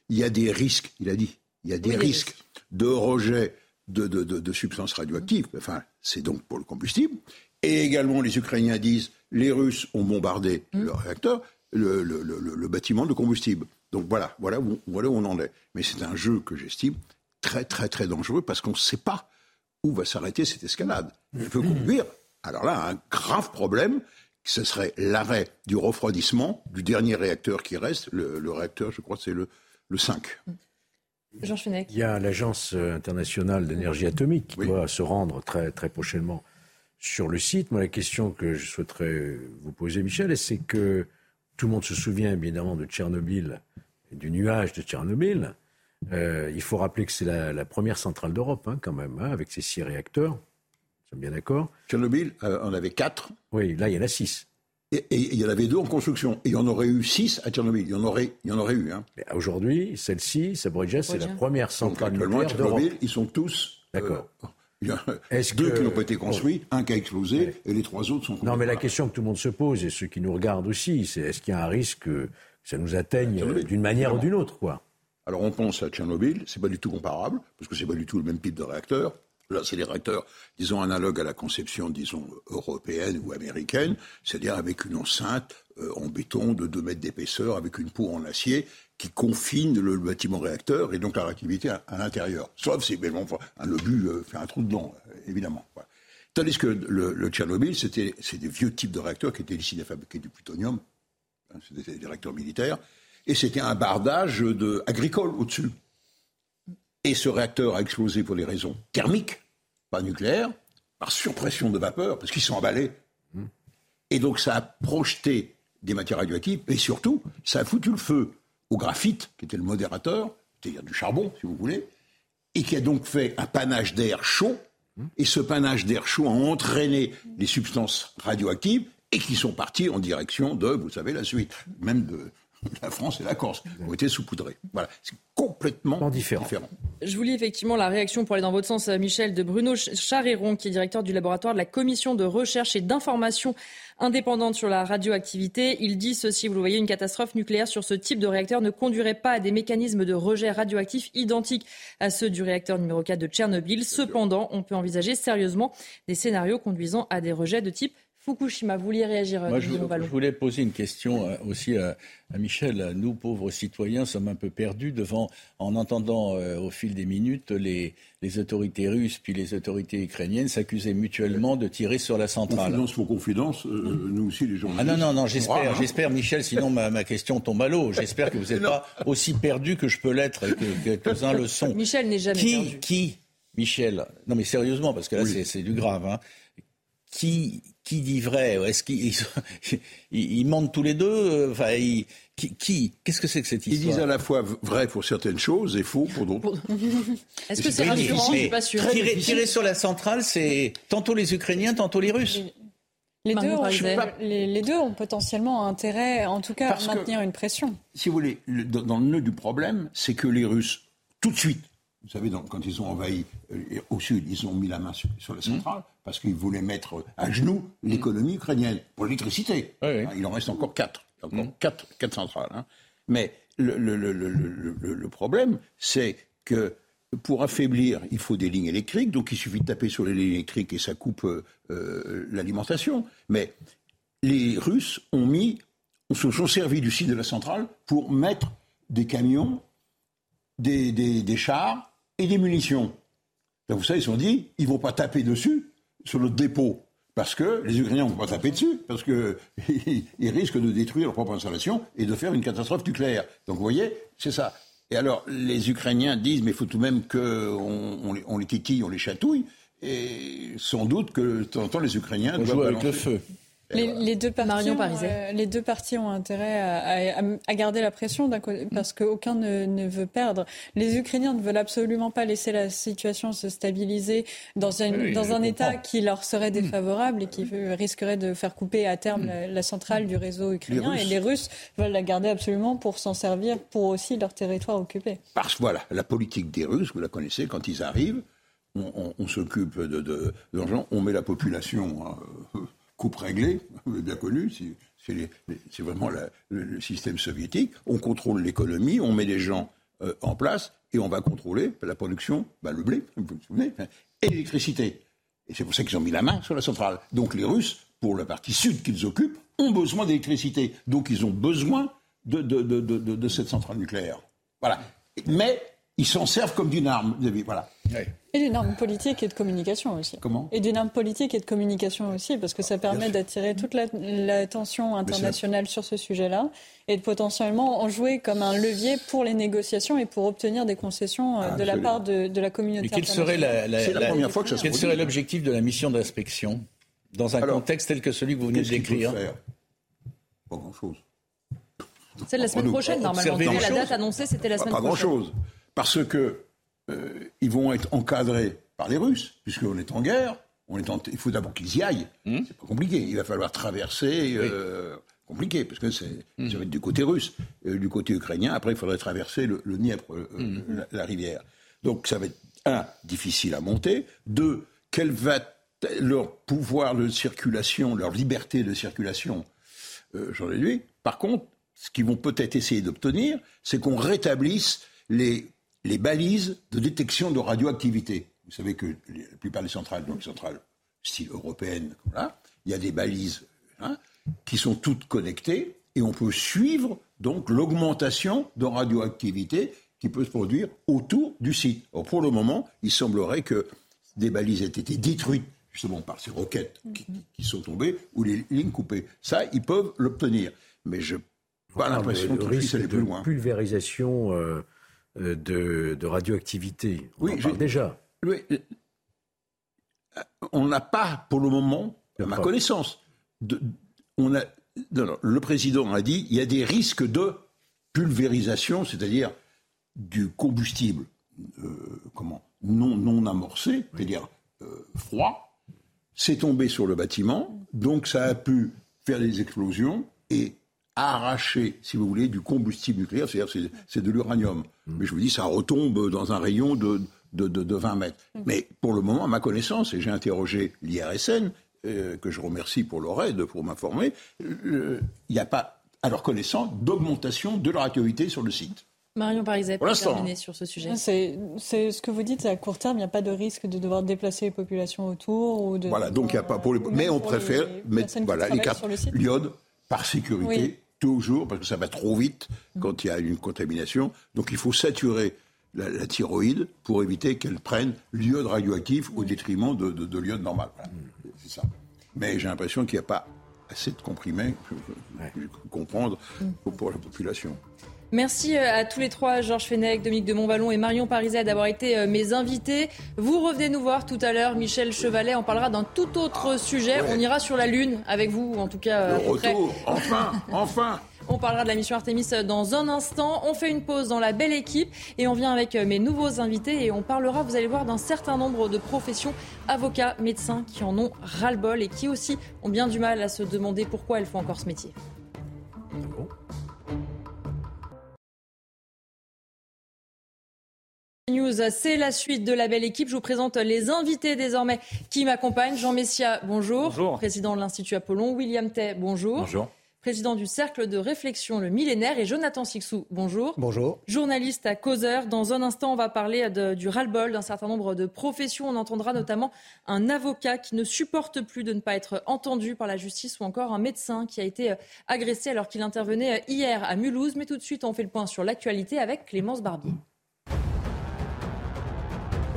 il y a des risques, il a dit, il y a des risques de rejet de, substances radioactives, enfin, c'est donc pour le combustible. Et également, les Ukrainiens disent les Russes ont bombardé mmh. le réacteur, le, bâtiment de combustible. Donc voilà, voilà où, voilà où on en est. Mais c'est un jeu que j'estime très, très, très dangereux parce qu'on ne sait pas où va s'arrêter cette escalade. Il peut conduire, alors là, un grave problème ce serait l'arrêt du refroidissement du dernier réacteur qui reste, le, réacteur, je crois, c'est le, le 5. Jean Fenech. Il y a l'Agence internationale d'énergie atomique qui doit se rendre très, très prochainement sur le site. Moi, la question que je souhaiterais vous poser, Michel, c'est que tout le monde se souvient évidemment de Tchernobyl du nuage de Tchernobyl. Euh, il faut rappeler que c'est la, première centrale d'Europe, hein, quand même, hein, avec ses six réacteurs. Nous sommes bien d'accord Tchernobyl, euh, on avait quatre. Oui, là, il y en a six. Et, il y en avait deux en construction. Et il y en aurait eu six à Tchernobyl. Il y en aurait, il y en aurait eu. Hein. Aujourd'hui, celle-ci, Sabridja, c'est la première centrale nucléaire Tchernobyl, ils sont tous. Euh, d'accord. il y a deux qui n'ont pas été construits, un qui a explosé, et les trois autres sont. Non, mais la question que tout le monde se pose, et ceux qui nous regardent aussi, c'est est-ce qu'il y a un risque que ça nous atteigne d'une manière ou d'une autre, quoi? Alors on pense à Tchernobyl, c'est pas du tout comparable, parce que c'est pas du tout le même type de réacteur. Là, c'est des réacteurs, disons, analogues à la conception, disons, européenne ou américaine, c'est-à-dire avec une enceinte euh, en béton de 2 mètres d'épaisseur, avec une peau en acier qui confine le, bâtiment réacteur et donc la réactivité à, l'intérieur. Sauf si, ben, un obus euh, fait un trou dedans, euh, évidemment. Tandis que le, Tchernobyl, c'était des vieux types de réacteurs qui étaient destinés à fabriquer du plutonium, hein, c'était des réacteurs militaires, et c'était un bardage de, agricole au-dessus. Et ce réacteur a explosé pour des raisons thermiques, pas nucléaires, par surpression de vapeur, parce qu'ils sont emballés. Et donc ça a projeté des matières radioactives, et surtout, ça a foutu le feu au graphite, qui était le modérateur, c'est-à-dire du charbon, si vous voulez, et qui a donc fait un panache d'air chaud, et ce panache d'air chaud a entraîné les substances radioactives, et qui sont parties en direction de, vous savez, la suite, même de, la France et la Corse ont été saupoudrés. Voilà, c'est complètement différent. Je vous lis effectivement la réaction pour aller dans votre sens, Michel, de Bruno Charéron, qui est directeur du laboratoire de la commission de recherche et d'information indépendante sur la radioactivité. Il dit ceci, vous le voyez, une catastrophe nucléaire sur ce type de réacteur ne conduirait pas à des mécanismes de rejet radioactif identiques à ceux du réacteur numéro 4 de Tchernobyl. Cependant, on peut envisager sérieusement des scénarios conduisant à des rejets de type Fukushima. Vous vouliez réagir Moi, je, voulais poser une question euh, aussi à, Michel. Nous, pauvres citoyens, sommes un peu perdus devant, en entendant euh, au fil des minutes les, autorités russes puis les autorités ukrainiennes s'accuser mutuellement de tirer sur la centrale. Confidence pour confidence, euh, nous aussi les gens. Ah non, non, non, j'espère, hein. j'espère, Michel, sinon ma, question tombe à l'eau. J'espère que vous n'êtes pas aussi perdu que je peux l'être et que quelques-uns le sont. Michel n'est jamais qui, perdu. Qui, Michel, non mais sérieusement, parce que là c'est du grave, hein, qui, qui dit vrai? Est-ce qu'ils ils, mentent tous les deux? Qui, Qu'est-ce que c'est que cette histoire Ils disent à la fois vrai pour certaines choses et faux pour d'autres. Est-ce que c'est rassurant? Je suis pas sûr. Tirer, sur la centrale, c'est tantôt les Ukrainiens, tantôt les Russes. Les deux, ont, les, deux, ont, potentiellement intérêt, en tout cas, à maintenir une pression. Si vous voulez, dans le nœud du problème, c'est que les Russes, tout de suite, vous savez, quand ils ont envahi euh, au sud, ils ont mis la main sur, la centrale parce qu'ils voulaient mettre à genoux l'économie ukrainienne pour l'électricité. Hein, il en reste encore quatre. Encore mmh. quatre, quatre, centrales. Hein. Mais le, le, problème, c'est que pour affaiblir, il faut des lignes électriques. Donc il suffit de taper sur les lignes électriques et ça coupe euh, l'alimentation. Mais les Russes ont mis, se sont servis du site de la centrale pour mettre des camions, des, des, des chars et des munitions. vous savez, ils se sont dit, ils vont pas taper dessus, sur notre dépôt. Parce que les Ukrainiens ne vont pas taper dessus, parce qu'ils risquent de détruire leur propre installation et de faire une catastrophe nucléaire. Donc vous voyez, c'est ça. Et alors, les Ukrainiens disent, mais il faut tout de même qu'on on, on, les titille, on les chatouille. Et sans doute que de temps en temps, les Ukrainiens on doivent avec le feu. Les, deux parties ont, euh, les deux parties ont intérêt à, à, garder la pression parce qu'aucun ne, ne, veut perdre. Les Ukrainiens ne veulent absolument pas laisser la situation se stabiliser dans, un, dans un État qui leur serait hmm. défavorable et qui risquerait de faire couper à terme la, centrale du réseau ukrainien. et les Russes veulent la garder absolument pour s'en servir pour aussi leur territoire occupé. Parce que voilà, la politique des Russes, vous la connaissez, quand ils arrivent, on, s'occupe de, de, on met la population. Hein, coupe réglée, bien connu, c'est vraiment le, système soviétique. On contrôle l'économie, on met les gens euh, en place et on va contrôler la production, bah, le blé, vous vous souvenez, hein, et l'électricité. Et c'est pour ça qu'ils ont mis la main sur la centrale. Donc les Russes, pour la partie sud qu'ils occupent, ont besoin d'électricité. Donc ils ont besoin de, cette centrale nucléaire. Voilà. Mais ils s'en servent comme d'une arme. Voilà. Et d'une arme politique et de communication aussi. Comment? Et d'une arme politique et de communication aussi, parce que ça permet d'attirer toute l'attention internationale sur ce sujet-là et de potentiellement en jouer comme un levier pour les négociations et pour obtenir des concessions euh, de la part de, la communauté Mais quel serait la, première fois que ça Quel serait l'objectif de la mission d'inspection dans un contexte tel que celui que vous venez de décrire? Pas grand-chose. C'est la semaine prochaine, normalement. La date annoncée, c'était la semaine prochaine. Pas grand-chose. Parce que euh, ils vont être encadrés par les Russes, puisqu'on est en guerre. On est Il faut d'abord qu'ils y aillent. Hmm. C'est pas compliqué. Il va falloir traverser. Euh, compliqué, parce que c'est, hmm. ça va être du côté russe, euh, du côté ukrainien. Après, il faudrait traverser le, le Dniepr, hmm. la, rivière. Donc, ça va être un difficile à monter. Deux, quel va leur pouvoir de circulation, leur liberté de circulation, j'en ai dit. Par contre, ce qu'ils vont peut-être essayer d'obtenir, c'est qu'on rétablisse les les balises de détection de radioactivité. Vous savez que la plupart des centrales, donc centrales style européenne, il y a des balises hein, qui sont toutes connectées et on peut suivre donc l'augmentation de radioactivité qui peut se produire autour du site. pour le moment, il semblerait que des balises aient été détruites justement par ces roquettes qui, sont tombées ou les lignes coupées. Ça, ils peuvent l'obtenir. Mais je n'ai pas l'impression qu'ils puissent aller plus loin. Pulvérisation. Euh, euh, de, radioactivité. oui, déjà. Oui, euh, on n'a pas, pour le moment, à ma connaissance, on a, le président a dit il y a des risques de pulvérisation, c'est-à-dire du combustible euh, comment, non, non amorcé, c'est-à-dire froid, c'est tombé sur le bâtiment, donc ça a pu faire des explosions et arracher, si vous voulez, du combustible nucléaire, c'est-à-dire c'est de l'uranium. Mm. Mais je vous dis, ça retombe dans un rayon de, de, de, 20 mètres. Mm. Mais pour le moment, à ma connaissance, et j'ai interrogé l'IRSN, euh, que je remercie pour leur aide, pour m'informer, euh, il n'y a pas, à leur connaissance, d'augmentation de la radioactivité sur le site. Marion Pariset, pour terminer sur ce sujet. C'est ce que vous dites, à court terme, il n'y a pas de risque de devoir déplacer les populations autour ou de. Voilà, donc il n'y a pas pour les. Mais on préfère mettre voilà, les cartes l'iode par sécurité toujours, parce que ça va trop vite quand il y a une contamination. Donc il faut saturer la, thyroïde pour éviter qu'elle prenne l'iode radioactif au détriment de, de, l'iode normal. C'est ça. Mais j'ai l'impression qu'il n'y a pas assez de comprimés, pour comprendre, pour la population. Merci euh, à tous les trois, Georges Fenech, Dominique de Montballon et Marion Pariset, d'avoir été euh, mes invités. Vous revenez nous voir tout à l'heure, Michel Chevalet. On parlera d'un tout autre ah, sujet. On ira sur la Lune avec vous, en tout cas. Le retour, enfin, enfin. On parlera de la mission Artemis dans un instant. On fait une pause dans la belle équipe et on vient avec euh, mes nouveaux invités et on parlera, vous allez voir, d'un certain nombre de professions, avocats, médecins qui en ont ras-le-bol et qui aussi ont bien du mal à se demander pourquoi elles font encore ce métier. News, c'est la suite de la belle équipe. Je vous présente les invités désormais qui m'accompagnent. Jean Messia, bonjour. Bonjour. Président de l'Institut Apollon. William Tay, bonjour. Bonjour. Président du Cercle de réflexion Le Millénaire. Et Jonathan Sixou, bonjour. Bonjour. Journaliste à Causeur. Dans un instant, on va parler du ras-le-bol d'un certain nombre de professions. On entendra notamment un avocat qui ne supporte plus de ne pas être entendu par la justice ou encore un médecin qui a été agressé alors qu'il intervenait hier à Mulhouse. Mais tout de suite, on fait le point sur l'actualité avec Clémence Barbier.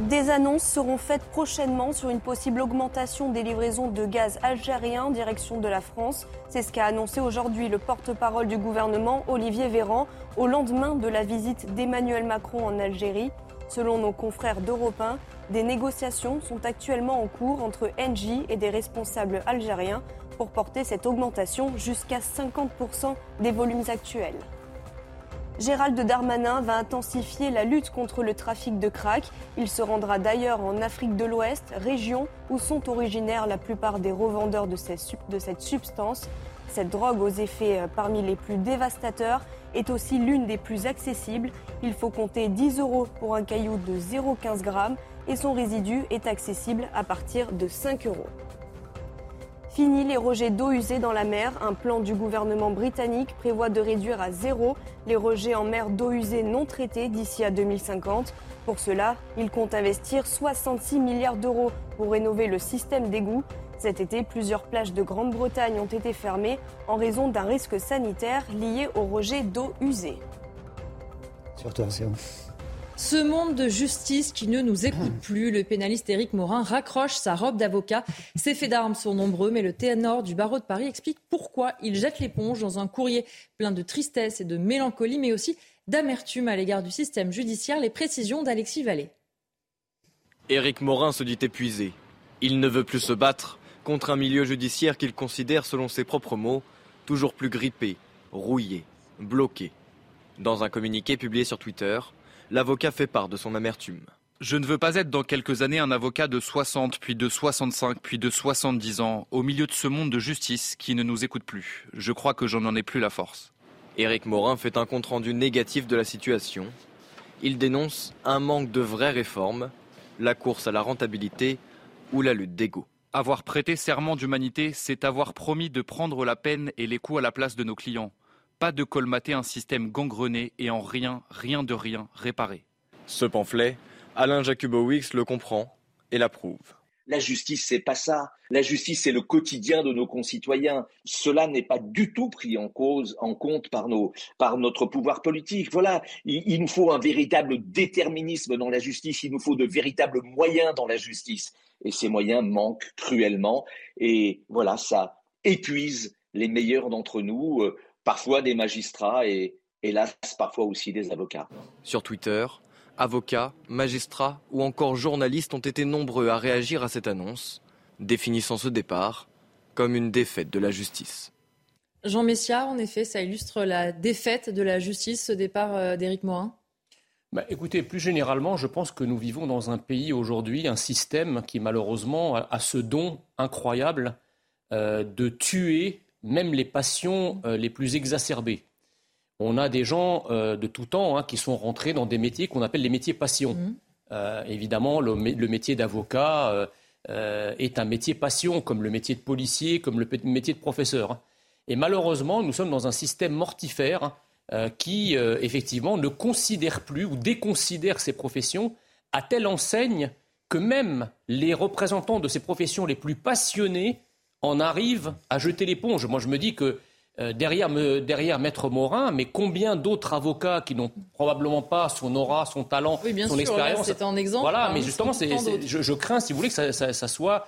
Des annonces seront faites prochainement sur une possible augmentation des livraisons de gaz algérien en direction de la France. C'est ce qu'a annoncé aujourd'hui le porte-parole du gouvernement, Olivier Véran, au lendemain de la visite d'Emmanuel Macron en Algérie. Selon nos confrères d'Europe 1, des négociations sont actuellement en cours entre Engie et des responsables algériens pour porter cette augmentation jusqu'à 50% des volumes actuels. Gérald Darmanin va intensifier la lutte contre le trafic de crack. Il se rendra d'ailleurs en Afrique de l'Ouest, région où sont originaires la plupart des revendeurs de, cette substance. Cette drogue aux effets euh, parmi les plus dévastateurs est aussi l'une des plus accessibles. Il faut compter 10 euros pour un caillou de 0,15 g et son résidu est accessible à partir de 5 euros. Fini les rejets d'eau usée dans la mer. Un plan du gouvernement britannique prévoit de réduire à zéro les rejets en mer d'eau usée non traitée d'ici à 2050. Pour cela, il compte investir 66 milliards d'euros pour rénover le système d'égout. Cet été, plusieurs plages de Grande-Bretagne ont été fermées en raison d'un risque sanitaire lié au rejet d'eau usée. Surtout, ce monde de justice qui ne nous écoute plus, le pénaliste Éric Morin raccroche sa robe d'avocat. Ses faits d'armes sont nombreux, mais le ténor du barreau de Paris explique pourquoi il jette l'éponge dans un courrier plein de tristesse et de mélancolie, mais aussi d'amertume à l'égard du système judiciaire. Les précisions d'Alexis Vallée. Éric Morin se dit épuisé. Il ne veut plus se battre contre un milieu judiciaire qu'il considère, selon ses propres mots, toujours plus grippé, rouillé, bloqué. Dans un communiqué publié sur Twitter, l'avocat fait part de son amertume. Je ne veux pas être dans quelques années un avocat de 60, puis de 65, puis de 70 ans, au milieu de ce monde de justice qui ne nous écoute plus. Je crois que j'en en ai plus la force. Éric Morin fait un compte-rendu négatif de la situation. Il dénonce un manque de vraies réformes, la course à la rentabilité ou la lutte d'ego. Avoir prêté serment d'humanité, c'est avoir promis de prendre la peine et les coups à la place de nos clients pas de colmater un système gangrené et en rien, rien de rien réparé. Ce pamphlet, Alain Jacubowicz le comprend et l'approuve. La justice, c'est pas ça. La justice, c'est le quotidien de nos concitoyens. Cela n'est pas du tout pris en cause, en compte par nos, par notre pouvoir politique. Voilà. Il, il, nous faut un véritable déterminisme dans la justice. Il nous faut de véritables moyens dans la justice. Et ces moyens manquent cruellement. Et voilà, ça épuise les meilleurs d'entre nous. Euh, parfois des magistrats et hélas parfois aussi des avocats. Sur Twitter, avocats, magistrats ou encore journalistes ont été nombreux à réagir à cette annonce, définissant ce départ comme une défaite de la justice. Jean Messia, en effet, ça illustre la défaite de la justice, ce départ euh, d'Éric Morin bah, écoutez, plus généralement, je pense que nous vivons dans un pays aujourd'hui, un système qui malheureusement a ce don incroyable euh, de tuer même les passions euh, les plus exacerbées. On a des gens euh, de tout temps hein, qui sont rentrés dans des métiers qu'on appelle les métiers passion. Mmh. Euh, évidemment, le, métier d'avocat est un métier passion, comme le métier de policier, comme le métier de professeur. Et malheureusement, nous sommes dans un système mortifère qui, effectivement, ne considère plus ou déconsidère ces professions à telle enseigne que même les représentants de ces professions les plus passionnés en arrive à jeter l'éponge. Moi, je me dis que euh, derrière, derrière, Maître Morin, mais combien d'autres avocats qui n'ont probablement pas son aura, son talent, son expérience. C'est un exemple. Voilà, mais justement, je, crains, si vous voulez, que ça, soit,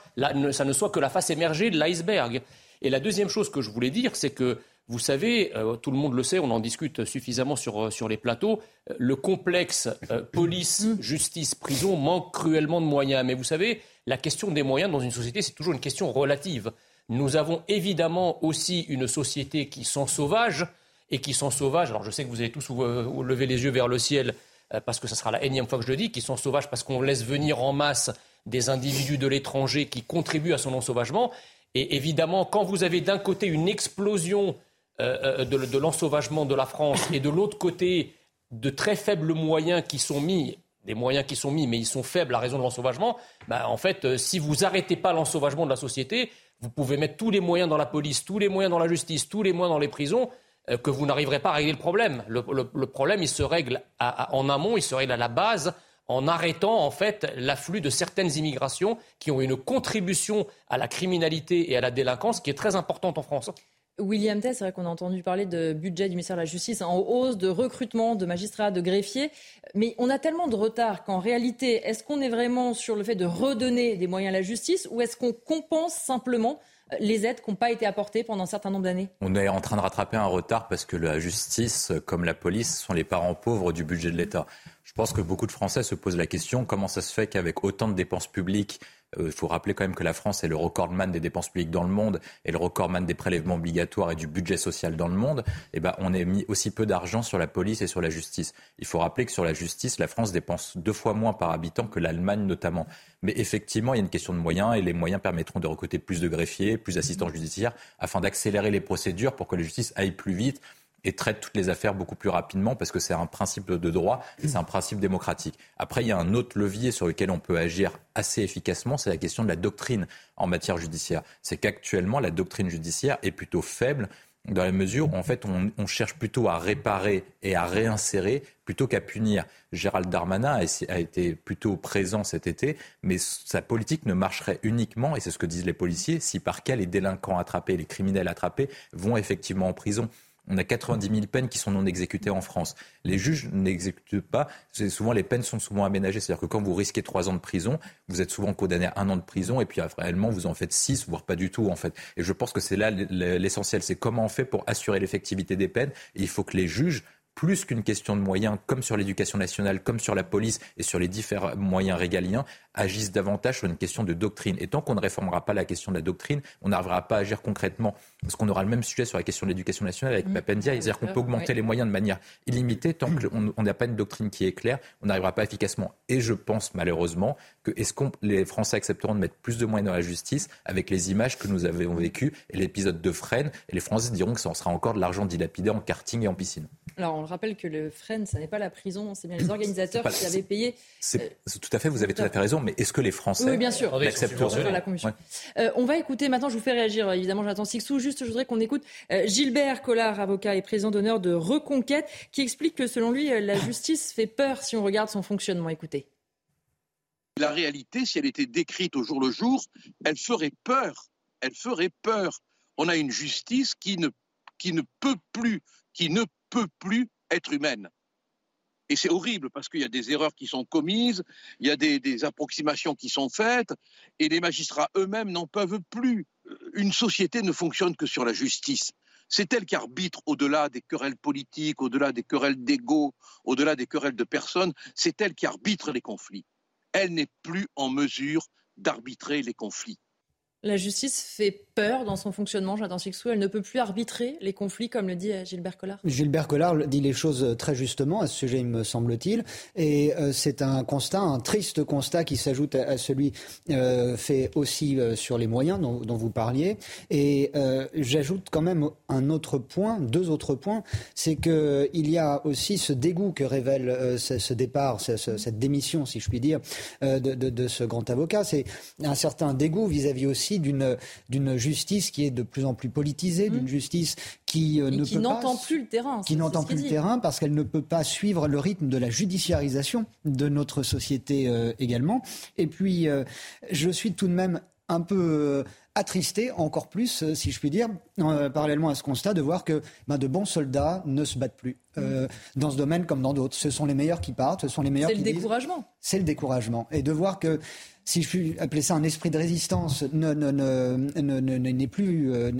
ça ne soit que la face émergée de l'iceberg. Et la deuxième chose que je voulais dire, c'est que vous savez, euh, tout le monde le sait, on en discute suffisamment sur, euh, sur les plateaux, le complexe police, mm. justice, prison manque cruellement de moyens. Mais vous savez, la question des moyens dans une société, c'est toujours une question relative. Nous avons évidemment aussi une société qui sont sauvage et qui sont sauvages. Alors je sais que vous allez tous lever les yeux vers le ciel euh, parce que ce sera la énième fois que je le dis, qui sont sauvages parce qu'on laisse venir en masse des individus de l'étranger qui contribuent à son ensauvagement. Et évidemment, quand vous avez d'un côté une explosion euh, euh, de l'ensauvagement de la France et de l'autre côté de très faibles moyens qui sont mis des moyens qui sont mis, mais ils sont faibles à raison de l'ensauvagement, bah, en fait, euh, si vous n'arrêtez pas l'ensauvagement de la société, vous pouvez mettre tous les moyens dans la police, tous les moyens dans la justice, tous les moyens dans les prisons, euh, que vous n'arriverez pas à régler le problème. Le, problème, il se règle en amont, il se règle à la base, en arrêtant en fait l'afflux de certaines immigrations qui ont une contribution à la criminalité et à la délinquance qui est très importante en France. William Tess, c'est vrai qu'on a entendu parler de budget du ministère de la Justice en hausse, de recrutement de magistrats, de greffiers. Mais on a tellement de retard qu'en réalité, est-ce qu'on est vraiment sur le fait de redonner des moyens à la justice ou est-ce qu'on compense simplement euh, les aides qui n'ont pas été apportées pendant un certain nombre d'années? On est en train de rattraper un retard parce que la justice, comme la police, sont les parents pauvres du budget de l'État. Je pense que beaucoup de Français se posent la question comment ça se fait qu'avec autant de dépenses publiques Il faut rappeler quand même que la France est le recordman des dépenses publiques dans le monde et le recordman des prélèvements obligatoires et du budget social dans le monde. Eh ben, on a mis aussi peu d'argent sur la police et sur la justice. Il faut rappeler que sur la justice, la France dépense deux fois moins par habitant que l'Allemagne notamment. Mais effectivement, il y a une question de moyens et les moyens permettront de recruter plus de greffiers, plus d'assistants judiciaires afin d'accélérer les procédures pour que la justice aille plus vite et traite toutes les affaires beaucoup plus rapidement parce que c'est un principe de droit c'est un principe démocratique. Après, il y a un autre levier sur lequel on peut agir assez efficacement, c'est la question de la doctrine en matière judiciaire. C'est qu'actuellement, la doctrine judiciaire est plutôt faible dans la mesure où en fait on, on, cherche plutôt à réparer et à réinsérer plutôt qu'à punir. Gérald Darmanin a, a, été plutôt présent cet été, mais sa politique ne marcherait uniquement, et c'est ce que disent les policiers, si par cas les délinquants attrapés, les criminels attrapés vont effectivement en prison. On a 90 000 peines qui sont non exécutées en France. Les juges n'exécutent pas. Souvent, les peines sont souvent aménagées. C'est-à-dire que quand vous risquez trois ans de prison, vous êtes souvent condamné à un an de prison et puis réellement, vous en faites six, voire pas du tout, en fait. Et je pense que c'est là l'essentiel. C'est comment on fait pour assurer l'effectivité des peines. Il faut que les juges plus qu'une question de moyens, comme sur l'éducation nationale, comme sur la police et sur les différents moyens régaliens, agissent davantage sur une question de doctrine. Et tant qu'on ne réformera pas la question de la doctrine, on n'arrivera pas à agir concrètement. Parce qu'on aura le même sujet sur la question de l'éducation nationale avec mmh. Papendia. C'est-à-dire qu'on peut augmenter les moyens de manière illimitée. Tant qu'on n'a pas une doctrine qui est claire, on n'arrivera pas efficacement. Et je pense malheureusement que est-ce que les Français accepteront de mettre plus de moyens dans la justice avec les images que nous avons vécues et l'épisode de Fresnes Et les Français diront que ça en sera encore de l'argent dilapidé en karting et en piscine. Alors on rappelle que le Fresnes, ça n'est pas la prison, c'est bien les organisateurs qui avaient payé. C'est, euh, tout à fait, vous avez tout à fait raison mais est-ce que les Français oui, bien sûr. l'accepteront la euh, On va écouter maintenant, je vous fais réagir évidemment, Jonathan Sixou. Juste, je voudrais qu'on écoute euh, Gilbert Collard, avocat et président d'honneur de Reconquête, qui explique que selon lui, la justice fait peur si on regarde son fonctionnement. Écoutez. La réalité, si elle était décrite au jour le jour, elle ferait peur. Elle ferait peur. On a une justice qui ne, qui ne peut plus, qui ne peut plus être humaine. Et c'est horrible parce qu'il y a des erreurs qui sont commises, il y a des, approximations qui sont faites, et les magistrats eux-mêmes n'en peuvent plus. Une société ne fonctionne que sur la justice. C'est elle qui arbitre au-delà des querelles politiques, au-delà des querelles d'ego, au-delà des querelles de personnes. C'est elle qui arbitre les conflits. Elle n'est plus en mesure d'arbitrer les conflits. La justice fait dans son fonctionnement, Jonathan Sixou. Elle ne peut plus arbitrer les conflits, comme le dit euh, Gilbert Collard. Gilbert Collard dit les choses très justement à ce sujet, il me semble-t-il. Et euh, c'est un constat, un triste constat qui s'ajoute à, celui euh, fait aussi sur les moyens dont, vous parliez. Et j'ajoute quand même un autre point, deux autres points. C'est qu'il y a aussi ce dégoût que révèle ce, départ, cette démission, si je puis dire, de, ce grand avocat. C'est un certain dégoût vis-à-vis aussi d'une d'une justice qui est de plus en plus politisée, d'une mmh. justice qui euh, ne qui n'entend plus le terrain, qui n'entend plus le terrain parce qu'elle ne peut pas suivre le rythme de la judiciarisation de notre société euh, également. Et puis, euh, je suis tout de même un peu attristé, encore plus, si je puis dire, parallèlement à ce constat, de voir que ben, de bons soldats ne se battent plus mmh. dans ce domaine comme dans d'autres. Ce sont les meilleurs qui partent, ce sont les meilleurs qui C'est le découragement. C'est le découragement. Et de voir que si je puis appeler ça un esprit de résistance, n'est plus, euh,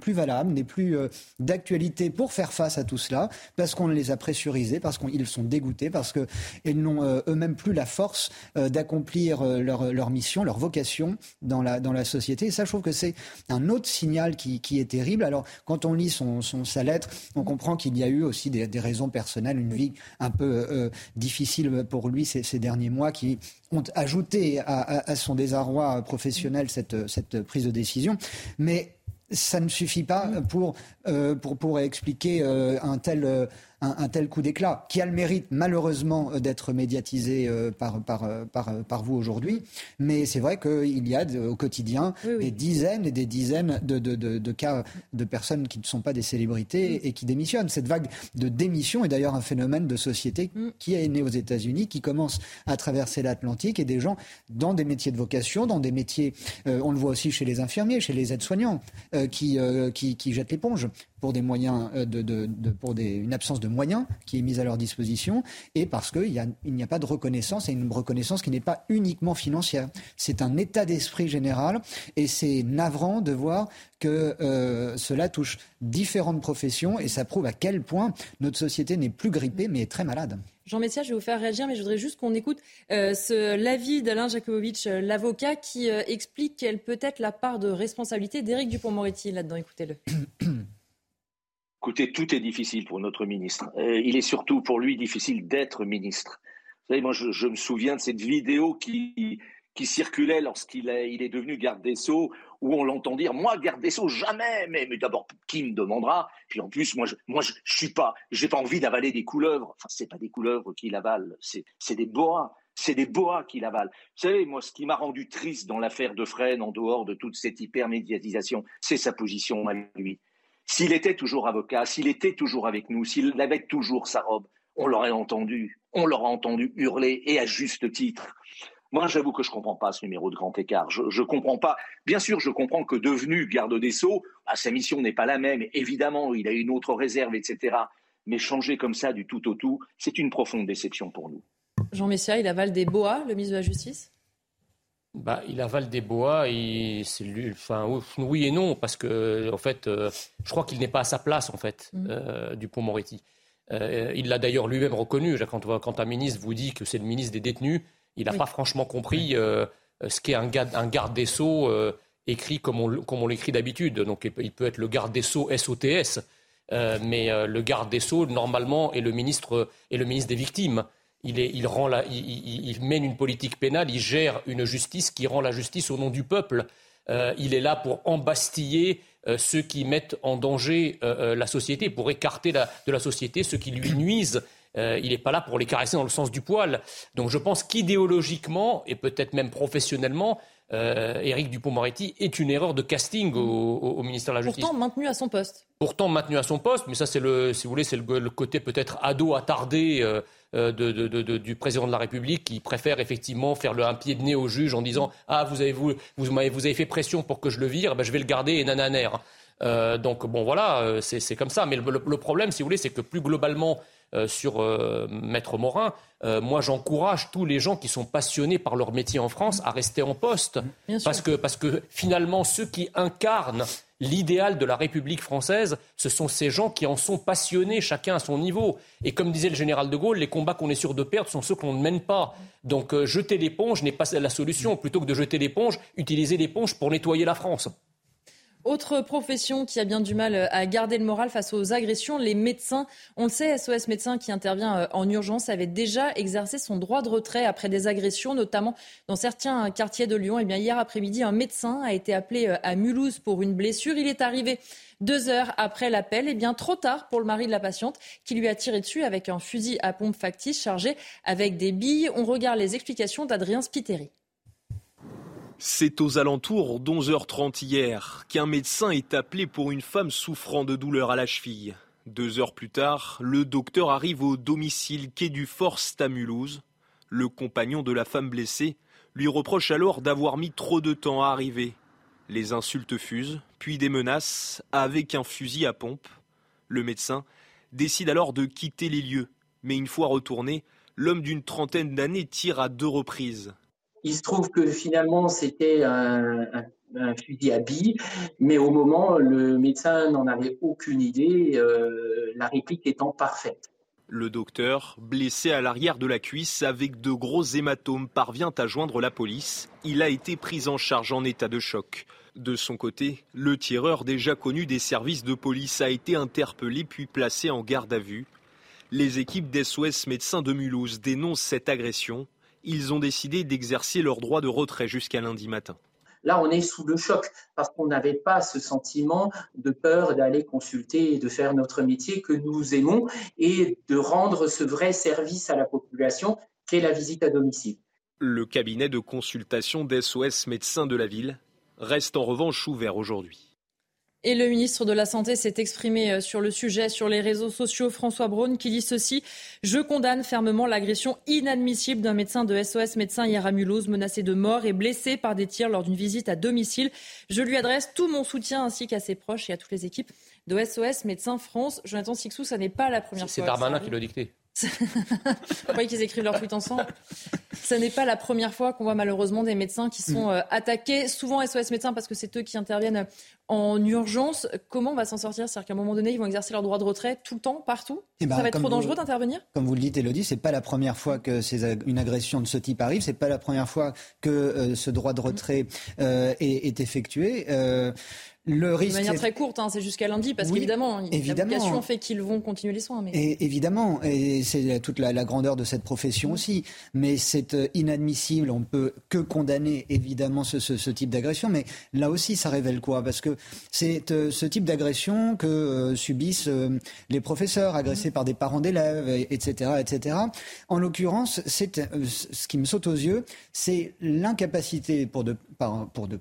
plus valable, n'est plus euh, d'actualité pour faire face à tout cela, parce qu'on les a pressurisés, parce qu'ils sont dégoûtés, parce qu'ils n'ont euh, eux-mêmes plus la force d'accomplir leur, leur, mission, leur vocation dans la, dans la société. Et ça, je trouve que c'est un autre signal qui, qui, est terrible. Alors, quand on lit son, son sa lettre, on comprend qu'il y a eu aussi des, raisons personnelles, une vie un peu difficile pour lui ces, ces derniers mois qui ont ajouté à, son désarroi professionnel cette, cette prise de décision. Mais ça ne suffit pas pour, euh, pour, pour expliquer euh, un tel un, tel coup d'éclat, qui a le mérite malheureusement euh, d'être médiatisé euh, par, par, euh, par, par vous aujourd'hui. Mais c'est vrai qu'il y a au quotidien des dizaines et des dizaines de, de, de, cas de personnes qui ne sont pas des célébrités et qui démissionnent. Cette vague de démission est d'ailleurs un phénomène de société mm. qui est né aux États-Unis, qui commence à traverser l'Atlantique et des gens dans des métiers de vocation, dans des métiers, on le voit aussi chez les infirmiers, chez les aides-soignants, qui, qui, qui jettent l'éponge pour des moyens de, de, de, pour des, une absence de moyens qui est mis à leur disposition et parce qu'il n'y a, pas de reconnaissance et une reconnaissance qui n'est pas uniquement financière. C'est un état d'esprit général et c'est navrant de voir que euh, cela touche différentes professions et ça prouve à quel point notre société n'est plus grippée mais est très malade. Jean Messia, je vais vous faire réagir, mais je voudrais juste qu'on écoute euh, l'avis d'Alain Jakubowicz, euh, l'avocat, qui explique quelle peut être la part de responsabilité d'Éric Dupont-Moretti là-dedans. Écoutez-le. Écoutez, tout est difficile pour notre ministre. il est surtout pour lui difficile d'être ministre. Vous savez, moi, je, me souviens de cette vidéo qui, circulait lorsqu'il est, devenu garde des Sceaux, où on l'entend dire moi garde des sceaux jamais mais, d'abord qui me demandera puis en plus moi je moi je, suis pas j'ai pas envie d'avaler des couleuvres enfin c'est pas des couleuvres qui l'avalent c'est des boas c'est des boas qui l'avalent. Vous savez, moi, ce qui m'a rendu triste dans l'affaire de Fresnes, en dehors de toute cette hypermédiatisation, c'est sa position à lui. S'il était toujours avocat, s'il était toujours avec nous, s'il avait toujours sa robe, on l'aurait entendu, on l'aurait entendu hurler, et à juste titre. Moi, j'avoue que je ne comprends pas ce numéro de grand écart. Je ne comprends pas. Bien sûr, je comprends que devenu garde des Sceaux, bah, sa mission n'est pas la même. Évidemment, il a une autre réserve, etc. Mais changer comme ça du tout au tout, c'est une profonde déception pour nous. Jean Messia, il avale des boas, le ministre de la Justice? Bah, il avale des bois et lui, enfin oui et non parce que en fait, euh, je crois qu'il n'est pas à sa place en fait, mmh. euh, Dupont-Moretti. Euh, il l'a d'ailleurs lui-même reconnu. Quand, quand un ministre vous dit que c'est le ministre des détenus, il n'a pas franchement compris ce qu'est un, un, garde des Sceaux écrit comme on, comme on l'écrit d'habitude. Donc il peut être le garde des Sceaux SOTS, mais le garde des Sceaux, normalement, est le ministre, est le ministre des victimes. Il, est, il, rend la, il, il, mène une politique pénale, il gère une justice qui rend la justice au nom du peuple. il est là pour embastiller ceux qui mettent en danger la société, pour écarter la, de la société ceux qui lui nuisent euh, il n'est pas là pour les caresser dans le sens du poil. Donc je pense qu'idéologiquement et peut-être même professionnellement, euh, Éric Dupont-Moretti est une erreur de casting au, ministère de la Justice. Pourtant maintenu à son poste. Pourtant maintenu à son poste, mais ça c'est le, si vous voulez, c'est le, côté peut-être ado attardé euh, euh, du président de la République qui préfère effectivement faire le, un pied de nez au juge en disant ah vous avez vous, vous, avez fait pression pour que je le vire, ben, je vais le garder et nananer. donc bon voilà, c'est comme ça. Mais le, le problème, si vous voulez, c'est que plus globalement euh, sur euh, Maître Morin. Euh, moi, j'encourage tous les gens qui sont passionnés par leur métier en France à rester en poste. Parce que, parce que finalement, ceux qui incarnent l'idéal de la République française, ce sont ces gens qui en sont passionnés, chacun à son niveau. Et comme disait le général de Gaulle, les combats qu'on est sûr de perdre sont ceux qu'on ne mène pas. Donc jeter l'éponge n'est pas la solution. Plutôt que de jeter l'éponge, utiliser l'éponge pour nettoyer la France. Autre profession qui a bien du mal euh, à garder le moral face aux agressions, les médecins. On le sait, SOS Médecins qui intervient euh, en urgence avait déjà exercé son droit de retrait après des agressions, notamment dans certains quartiers de Lyon. Et eh bien hier après-midi, un médecin a été appelé euh, à Mulhouse pour une blessure. Il est arrivé deux heures après l'appel, et eh bien trop tard pour le mari de la patiente qui lui a tiré dessus avec un fusil à pompe factice chargé avec des billes. On regarde les explications d'Adrien Spiteri. C'est aux alentours d'11h30 hier qu'un médecin est appelé pour une femme souffrant de douleurs à la cheville. Deux heures plus tard, le docteur arrive au domicile quai du Forst à. Le compagnon de la femme blessée lui reproche alors d'avoir mis trop de temps à arriver. Les insultes fusent, puis des menaces avec un fusil à pompe. Le médecin décide alors de quitter les lieux, mais une fois retourné, l'homme d'une trentaine d'années tire à deux reprises. Il se trouve que finalement, c'était un, fusil à billes, mais au moment, le médecin n'en avait aucune idée, euh, la réplique étant parfaite. Le docteur, blessé à l'arrière de la cuisse avec de gros hématomes, parvient à joindre la police. Il a été pris en charge en état de choc. De son côté, le tireur déjà connu des services de police a été interpellé puis placé en garde à vue. Les équipes d'SOS Médecins de Mulhouse dénoncent cette agression ils ont décidé d'exercer leur droit de retrait jusqu'à lundi matin. Là, on est sous le choc parce qu'on n'avait pas ce sentiment de peur d'aller consulter et de faire notre métier que nous aimons et de rendre ce vrai service à la population qu'est la visite à domicile. Le cabinet de consultation d'SOS médecins de la ville reste en revanche ouvert aujourd'hui. Et le ministre de la Santé s'est exprimé euh, sur le sujet sur les réseaux sociaux. François Braun qui dit ceci Je condamne fermement l'agression inadmissible d'un médecin de SOS médecin hier à Mulhouse, menacé de mort et blessé par des tirs lors d'une visite à domicile. Je lui adresse tout mon soutien ainsi qu'à ses proches et à toutes les équipes de SOS Médecins France. Jonathan Sixou, ça n'est pas la première fois. C'est Darmanin qui l'a dicté. Vous croyez qu'ils écrivent leur tweet ensemble Ce n'est pas la première fois qu'on voit malheureusement des médecins qui sont euh, attaqués, souvent SOS médecins parce que c'est eux qui interviennent en urgence. Comment on va s'en sortir? C'est-à-dire qu'à un moment donné, ils vont exercer leur droit de retrait tout le temps, partout? Eh ben, Ça va être trop vous- dangereux d'intervenir? Comme vous le dites, Elodie, c'est pas la première fois que ces ag- une agression de ce type arrive. C'est pas la première fois que euh, ce droit de retrait euh, est, est effectué. Le De risque, manière c'est- très courte, hein, c'est jusqu'à lundi, parce Oui, qu'évidemment, évidemment. fait qu'ils vont continuer les soins. Mais... Et évidemment, et c'est toute la, la grandeur de cette profession aussi. Mais c'est euh, inadmissible. On ne peut que condamner évidemment ce, ce- ce type d'agression. Mais là aussi, ça révèle quoi? Parce que c'est euh, ce type d'agression que euh, subissent euh, les professeurs agressés par des parents d'élèves, et- etc., etc. En l'occurrence, c'est ce qui me saute aux yeux, c'est l'incapacité pour de, par- pour de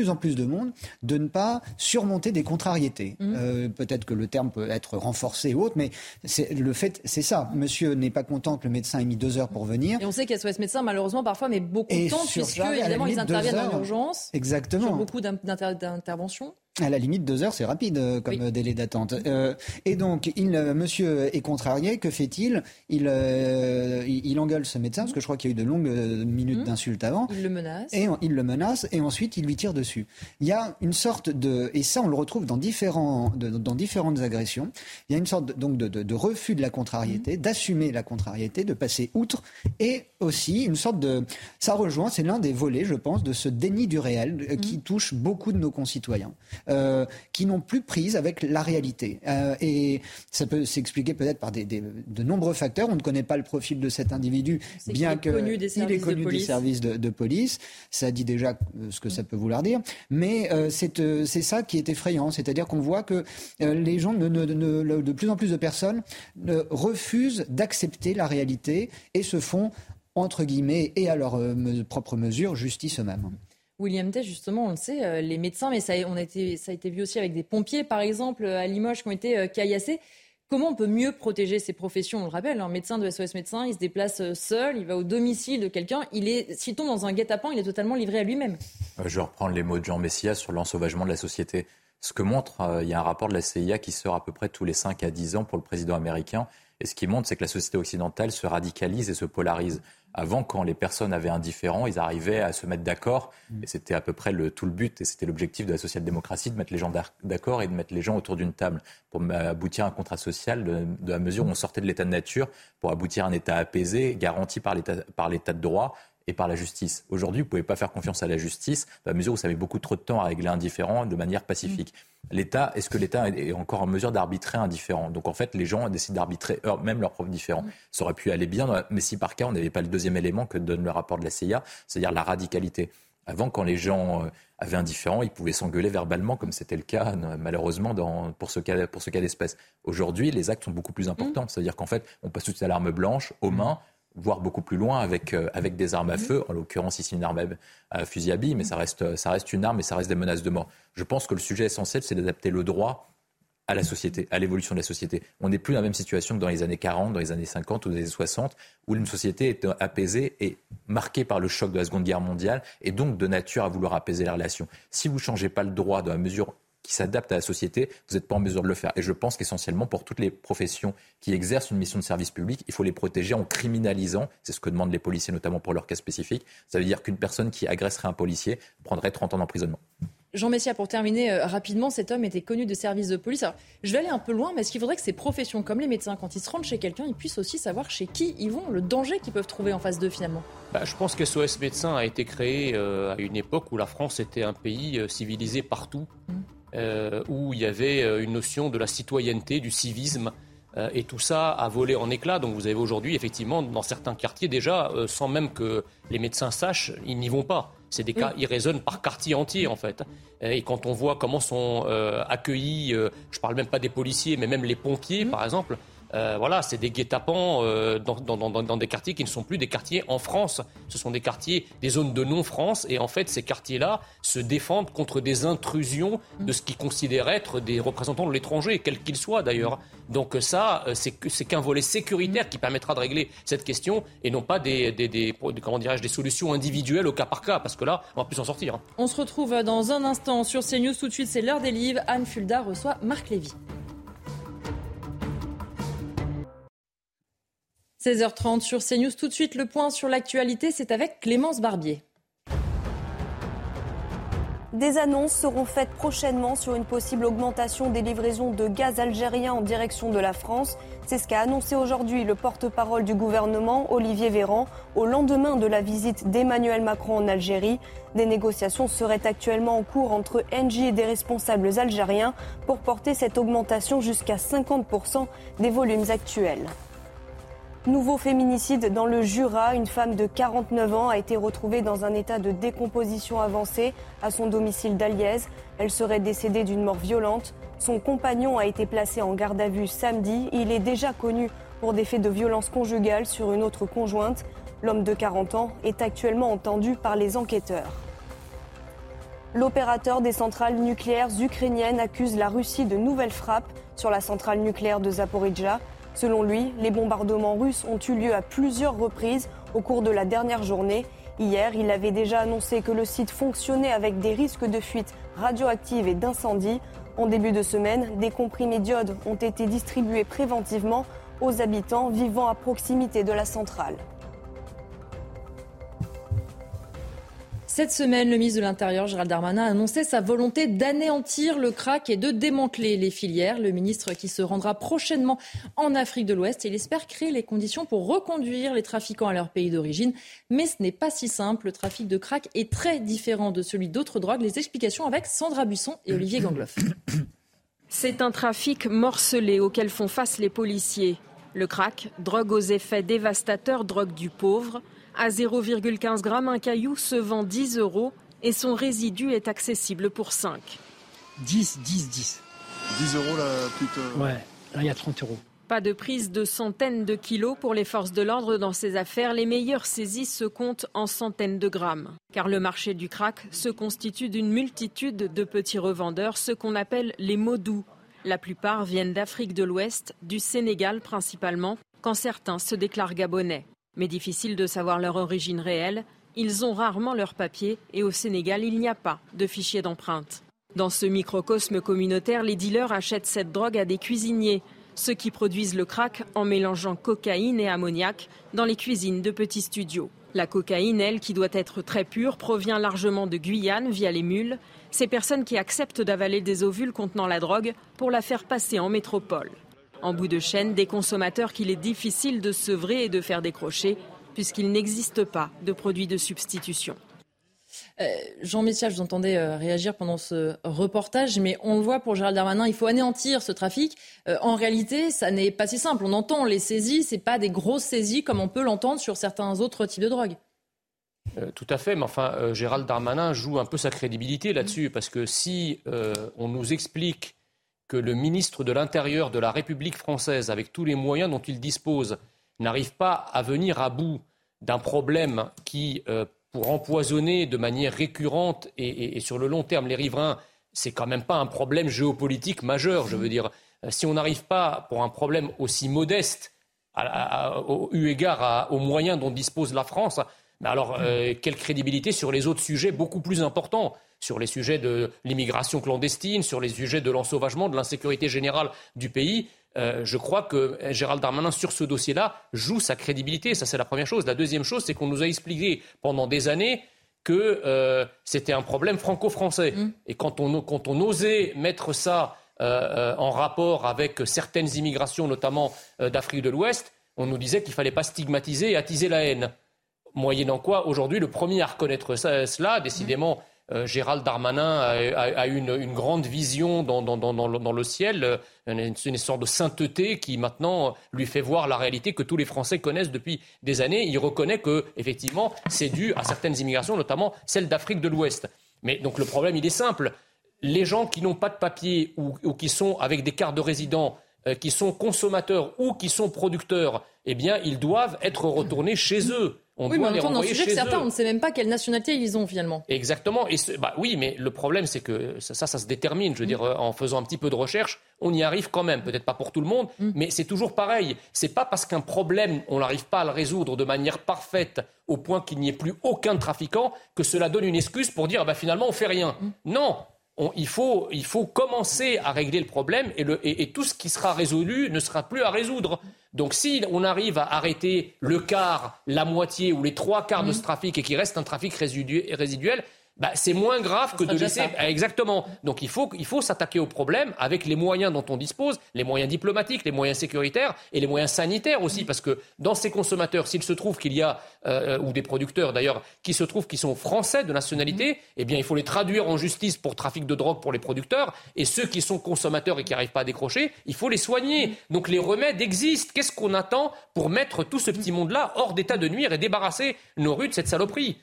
plus en plus de monde de ne pas surmonter des contrariétés. Euh, Peut-être que le terme peut être renforcé ou autre, mais c'est- le fait, c'est ça. Monsieur n'est pas content que le médecin ait mis deux heures pour venir. Et on sait qu'SOS médecins, malheureusement, parfois, met beaucoup de temps, puisque, évidemment, ils interviennent en urgence. Exactement. Sur beaucoup d'in- d'inter- d'interventions. À la limite, deux heures, c'est rapide euh, comme délai d'attente. Euh, et donc, il, euh, monsieur est contrarié. Que fait-il? Il, il, il engueule ce médecin, parce que je crois qu'il y a eu de longues minutes d'insultes avant. Il le menace. Et on- il le menace, et ensuite il lui tire dessus. Il y a une sorte de, et ça on le retrouve dans, différents, de- dans différentes agressions, il y a une sorte de, donc de, de- de refus de la contrariété, d'assumer la contrariété, de passer outre, et aussi une sorte de... Ça rejoint, c'est l'un des volets, je pense, de ce déni du réel qui touche beaucoup de nos concitoyens, euh, qui n'ont plus prise avec la réalité. Euh, et ça peut s'expliquer peut-être par des, des- de nombreux facteurs. On ne connaît pas le profil de cet individu, bien qu'il est que connu des il est services de connu des police. services de, de police. Ça dit déjà euh, ce que ça peut vouloir dire. Mais euh, c'est ça qui est effrayant. C'est-à-dire qu'on voit que les gens, ne, ne- ne- le- de plus en plus de personnes ne refusent d'accepter la réalité et se font, entre guillemets, et à leur propre mesure, justice eux-mêmes. William Tay, justement, on le sait, euh, les médecins, mais ça, a- été, a été vu aussi avec des pompiers, par exemple, euh, à Limoges, qui ont été euh, caillassés. Comment on peut mieux protéger ces professions? On le rappelle, un médecin de SOS médecin, il se déplace seul, il va au domicile de quelqu'un. Il est, s'il tombe dans un guet-apens, il est totalement livré à lui-même. Je vais reprendre les mots de Jean Messia sur l'ensauvagement de la société. Ce que montre, il y a un rapport de la CIA qui sort à peu près tous les 5 à 10 ans pour le président américain. Et ce qui montre, c'est que la société occidentale se radicalise et se polarise. Avant, quand les personnes avaient un différent, ils arrivaient à se mettre d'accord. Et c'était à peu près le, tout le but, et c'était l'objectif de la social-démocratie, de mettre les gens d'ac- d'accord et de mettre les gens autour d'une table pour aboutir à un contrat social de, de la mesure où on sortait de l'état de nature pour aboutir à un état apaisé, garanti par l'état de droit et par la justice. Aujourd'hui, vous ne pouvez pas faire confiance à la justice dans la mesure où ça met beaucoup trop de temps à régler un différend de manière pacifique. L'État, est-ce que l'État est encore en mesure d'arbitrer un différend Donc en fait, les gens décident d'arbitrer eux-mêmes leurs propres différends. Ça aurait pu aller bien, la- mais si par cas, on n'avait pas le deuxième élément que donne le rapport de la CIA, c'est-à-dire la radicalité. Avant, quand les gens euh, avaient un différend, ils pouvaient s'engueuler verbalement, comme c'était le cas euh, malheureusement dans, pour ce cas, pour ce cas d'espèce. Aujourd'hui, les actes sont beaucoup plus importants. C'est-à-dire qu'en fait, on passe toute à l'arme blanche, aux mains, voire beaucoup plus loin avec, euh, avec des armes à feu. En l'occurrence, ici, une arme à, à fusil à billes, mais ça reste, ça reste une arme et ça reste des menaces de mort. Je pense que le sujet essentiel, c'est d'adapter le droit à la société, à l'évolution de la société. On n'est plus dans la même situation que dans les années 40, dans les années 50 ou dans les années 60, où une société est apaisée et marquée par le choc de la Seconde Guerre mondiale, et donc de nature à vouloir apaiser les relations. Si vous ne changez pas le droit dans la mesure qui s'adapte à la société, vous n'êtes pas en mesure de le faire. Et je pense qu'essentiellement, pour toutes les professions qui exercent une mission de service public, il faut les protéger en criminalisant. C'est ce que demandent les policiers, notamment pour leur cas spécifique. Ça veut dire qu'une personne qui agresserait un policier prendrait 30 ans d'emprisonnement. Jean Messia, pour terminer euh, rapidement, cet homme était connu des services de police. Alors, je vais aller un peu loin, mais est-ce qu'il faudrait que ces professions, comme les médecins, quand ils se rendent chez quelqu'un, ils puissent aussi savoir chez qui ils vont, le danger qu'ils peuvent trouver en face d'eux finalement? Bah, je pense que SOS Médecins a été créé euh, à une époque où la France était un pays euh, civilisé partout, euh, où il y avait euh, une notion de la citoyenneté, du civisme. euh, et tout ça a volé en éclats. Donc vous avez aujourd'hui, effectivement, dans certains quartiers déjà, euh, sans même que les médecins sachent, ils n'y vont pas. C'est des cas, ils résonnent par quartier entier en fait. Et quand on voit comment sont accueillis, je parle même pas des policiers, mais même les pompiers par exemple, euh, voilà, c'est des guet-apens euh, dans, des quartiers qui ne sont plus des quartiers en France. Ce sont des quartiers, des zones de non-France. Et en fait, ces quartiers-là se défendent contre des intrusions de ce qu'ils considèrent être des représentants de l'étranger, quels qu'ils soient d'ailleurs. Donc ça, euh, c'est qu'un volet sécuritaire qui permettra de régler cette question et non pas des, des, comment des solutions individuelles au cas par cas, parce que là, on va plus s'en sortir. Hein. On se retrouve dans un instant sur CNews. Tout de suite, c'est l'heure des livres. Anne Fulda reçoit Marc Lévy. 16h30 sur CNews. Tout de suite, le point sur l'actualité, c'est avec Clémence Barbier. Des annonces seront faites prochainement sur une possible augmentation des livraisons de gaz algérien en direction de la France. C'est ce qu'a annoncé aujourd'hui le porte-parole du gouvernement, Olivier Véran, au lendemain de la visite d'Emmanuel Macron en Algérie. Des négociations seraient actuellement en cours entre Engie et des responsables algériens pour porter cette augmentation jusqu'à 50% des volumes actuels. Nouveau féminicide dans le Jura. Une femme de 49 ans a été retrouvée dans un état de décomposition avancée à son domicile d'Alièze. Elle serait décédée d'une mort violente. Son compagnon a été placé en garde à vue samedi. Il est déjà connu pour des faits de violence conjugale sur une autre conjointe. L'homme de 40 ans est actuellement entendu par les enquêteurs. L'opérateur des centrales nucléaires ukrainiennes accuse la Russie de nouvelles frappes sur la centrale nucléaire de Zaporizhzhia. Selon lui, les bombardements russes ont eu lieu à plusieurs reprises au cours de la dernière journée. Hier, il avait déjà annoncé que le site fonctionnait avec des risques de fuite radioactive et d'incendie. En début de semaine, des comprimés d'iode ont été distribués préventivement aux habitants vivant à proximité de la centrale. Cette semaine, le ministre de l'Intérieur, Gérald Darmanin, a annoncé sa volonté d'anéantir le crack et de démanteler les filières. Le ministre qui se rendra prochainement en Afrique de l'Ouest, il espère créer les conditions pour reconduire les trafiquants à leur pays d'origine. Mais ce n'est pas si simple. Le trafic de crack est très différent de celui d'autres drogues. Les explications avec Sandra Buisson et Olivier Gangloff. C'est un trafic morcelé auquel font face les policiers. Le crack, drogue aux effets dévastateurs, drogue du pauvre. À 0,15 g, un caillou se vend 10 euros et son résidu est accessible pour 5. 10, 10, 10. 10 euros la petite. Ouais, là il y a 30 euros. Pas de prise de centaines de kilos pour les forces de l'ordre dans ces affaires. Les meilleures saisies se comptent en centaines de grammes. Car le marché du crack se constitue d'une multitude de petits revendeurs, ce qu'on appelle les mots doux. La plupart viennent d'Afrique de l'Ouest, du Sénégal principalement, quand certains se déclarent gabonais. Mais difficile de savoir leur origine réelle, ils ont rarement leurs papiers et au Sénégal, il n'y a pas de fichier d'empreinte. Dans ce microcosme communautaire, les dealers achètent cette drogue à des cuisiniers, ceux qui produisent le crack en mélangeant cocaïne et ammoniac dans les cuisines de petits studios. La cocaïne, elle, qui doit être très pure, provient largement de Guyane via les mules, ces personnes qui acceptent d'avaler des ovules contenant la drogue pour la faire passer en métropole. En bout de chaîne, des consommateurs qu'il est difficile de sevrer et de faire décrocher, puisqu'il n'existe pas de produits de substitution. Euh, Jean Messia, je vous entendais euh, réagir pendant ce reportage, mais on le voit pour Gérald Darmanin, il faut anéantir ce trafic. Euh, en réalité, ça n'est pas si simple. On entend les saisies, ce pas des grosses saisies comme on peut l'entendre sur certains autres types de drogues. tout à fait, mais enfin, Gérald Darmanin joue un peu sa crédibilité là-dessus, parce que si on nous explique que le ministre de l'Intérieur de la République française, avec tous les moyens dont il dispose, n'arrive pas à venir à bout d'un problème qui, euh, pour empoisonner de manière récurrente et, sur le long terme les riverains, c'est quand même pas un problème géopolitique majeur. Je veux dire, euh, si on n'arrive pas, pour un problème aussi modeste, eu égard aux moyens dont dispose la France, alors euh, quelle crédibilité sur les autres sujets beaucoup plus importants? Sur les sujets de l'immigration clandestine, sur les sujets de l'ensauvagement, de l'insécurité générale du pays. Euh, je crois que Gérald Darmanin, sur ce dossier-là, joue sa crédibilité. Ça, c'est la première chose. La deuxième chose, c'est qu'on nous a expliqué pendant des années que euh, c'était un problème franco-français. Mmh. Et quand on, quand on osait mettre ça euh, en rapport avec certaines immigrations, notamment d'Afrique de l'Ouest, on nous disait qu'il ne fallait pas stigmatiser et attiser la haine. Moyennant quoi, aujourd'hui, le premier à reconnaître ça, cela, décidément, euh, Gérald Darmanin a, eu une, grande vision dans, le ciel, euh, une, sorte de sainteté qui maintenant lui fait voir la réalité que tous les Français connaissent depuis des années. Il reconnaît que, effectivement, c'est dû à certaines immigrations, notamment celle d'Afrique de l'Ouest. Mais donc le problème, il est simple. Les gens qui n'ont pas de papier ou, qui sont avec des cartes de résident euh, qui sont consommateurs ou qui sont producteurs, eh bien, ils doivent être retournés chez eux. On oui, doit mais en même sujet que certains, on ne sait même pas quelle nationalité ils ont finalement. Exactement. Et bah, oui, mais le problème, c'est que ça, ça, se détermine. Je veux dire, en faisant un petit peu de recherche, on y arrive quand même. Peut-être pas pour tout le monde, mm. mais c'est toujours pareil. C'est pas parce qu'un problème, on n'arrive pas à le résoudre de manière parfaite au point qu'il n'y ait plus aucun trafiquant que cela donne une excuse pour dire, bah, finalement, on fait rien. Mm. Non il, faut, il, faut, commencer à régler le problème et, le, et, tout ce qui sera résolu ne sera plus à résoudre. Donc si on arrive à arrêter le quart, la moitié ou les trois quarts de ce mmh. trafic et qu'il reste un trafic résiduel, bah, c'est moins grave que de laisser. Exactement. Donc il faut, il faut s'attaquer au problème avec les moyens dont on dispose, les moyens diplomatiques, les moyens sécuritaires et les moyens sanitaires aussi, parce que dans ces consommateurs, s'il se trouve qu'il y a, euh, ou des producteurs d'ailleurs, qui se trouvent qui sont français de nationalité, eh bien il faut les traduire en justice pour trafic de drogue pour les producteurs, et ceux qui sont consommateurs et qui n'arrivent pas à décrocher, il faut les soigner. Donc les remèdes existent. Qu'est-ce qu'on attend pour mettre tout ce petit monde-là hors d'état de nuire et débarrasser nos rues de cette saloperie?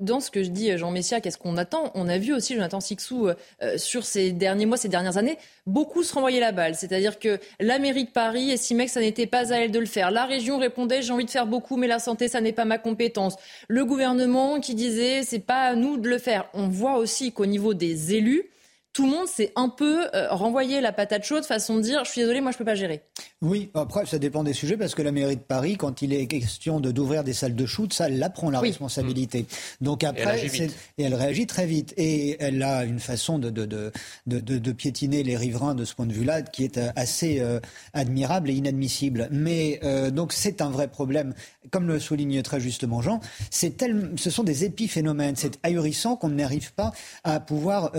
Dans ce que je dis, Jean Messia, qu'est-ce qu'on attend? On a vu aussi Jonathan Sixou euh, sur ces derniers mois, ces dernières années, beaucoup se renvoyer la balle. C'est-à-dire que la mairie de Paris estimait que ça n'était pas à elle de le faire. La région répondait j'ai envie de faire beaucoup, mais la santé, ça n'est pas ma compétence. Le gouvernement qui disait c'est pas à nous de le faire. On voit aussi qu'au niveau des élus, tout le monde s'est un peu euh, renvoyé la patate chaude, façon de dire je suis désolé, moi je peux pas gérer. Oui, après ça dépend des sujets parce que la mairie de Paris, quand il est question de d'ouvrir des salles de shoot, ça elle prend la responsabilité. Mmh. Donc après, et elle, réagit très vite et elle a une façon de de, de, de, de piétiner les riverains de ce point de vue-là qui est euh, assez euh, admirable et inadmissible. Mais donc c'est un vrai problème, comme le souligne très justement Jean. C'est ce sont des épiphénomènes, c'est ahurissant qu'on n'arrive pas à pouvoir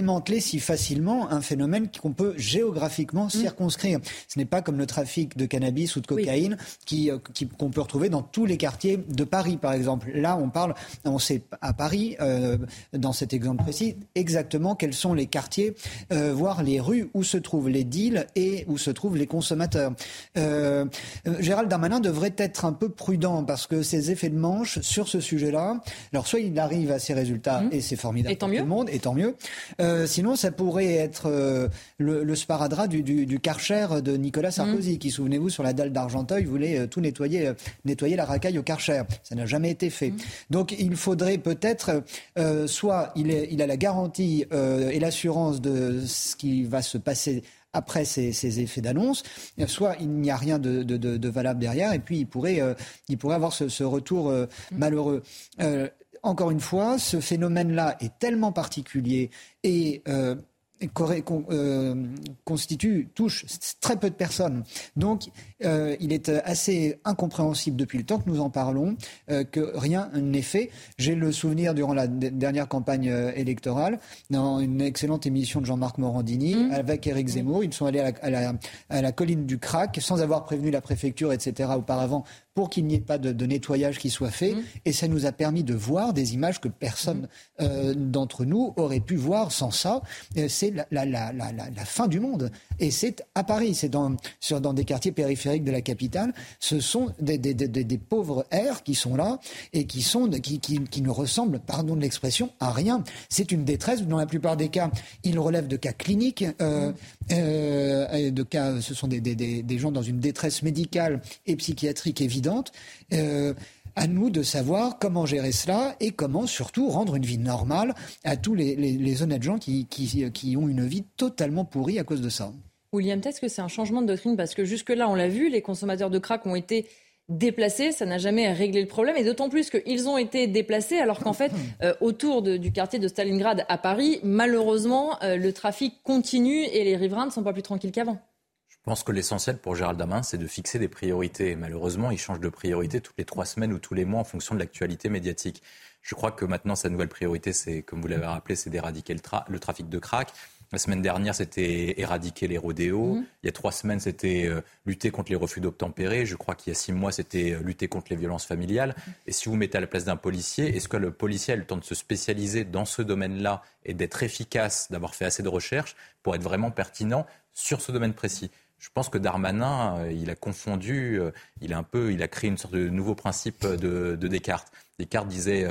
démanteler si facilement un phénomène qu'on peut géographiquement mm. circonscrire. Ce n'est pas comme le trafic de cannabis ou de cocaïne euh, qui, qu'on peut retrouver dans tous les quartiers de Paris, par exemple. Là, on parle, on sait à Paris, euh, dans cet exemple précis, exactement quels sont les quartiers, euh, voire les rues où se trouvent les deals et où se trouvent les consommateurs. Gérald Darmanin devrait être un peu prudent parce que ces effets de manche sur ce sujet-là, alors soit il arrive à ces résultats mm. et c'est formidable pour tout le monde, et tant mieux. Euh, sinon, ça pourrait être euh, le, sparadrap du, du, Karcher de Nicolas Sarkozy, mm. qui, souvenez-vous, sur la dalle d'Argenteuil, voulait euh, tout nettoyer, nettoyer la racaille au Karcher. Ça n'a jamais été fait. Mm. Donc, il faudrait peut-être, soit il, est, il, a la garantie et l'assurance de ce qui va se passer après ces, effets d'annonce, soit il n'y a rien de, valable derrière, et puis il pourrait, il pourrait avoir ce, retour mm. malheureux encore une fois, ce phénomène-là est tellement particulier et euh, euh, constitue, touche très peu de personnes. Donc, euh, il est assez incompréhensible depuis le temps que nous en parlons que rien n'est fait. J'ai le souvenir durant la dernière campagne électorale, dans une excellente émission de Jean-Marc Morandini mmh. avec Éric mmh. Zemmour, ils sont allés à la, à la colline du Crac sans avoir prévenu la préfecture, etc. auparavant pour qu'il n'y ait pas de, nettoyage qui soit fait. Mmh. Et ça nous a permis de voir des images que personne mmh. euh, d'entre nous aurait pu voir sans ça. Euh, c'est la, la, la, la, fin du monde. Et c'est à Paris, c'est dans, sur, dans des quartiers périphériques de la capitale. Ce sont des, des, des, des pauvres airs qui sont là et qui, sont, qui, qui, qui ne ressemblent, pardon de l'expression, à rien. C'est une détresse. Dans la plupart des cas, ils relèvent de cas cliniques. Euh, mmh. euh, de cas, ce sont des, des, des gens dans une détresse médicale et psychiatrique évidente euh, à nous de savoir comment gérer cela et comment surtout rendre une vie normale à tous les, honnêtes gens qui, qui, ont une vie totalement pourrie à cause de ça. William, est-ce que c'est un changement de doctrine Parce que jusque-là, on l'a vu, les consommateurs de crack ont été déplacés, ça n'a jamais réglé le problème, et d'autant plus qu'ils ont été déplacés alors qu'en fait, euh, autour du quartier de Stalingrad à Paris, malheureusement, euh, le trafic continue et les riverains ne sont pas plus tranquilles qu'avant. Je pense que l'essentiel pour Gérald Damin, c'est de fixer des priorités. Malheureusement, il change de priorité toutes les trois semaines ou tous les mois en fonction de l'actualité médiatique. Je crois que maintenant, sa nouvelle priorité, c'est, comme vous l'avez rappelé, c'est d'éradiquer le, trafic de crack. La semaine dernière, c'était éradiquer les rodéos. Mhm. Il y a trois semaines, c'était euh, lutter contre les refus d'obtempérer. Je crois qu'il y a six mois, c'était euh, lutter contre les violences familiales. Et si vous mettez à la place d'un policier, est-ce que le policier a le temps de se spécialiser dans ce domaine-là et d'être efficace, d'avoir fait assez de recherches pour être vraiment pertinent sur ce domaine précis? Je pense que Darmanin, euh, il a confondu, euh, il a un peu, il a créé une sorte de nouveau principe de, Descartes. Descartes disait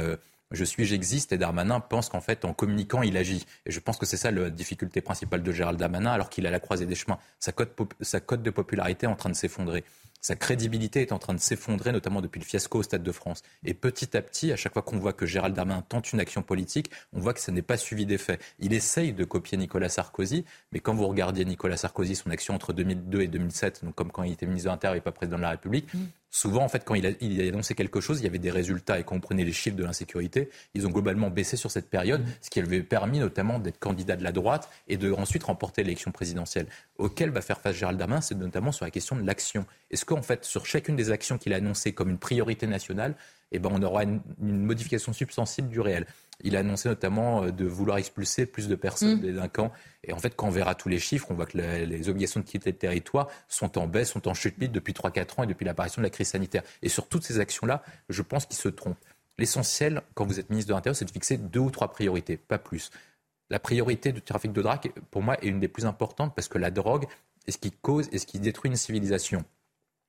je suis, j'existe, et Darmanin pense qu'en fait, en communiquant, il agit. Et je pense que c'est ça la difficulté principale de Gérald Darmanin, alors qu'il a la croisée des chemins. Sa cote, de popularité est en train de s'effondrer sa crédibilité est en train de s'effondrer, notamment depuis le fiasco au Stade de France. Et petit à petit, à chaque fois qu'on voit que Gérald Darmanin tente une action politique, on voit que ça n'est pas suivi d'effet. Il essaye de copier Nicolas Sarkozy, mais quand vous regardiez Nicolas Sarkozy, son action entre 2002 et 2007, donc comme quand il était ministre de et pas président de la République, mm. Souvent, en fait, quand il a, il a, annoncé quelque chose, il y avait des résultats. Et quand on prenait les chiffres de l'insécurité, ils ont globalement baissé sur cette période, mm. ce qui avait permis notamment d'être candidat de la droite et de ensuite remporter l'élection présidentielle. Auquel va faire face Gérald Darmanin, c'est notamment sur la question de l'action. Est-ce qu'en fait, sur chacune des actions qu'il a annoncées comme une priorité nationale, eh ben, on aura une, modification substantielle du réel? Il a annoncé notamment euh, de vouloir expulser plus de personnes mm. délinquants. Et en fait, quand on verra tous les chiffres, on voit que les obligations de quitter le territoire sont en baisse, sont en chute libre depuis 3-4 ans et depuis l'apparition de la crise sanitaire. Et sur toutes ces actions-là, je pense qu'ils se trompent. L'essentiel, quand vous êtes ministre de l'Intérieur, c'est de fixer deux ou trois priorités, pas plus. La priorité du trafic de drogue, pour moi, est une des plus importantes parce que la drogue est ce qui cause et ce qui détruit une civilisation.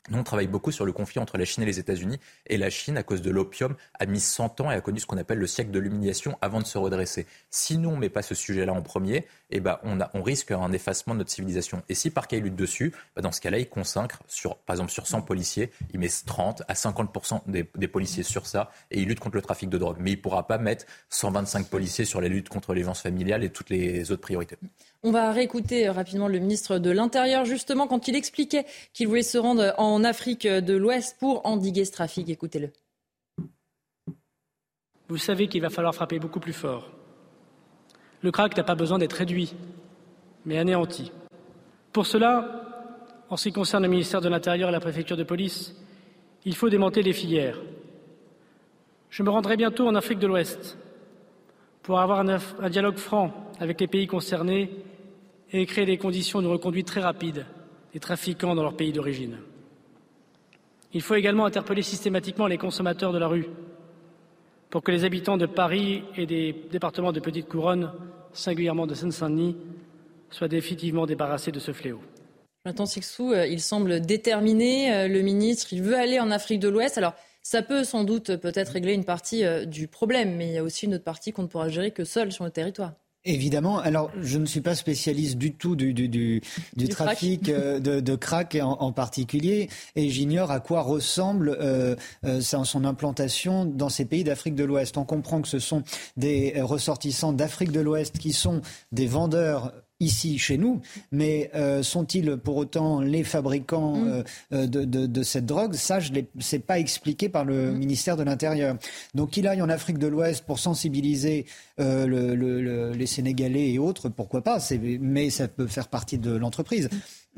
Nous, on travaille beaucoup sur le conflit entre la Chine et les États-Unis. Et la Chine, à cause de l'opium, a mis 100 ans et a connu ce qu'on appelle le siècle de l'humiliation avant de se redresser. Si nous, on ne met pas ce sujet-là en premier, eh ben, on, risque un effacement de notre civilisation. Et si Parquet lutte dessus, ben, dans ce cas-là, il consacre, sur, par exemple, sur 100 policiers, il met 30 à 50 des, des, policiers sur ça et il lutte contre le trafic de drogue. Mais il ne pourra pas mettre 125 policiers sur la lutte contre les violences familiales et toutes les autres priorités. On va réécouter euh, rapidement le ministre de l'Intérieur, justement, quand il expliquait qu'il voulait se rendre en Afrique de l'Ouest pour endiguer ce trafic. Écoutez-le. Vous savez qu'il va falloir frapper beaucoup plus fort. Le crack n'a pas besoin d'être réduit, mais anéanti. Pour cela, en ce qui concerne le ministère de l'Intérieur et la préfecture de police, il faut démonter les filières. Je me rendrai bientôt en Afrique de l'Ouest pour avoir un, dialogue franc avec les pays concernés et créer les conditions de reconduite très rapide des trafiquants dans leur pays d'origine. Il faut également interpeller systématiquement les consommateurs de la rue pour que les habitants de Paris et des départements de Petite Couronne, singulièrement de Seine-Saint-Denis, soient définitivement débarrassés de ce fléau. Jonathan Sixou, euh, il semble déterminé, euh, le ministre, il veut aller en Afrique de l'Ouest. Alors, ça peut sans doute peut-être régler une partie euh, du problème, mais il y a aussi une autre partie qu'on ne pourra gérer que seul sur le territoire. Évidemment. Alors, je ne suis pas spécialiste du tout du, du, du, du trafic euh, de, de, crack en, en, particulier, et j'ignore à quoi ressemble euh, euh, son implantation dans ces pays d'Afrique de l'Ouest. On comprend que ce sont des ressortissants d'Afrique de l'Ouest qui sont des vendeurs ici chez nous, mais euh, sont-ils pour autant les fabricants mm. euh, euh, de, de, de, cette drogue? Ça, je sais pas expliqué par le mm. ministère de l'Intérieur. Donc qu'il aille en Afrique de l'Ouest pour sensibiliser le, le, les Sénégalais et autres, pourquoi pas Mais ça peut faire partie de l'entreprise.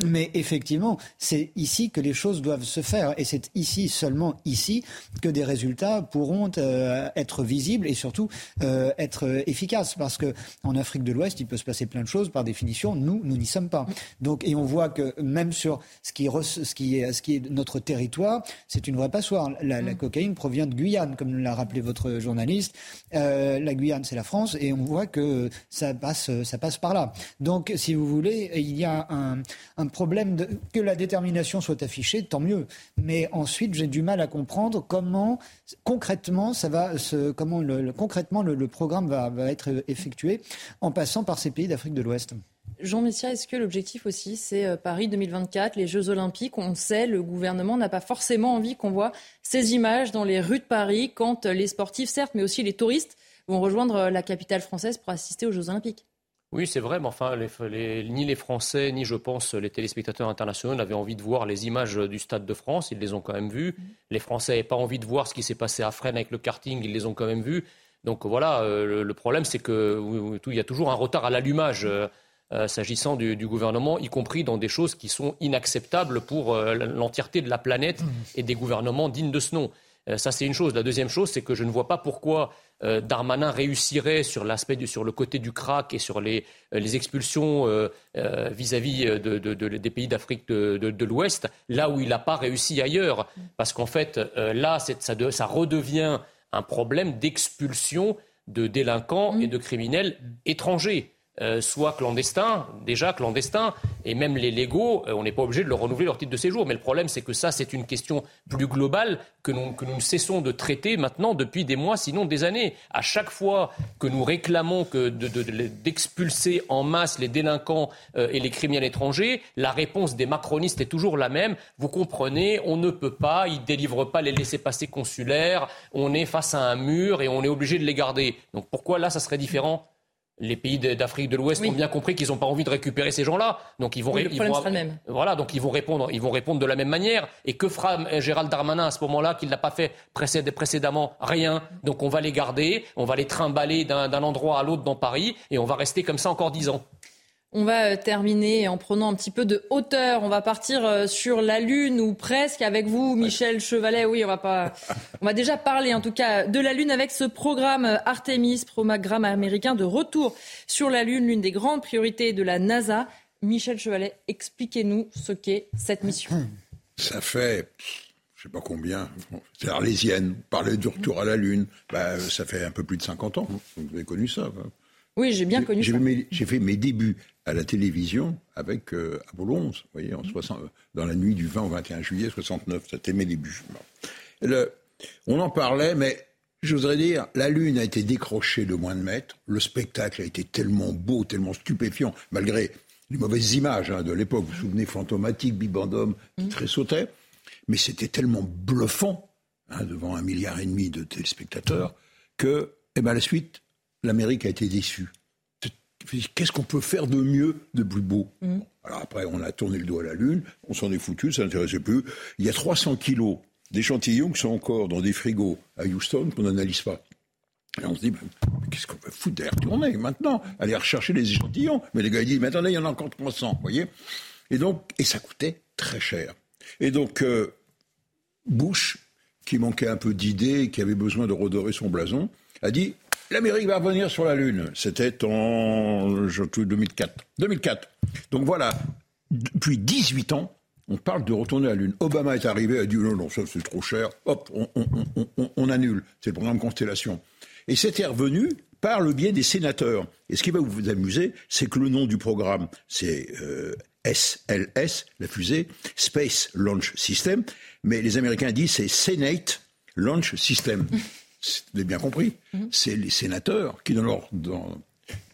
Mais effectivement, c'est ici que les choses doivent se faire. Et c'est ici, seulement ici, que des résultats pourront euh, être visibles et surtout euh, être efficaces. Parce qu'en Afrique de l'Ouest, il peut se passer plein de choses. Par définition, nous, nous n'y sommes pas. Donc, et on voit que même sur ce qui est, ce qui est, ce qui est notre territoire, c'est une vraie passoire. La, la, mm. cocaïne provient de Guyane, comme l'a rappelé votre journaliste. Euh, la Guyane, c'est la France. Et on voit que ça passe, ça passe par là. Donc, si vous voulez, il y a un un problème de, que la détermination soit affichée, tant mieux. Mais ensuite, j'ai du mal à comprendre comment concrètement ça va se, comment le, concrètement le, programme va, va, être effectué en passant par ces pays d'Afrique de l'Ouest. Jean Messia, est-ce que l'objectif aussi, c'est euh, Paris 2024, les Jeux Olympiques? On sait, le gouvernement n'a pas forcément envie qu'on voit ces images dans les rues de Paris quand les sportifs, certes, mais aussi les touristes vont rejoindre la capitale française pour assister aux Jeux Olympiques. Oui, c'est vrai, mais enfin, ni les Français, ni je pense les téléspectateurs internationaux n'avaient envie de voir les images du Stade de France. Ils les ont quand même vues. Mm-hmm. Les Français n'avaient pas envie de voir ce qui s'est passé à Fresnes avec le karting. Ils les ont quand même vues. Donc voilà, euh, le, problème, c'est qu'il y a toujours un retard à l'allumage euh, euh, s'agissant du, gouvernement, y compris dans des choses qui sont inacceptables pour l'entièreté de la planète mm-hmm. et des gouvernements dignes de ce nom. Ça, c'est une chose. La deuxième chose, c'est que je ne vois pas pourquoi euh, Darmanin réussirait sur sur le côté du crack et sur les, euh, expulsions euh, vis-à-vis des pays d'Afrique de, l'Ouest, là où il n'a pas réussi ailleurs. Parce qu'en fait, là, ça, redevient un problème d'expulsion de délinquants et de criminels étrangers. Euh, soit clandestins, déjà clandestins, et même les légaux, euh, on n'est pas obligé de leur renouveler leur titre de séjour. Mais le problème, c'est que ça, c'est une question plus globale que nous, que nous ne cessons de traiter maintenant depuis des mois, sinon des années. À chaque fois que nous réclamons que d'expulser de, en masse les délinquants euh, et les criminels étrangers, la réponse des macronistes est toujours la même. Vous comprenez, on ne peut pas, ils ne délivrent pas les laissés-passer consulaires, on est face à un mur et on est obligé de les garder. Donc pourquoi là, ça serait différent les pays d'Afrique de l'Ouest ont bien compris qu'ils n'ont pas envie de récupérer ces gens-là. Donc ils vont, le problème sera le même. Voilà, donc ils vont répondre, ils vont répondre de la même manière. Et que fera euh, Gérald Darmanin à ce moment-là qu'il n'a pas fait précédemment Rien? Donc on va les garder, on va les trimballer d'un endroit à l'autre dans Paris, et on va rester comme ça encore dix ans. On va euh, terminer en prenant un petit peu de hauteur. On va partir euh, sur la Lune ou presque avec vous, Michel Chevalet. Oui, on va pas. On va déjà parler en tout cas de la Lune avec ce programme euh, Artemis, programme américain de retour sur la Lune, l'une des grandes priorités de la NASA. Michel Chevalet, expliquez-nous ce qu'est cette mission. Ça fait je sais pas combien, c'est arlésienne, parler du retour à la Lune, bah, ça fait un peu plus de 50 ans, vous avez connu ça. Oui, j'ai bien connu ça. J'ai fait mes débuts à la télévision avec euh, Apollo 11, vous voyez, en 60, euh, dans la nuit du 20 au 21 juillet 69. C'était mes débuts. Le, on en parlait, mais je voudrais dire, la Lune a été décrochée de moins de mètres. Le spectacle a été tellement beau, tellement stupéfiant, malgré les mauvaises images hein, de l'époque. Vous vous souvenez, Fantomatique, Bibendum, qui mmh. tressautait. Mais c'était tellement bluffant, hein, devant un milliard et demi de téléspectateurs, que, eh ben, la suite, l'Amérique a été déçue. Qu'est-ce qu'on peut faire de mieux, de plus beau mm. Alors après, on a tourné le dos à la Lune, on s'en est foutu, ça n'intéressait plus. Il y a 300 kilos d'échantillons qui sont encore dans des frigos à Houston qu'on n'analyse pas. Et on se dit, ben, qu'est-ce qu'on peut foutre derrière tourner maintenant Aller rechercher les échantillons. Mais les gars, ils disent, mais attendez, il y en a encore 300, vous voyez Et donc, et ça coûtait très cher. Et donc, euh, Bush, qui manquait un peu d'idées, qui avait besoin de redorer son blason, a dit, L'Amérique va revenir sur la Lune. C'était en 2004. 2004. Donc voilà, depuis 18 ans, on parle de retourner à la Lune. Obama est arrivé, a dit non, non, ça c'est trop cher. Hop, on, annule. C'est le programme Constellation. Et c'était revenu par le biais des sénateurs. Et ce qui va vous amuser, c'est que le nom du programme, c'est SLS, euh, la fusée, Space Launch System, mais les Américains disent c'est Senate Launch System. Vous avez bien compris. Mhm. C'est les sénateurs qui, dans leur,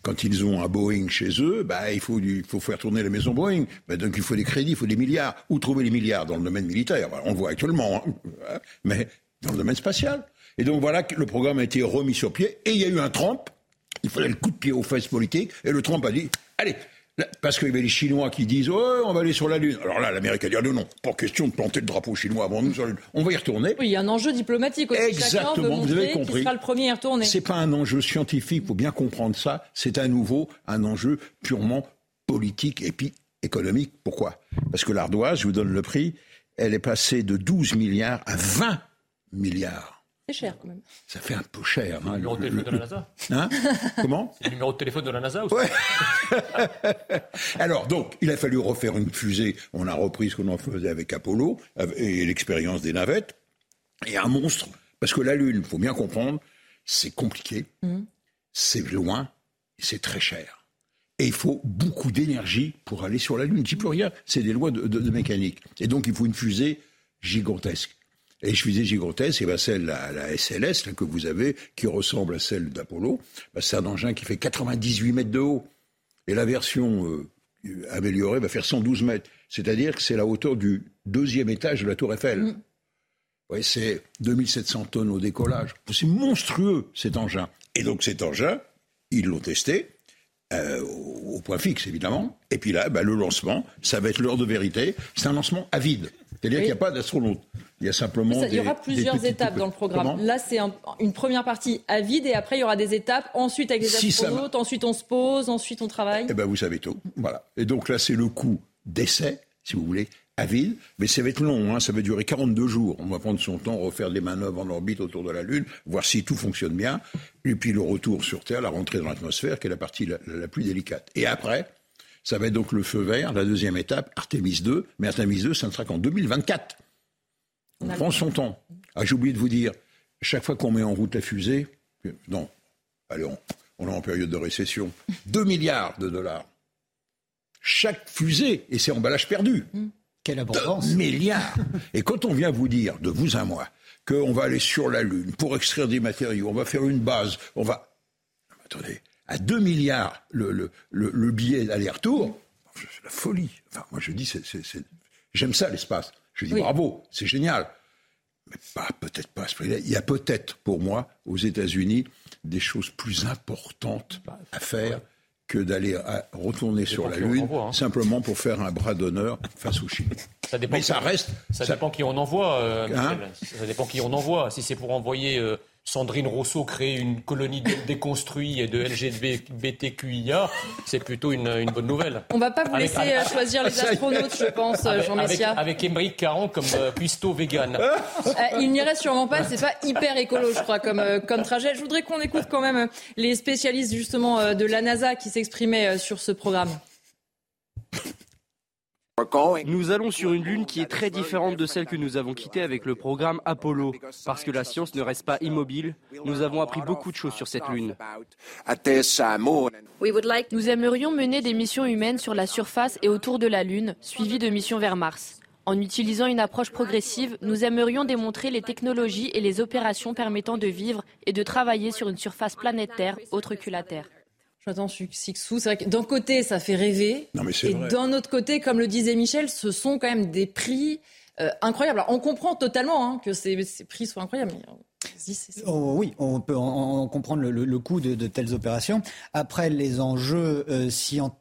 quand ils ont un Boeing chez eux, bah, il, faut, il faut faire tourner la maison Boeing. Bah, donc il faut des crédits, il faut des milliards. Où trouver les milliards? Dans le domaine militaire. on le voit actuellement. Hein. Mais dans le domaine spatial. Et donc voilà que le programme a été remis sur pied. Et il y a eu un Trump. Il fallait le coup de pied aux fesses politiques. Et le Trump a dit, allez, parce qu'il y avait les Chinois qui disent oh, on va aller sur la Lune. Alors là, l'Amérique a dit non, non, pas question de planter le drapeau chinois avant nous sur la Lune. On va y retourner. Oui, il y a un enjeu diplomatique aussi. Exactement, vous avez compris. Sera le premier à y retourner. C'est pas un enjeu scientifique, il faut bien comprendre ça. C'est à nouveau un enjeu purement politique et puis économique. Pourquoi? Parce que l'ardoise, je vous donne le prix, elle est passée de 12 milliards à 20 milliards. C'est cher quand même. Ça fait un peu cher. Hein, le numéro de téléphone de la NASA hein Comment C'est le numéro de téléphone de la NASA aussi ouais. Alors, donc, il a fallu refaire une fusée. On a repris ce qu'on en faisait avec Apollo et l'expérience des navettes. Et un monstre, parce que la Lune, il faut bien comprendre, c'est compliqué, mmh. c'est loin, c'est très cher. Et il faut beaucoup d'énergie pour aller sur la Lune. Je dis plus rien, c'est des lois de, de mécanique. Et donc, il faut une fusée gigantesque. Et je faisais gigantesque, et ben celle, la, la SLS que vous avez, qui ressemble à celle d'Apollo, ben c'est un engin qui fait 98 mètres de haut. Et la version euh, améliorée va faire 112 mètres. C'est-à-dire que c'est la hauteur du deuxième étage de la tour Eiffel. Mm. Ouais, c'est 2700 tonnes au décollage. C'est monstrueux cet engin. Et donc cet engin, ils l'ont testé, euh, au point fixe évidemment. Et puis là, ben, le lancement, ça va être l'heure de vérité. C'est un lancement à vide. C'est-à-dire qu'il n'y a pas d'astronaute. Il y a simplement. il y aura plusieurs étapes dans le programme. Là, c'est une première partie à vide et après, il y aura des étapes. Ensuite, avec des astronautes, ensuite, on se pose, ensuite, on travaille. Eh bien, vous savez tout. Voilà. Et donc là, c'est le coup d'essai, si vous voulez, à vide. Mais ça va être long, hein. ça va durer 42 jours. On va prendre son temps, refaire des manœuvres en orbite autour de la Lune, voir si tout fonctionne bien. Et puis le retour sur Terre, la rentrée dans l'atmosphère, qui est la partie la, la plus délicate. Et après, ça va être donc le feu vert, la deuxième étape, Artemis 2. Mais Artemis 2, ça ne sera qu'en 2024. On, prend son temps. Ah, j'ai oublié de vous dire, chaque fois qu'on met en route la fusée, non, allez, on est en période de récession. 2 milliards de dollars. Chaque fusée, et c'est emballage perdu. Quelle abondance. 2 milliards. et quand on vient vous dire, de vous à moi, qu'on va aller sur la Lune pour extraire des matériaux, on va faire une base, on va... Attendez, à 2 milliards le, le, le, le billet d'aller-retour, c'est la folie. Enfin, moi je dis, c'est, c'est, c'est... j'aime ça l'espace. Je dis Oui. bravo, c'est génial. Mais pas, peut-être pas à ce prix-là. Il y a peut-être, pour moi, aux États-Unis, des choses plus importantes à faire que d'aller à- retourner sur la Lune envoie, hein. simplement pour faire un bras d'honneur face aux Chinois. Ça dépend Mais ça reste. Ça, dépend qui on envoie, euh, Hein. Ça dépend qui on envoie. Si c'est pour envoyer euh, Sandrine Rousseau créer une colonie de déconstruits et de LGBTQIA, c'est plutôt une, une bonne nouvelle. On va pas vous Avec- laisser avec- euh, choisir les astronautes, je pense, euh, Avec, Jean avec, Messia. avec Émeric Caron comme euh, cuistot vegan. Euh, il n'irait sûrement pas, c'est pas hyper écolo, je crois, comme, euh, comme trajet. Je voudrais qu'on écoute quand même les spécialistes justement de la NASA qui s'exprimaient sur ce programme. Nous allons sur une lune qui est très différente de celle que nous avons quittée avec le programme Apollo. Parce que la science ne reste pas immobile, nous avons appris beaucoup de choses sur cette lune. Nous aimerions mener des missions humaines sur la surface et autour de la Lune, suivies de missions vers Mars. En utilisant une approche progressive, nous aimerions démontrer les technologies et les opérations permettant de vivre et de travailler sur une surface planétaire autre que la Terre. J'attends Sixou. C'est vrai que d'un côté, ça fait rêver. Non, mais c'est et vrai. d'un autre côté, comme le disait Michel, ce sont quand même des prix euh, incroyables. Alors, on comprend totalement hein, que ces, ces prix soient incroyables. Mais, Oh, oui, on peut en, en comprendre le, le- le coût de, de telles opérations. Après, les enjeux euh, scientifiques,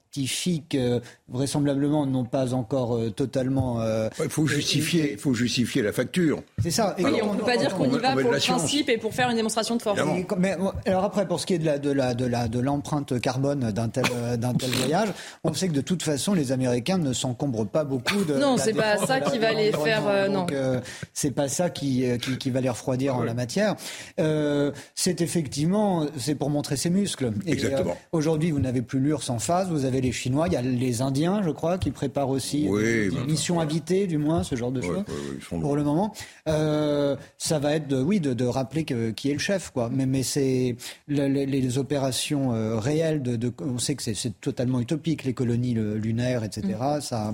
euh, vraisemblablement, n'ont pas encore euh, totalement. euh, Il faut justifier, il faut justifier la facture. C'est ça. Et Oui, quand on ne peut pas dire qu'on y on va pour le science. principe et pour faire une démonstration de force. Et mais, alors après, pour ce qui est de la de la de la de l'empreinte carbone d'un tel euh, d'un tel voyage, on sait que de toute façon, les Américains ne s'encombrent pas beaucoup de. Non, c'est pas ça qui va les faire, euh, non. Euh, c'est pas ça qui, euh, qui qui va les refroidir en la matière. Euh, c'est effectivement, c'est pour montrer ses muscles. Et, Exactement. euh, Aujourd'hui, vous n'avez plus l'URSS en face, vous avez les Chinois, il y a les Indiens, je crois, qui préparent aussi Oui, des, des bah, missions habitées, du moins, ce genre de choses pour le moment. Euh, ça va être, de, oui, de, de rappeler que, qui est le chef, quoi. Mais, mais c'est le- le- les opérations euh, réelles. De, de- on sait que c'est- totalement utopique, les colonies le- lunaires, etc. Ça,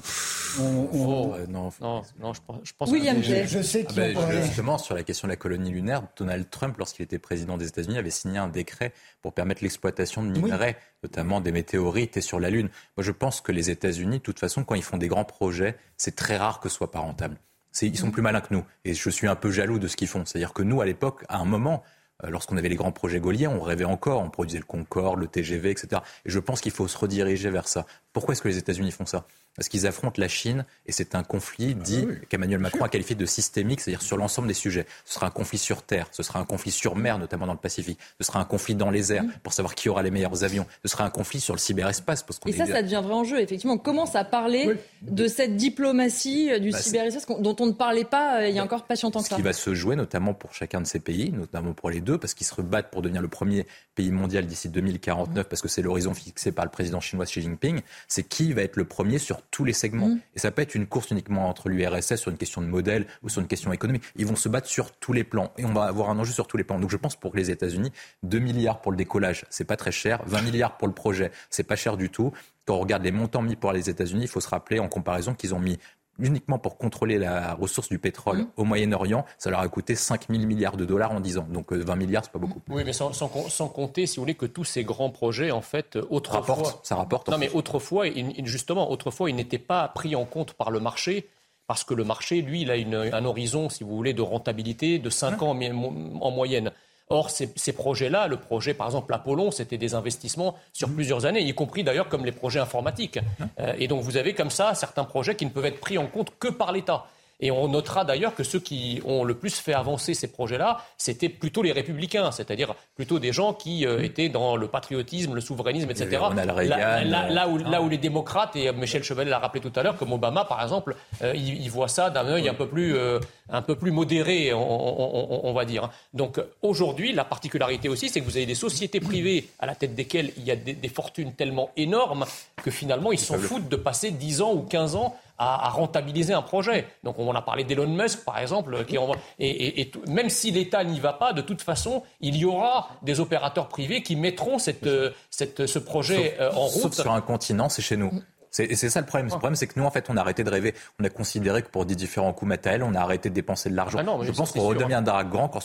on, on- Oh, euh, non, Non, non, je pense, je pense William que- je sais Ah ben, justement, sur la question de la colonie lunaire, Donald Trump, lorsqu'il était président des États-Unis, avait signé un décret pour permettre l'exploitation de minerais, notamment des météorites et sur la Lune. Moi, je pense que les États-Unis, de toute façon, quand ils font des grands projets, c'est très rare que ce soit pas rentable. Ils sont plus malins que nous. Et je suis un peu jaloux de ce qu'ils font. C'est-à-dire que nous, à l'époque, à un moment, euh, lorsqu'on avait les grands projets gaulliens, on rêvait encore, on produisait le Concorde, le TGV, etc. Et je pense qu'il faut se rediriger vers ça. Pourquoi est-ce que les États-Unis font ça? Parce qu'ils affrontent la Chine et c'est un conflit dit qu'Emmanuel Macron a qualifié de systémique, c'est-à-dire sur l'ensemble des sujets. Ce sera un conflit sur terre, ce sera un conflit sur mer, notamment dans le Pacifique. Ce sera un conflit dans les airs pour savoir qui aura les meilleurs avions. Ce sera un conflit sur le cyberespace parce qu'on Et ça, ça devient vrai enjeu. Effectivement, on commence à parler de cette diplomatie euh, du Bah, cyberespace dont on ne parlait pas euh, il y a encore pas si longtemps que ce ça. qui va se jouer notamment pour chacun de ces pays, notamment pour les deux, parce qu'ils se rebattent pour devenir le premier pays mondial d'ici 2049, parce que c'est l'horizon fixé par le président chinois Xi Jinping, c'est qui va être le premier sur tous les segments. Mm. Et ça peut être une course uniquement entre l'URSS sur une question de modèle ou sur une question économique. Ils vont se battre sur tous les plans et on va avoir un enjeu sur tous les plans. Donc je pense pour les États-Unis, 2 milliards pour le décollage, c'est pas très cher, 20 milliards pour le projet, c'est pas cher du tout. Quand on regarde les montants mis pour les États-Unis, il faut se rappeler en comparaison qu'ils ont mis uniquement pour contrôler la ressource du pétrole Mm. au Moyen-Orient, ça leur a coûté 5 000 milliards de dollars en 10 ans. Donc euh, 20 milliards, c'est pas beaucoup. Oui, mais sans, sans com- sans compter, si vous voulez, que tous ces grands projets, en fait, euh, autrefois. Rapporte, ça rapporte. Non, fait. mais autrefois, justement, autrefois, ils n'étaient pas pris en compte par le marché. Parce que le marché, lui, il a une- un horizon, si vous voulez, de rentabilité de 5 ans en, mi- en moyenne. Or, ces, ces projets-là, le projet, par exemple, Apollon, c'était des investissements sur plusieurs années, y compris d'ailleurs comme les projets informatiques. Euh, et donc, vous avez comme ça certains projets qui ne peuvent être pris en compte que par l'État. Et on notera d'ailleurs que ceux qui ont le plus fait avancer ces projets-là, c'était plutôt les républicains, c'est-à-dire plutôt des gens qui euh, étaient dans le patriotisme, le souverainisme, Il etc. Ronald Là- Reagan, là- là où, euh, là où les démocrates, et Michel Chevalet l'a rappelé tout à l'heure, comme Obama par exemple, euh, ils, ils voient ça d'un œil un peu plus, euh, un peu plus modéré, on, on- on- on va dire. Donc euh, aujourd'hui, la particularité aussi, c'est que vous avez des sociétés privées à la tête desquelles il y a des, des fortunes tellement énormes que finalement ils s'en foutent de passer 10 ans ou 15 ans à, rentabiliser un projet. Donc on a parlé d'Elon Musk, par exemple, qui et, même si l'État n'y va pas, de toute façon, il y aura des opérateurs privés qui mettront cette, cette, ce projet euh, en route. Sauf sur un continent, c'est chez nous. C'est ça le problème. Le problème, c'est que nous, en fait, on a arrêté de rêver. On a considéré que pour des différents coûts matériels, on a arrêté de dépenser de l'argent. Ah Je pense qu'on redeviendra grand quand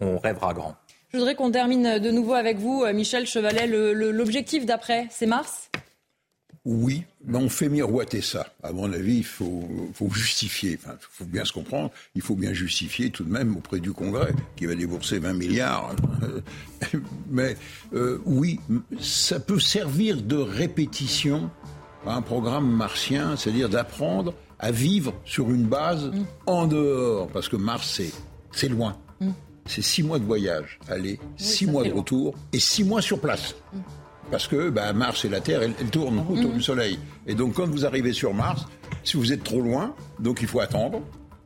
rêvera grand. Je voudrais qu'on termine de nouveau avec vous, euh, Michel Chevalet. L'objectif d'après, c'est Mars? Oui, mais on fait miroiter ça. À mon avis, il faut, justifier. Enfin, il faut bien se comprendre. Il faut bien justifier tout de même auprès du Congrès, qui va débourser 20 milliards. mais euh, oui, ça peut servir de répétition à un programme martien, c'est-à-dire d'apprendre à vivre sur une base en dehors, parce que Mars, c'est loin. Mm. C'est six mois de voyage, aller, six mois de retour et six mois sur place. Mm. Parce que bah, Mars et la Terre, elles, tournent autour du Soleil. Et donc quand vous arrivez sur Mars, si vous êtes trop loin, donc il faut attendre,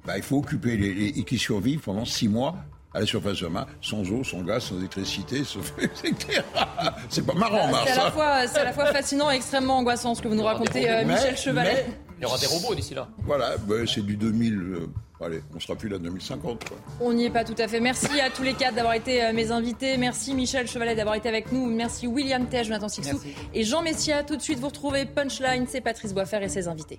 bah, il faut occuper les, et qui survivent pendant six mois à la surface de Mars, sans eau, sans gaz, sans électricité, etc. C'est pas marrant, Mars. C'est à, la fois fascinant et extrêmement angoissant ce que vous nous racontez, euh, Michel Chevalet. Il y aura des robots d'ici là. Voilà, bah, c'est du 2000. Allez, on sera plus là en 2050. On n'y est pas tout à fait. Merci à tous les quatre d'avoir été euh, mes invités. Merci Michel Chevalet d'avoir été avec nous. Merci William Tej, Jonathan Sixou et Jean Messia. Tout de suite, vous retrouvez Punchline. C'est Patrice Boisfer et ses invités.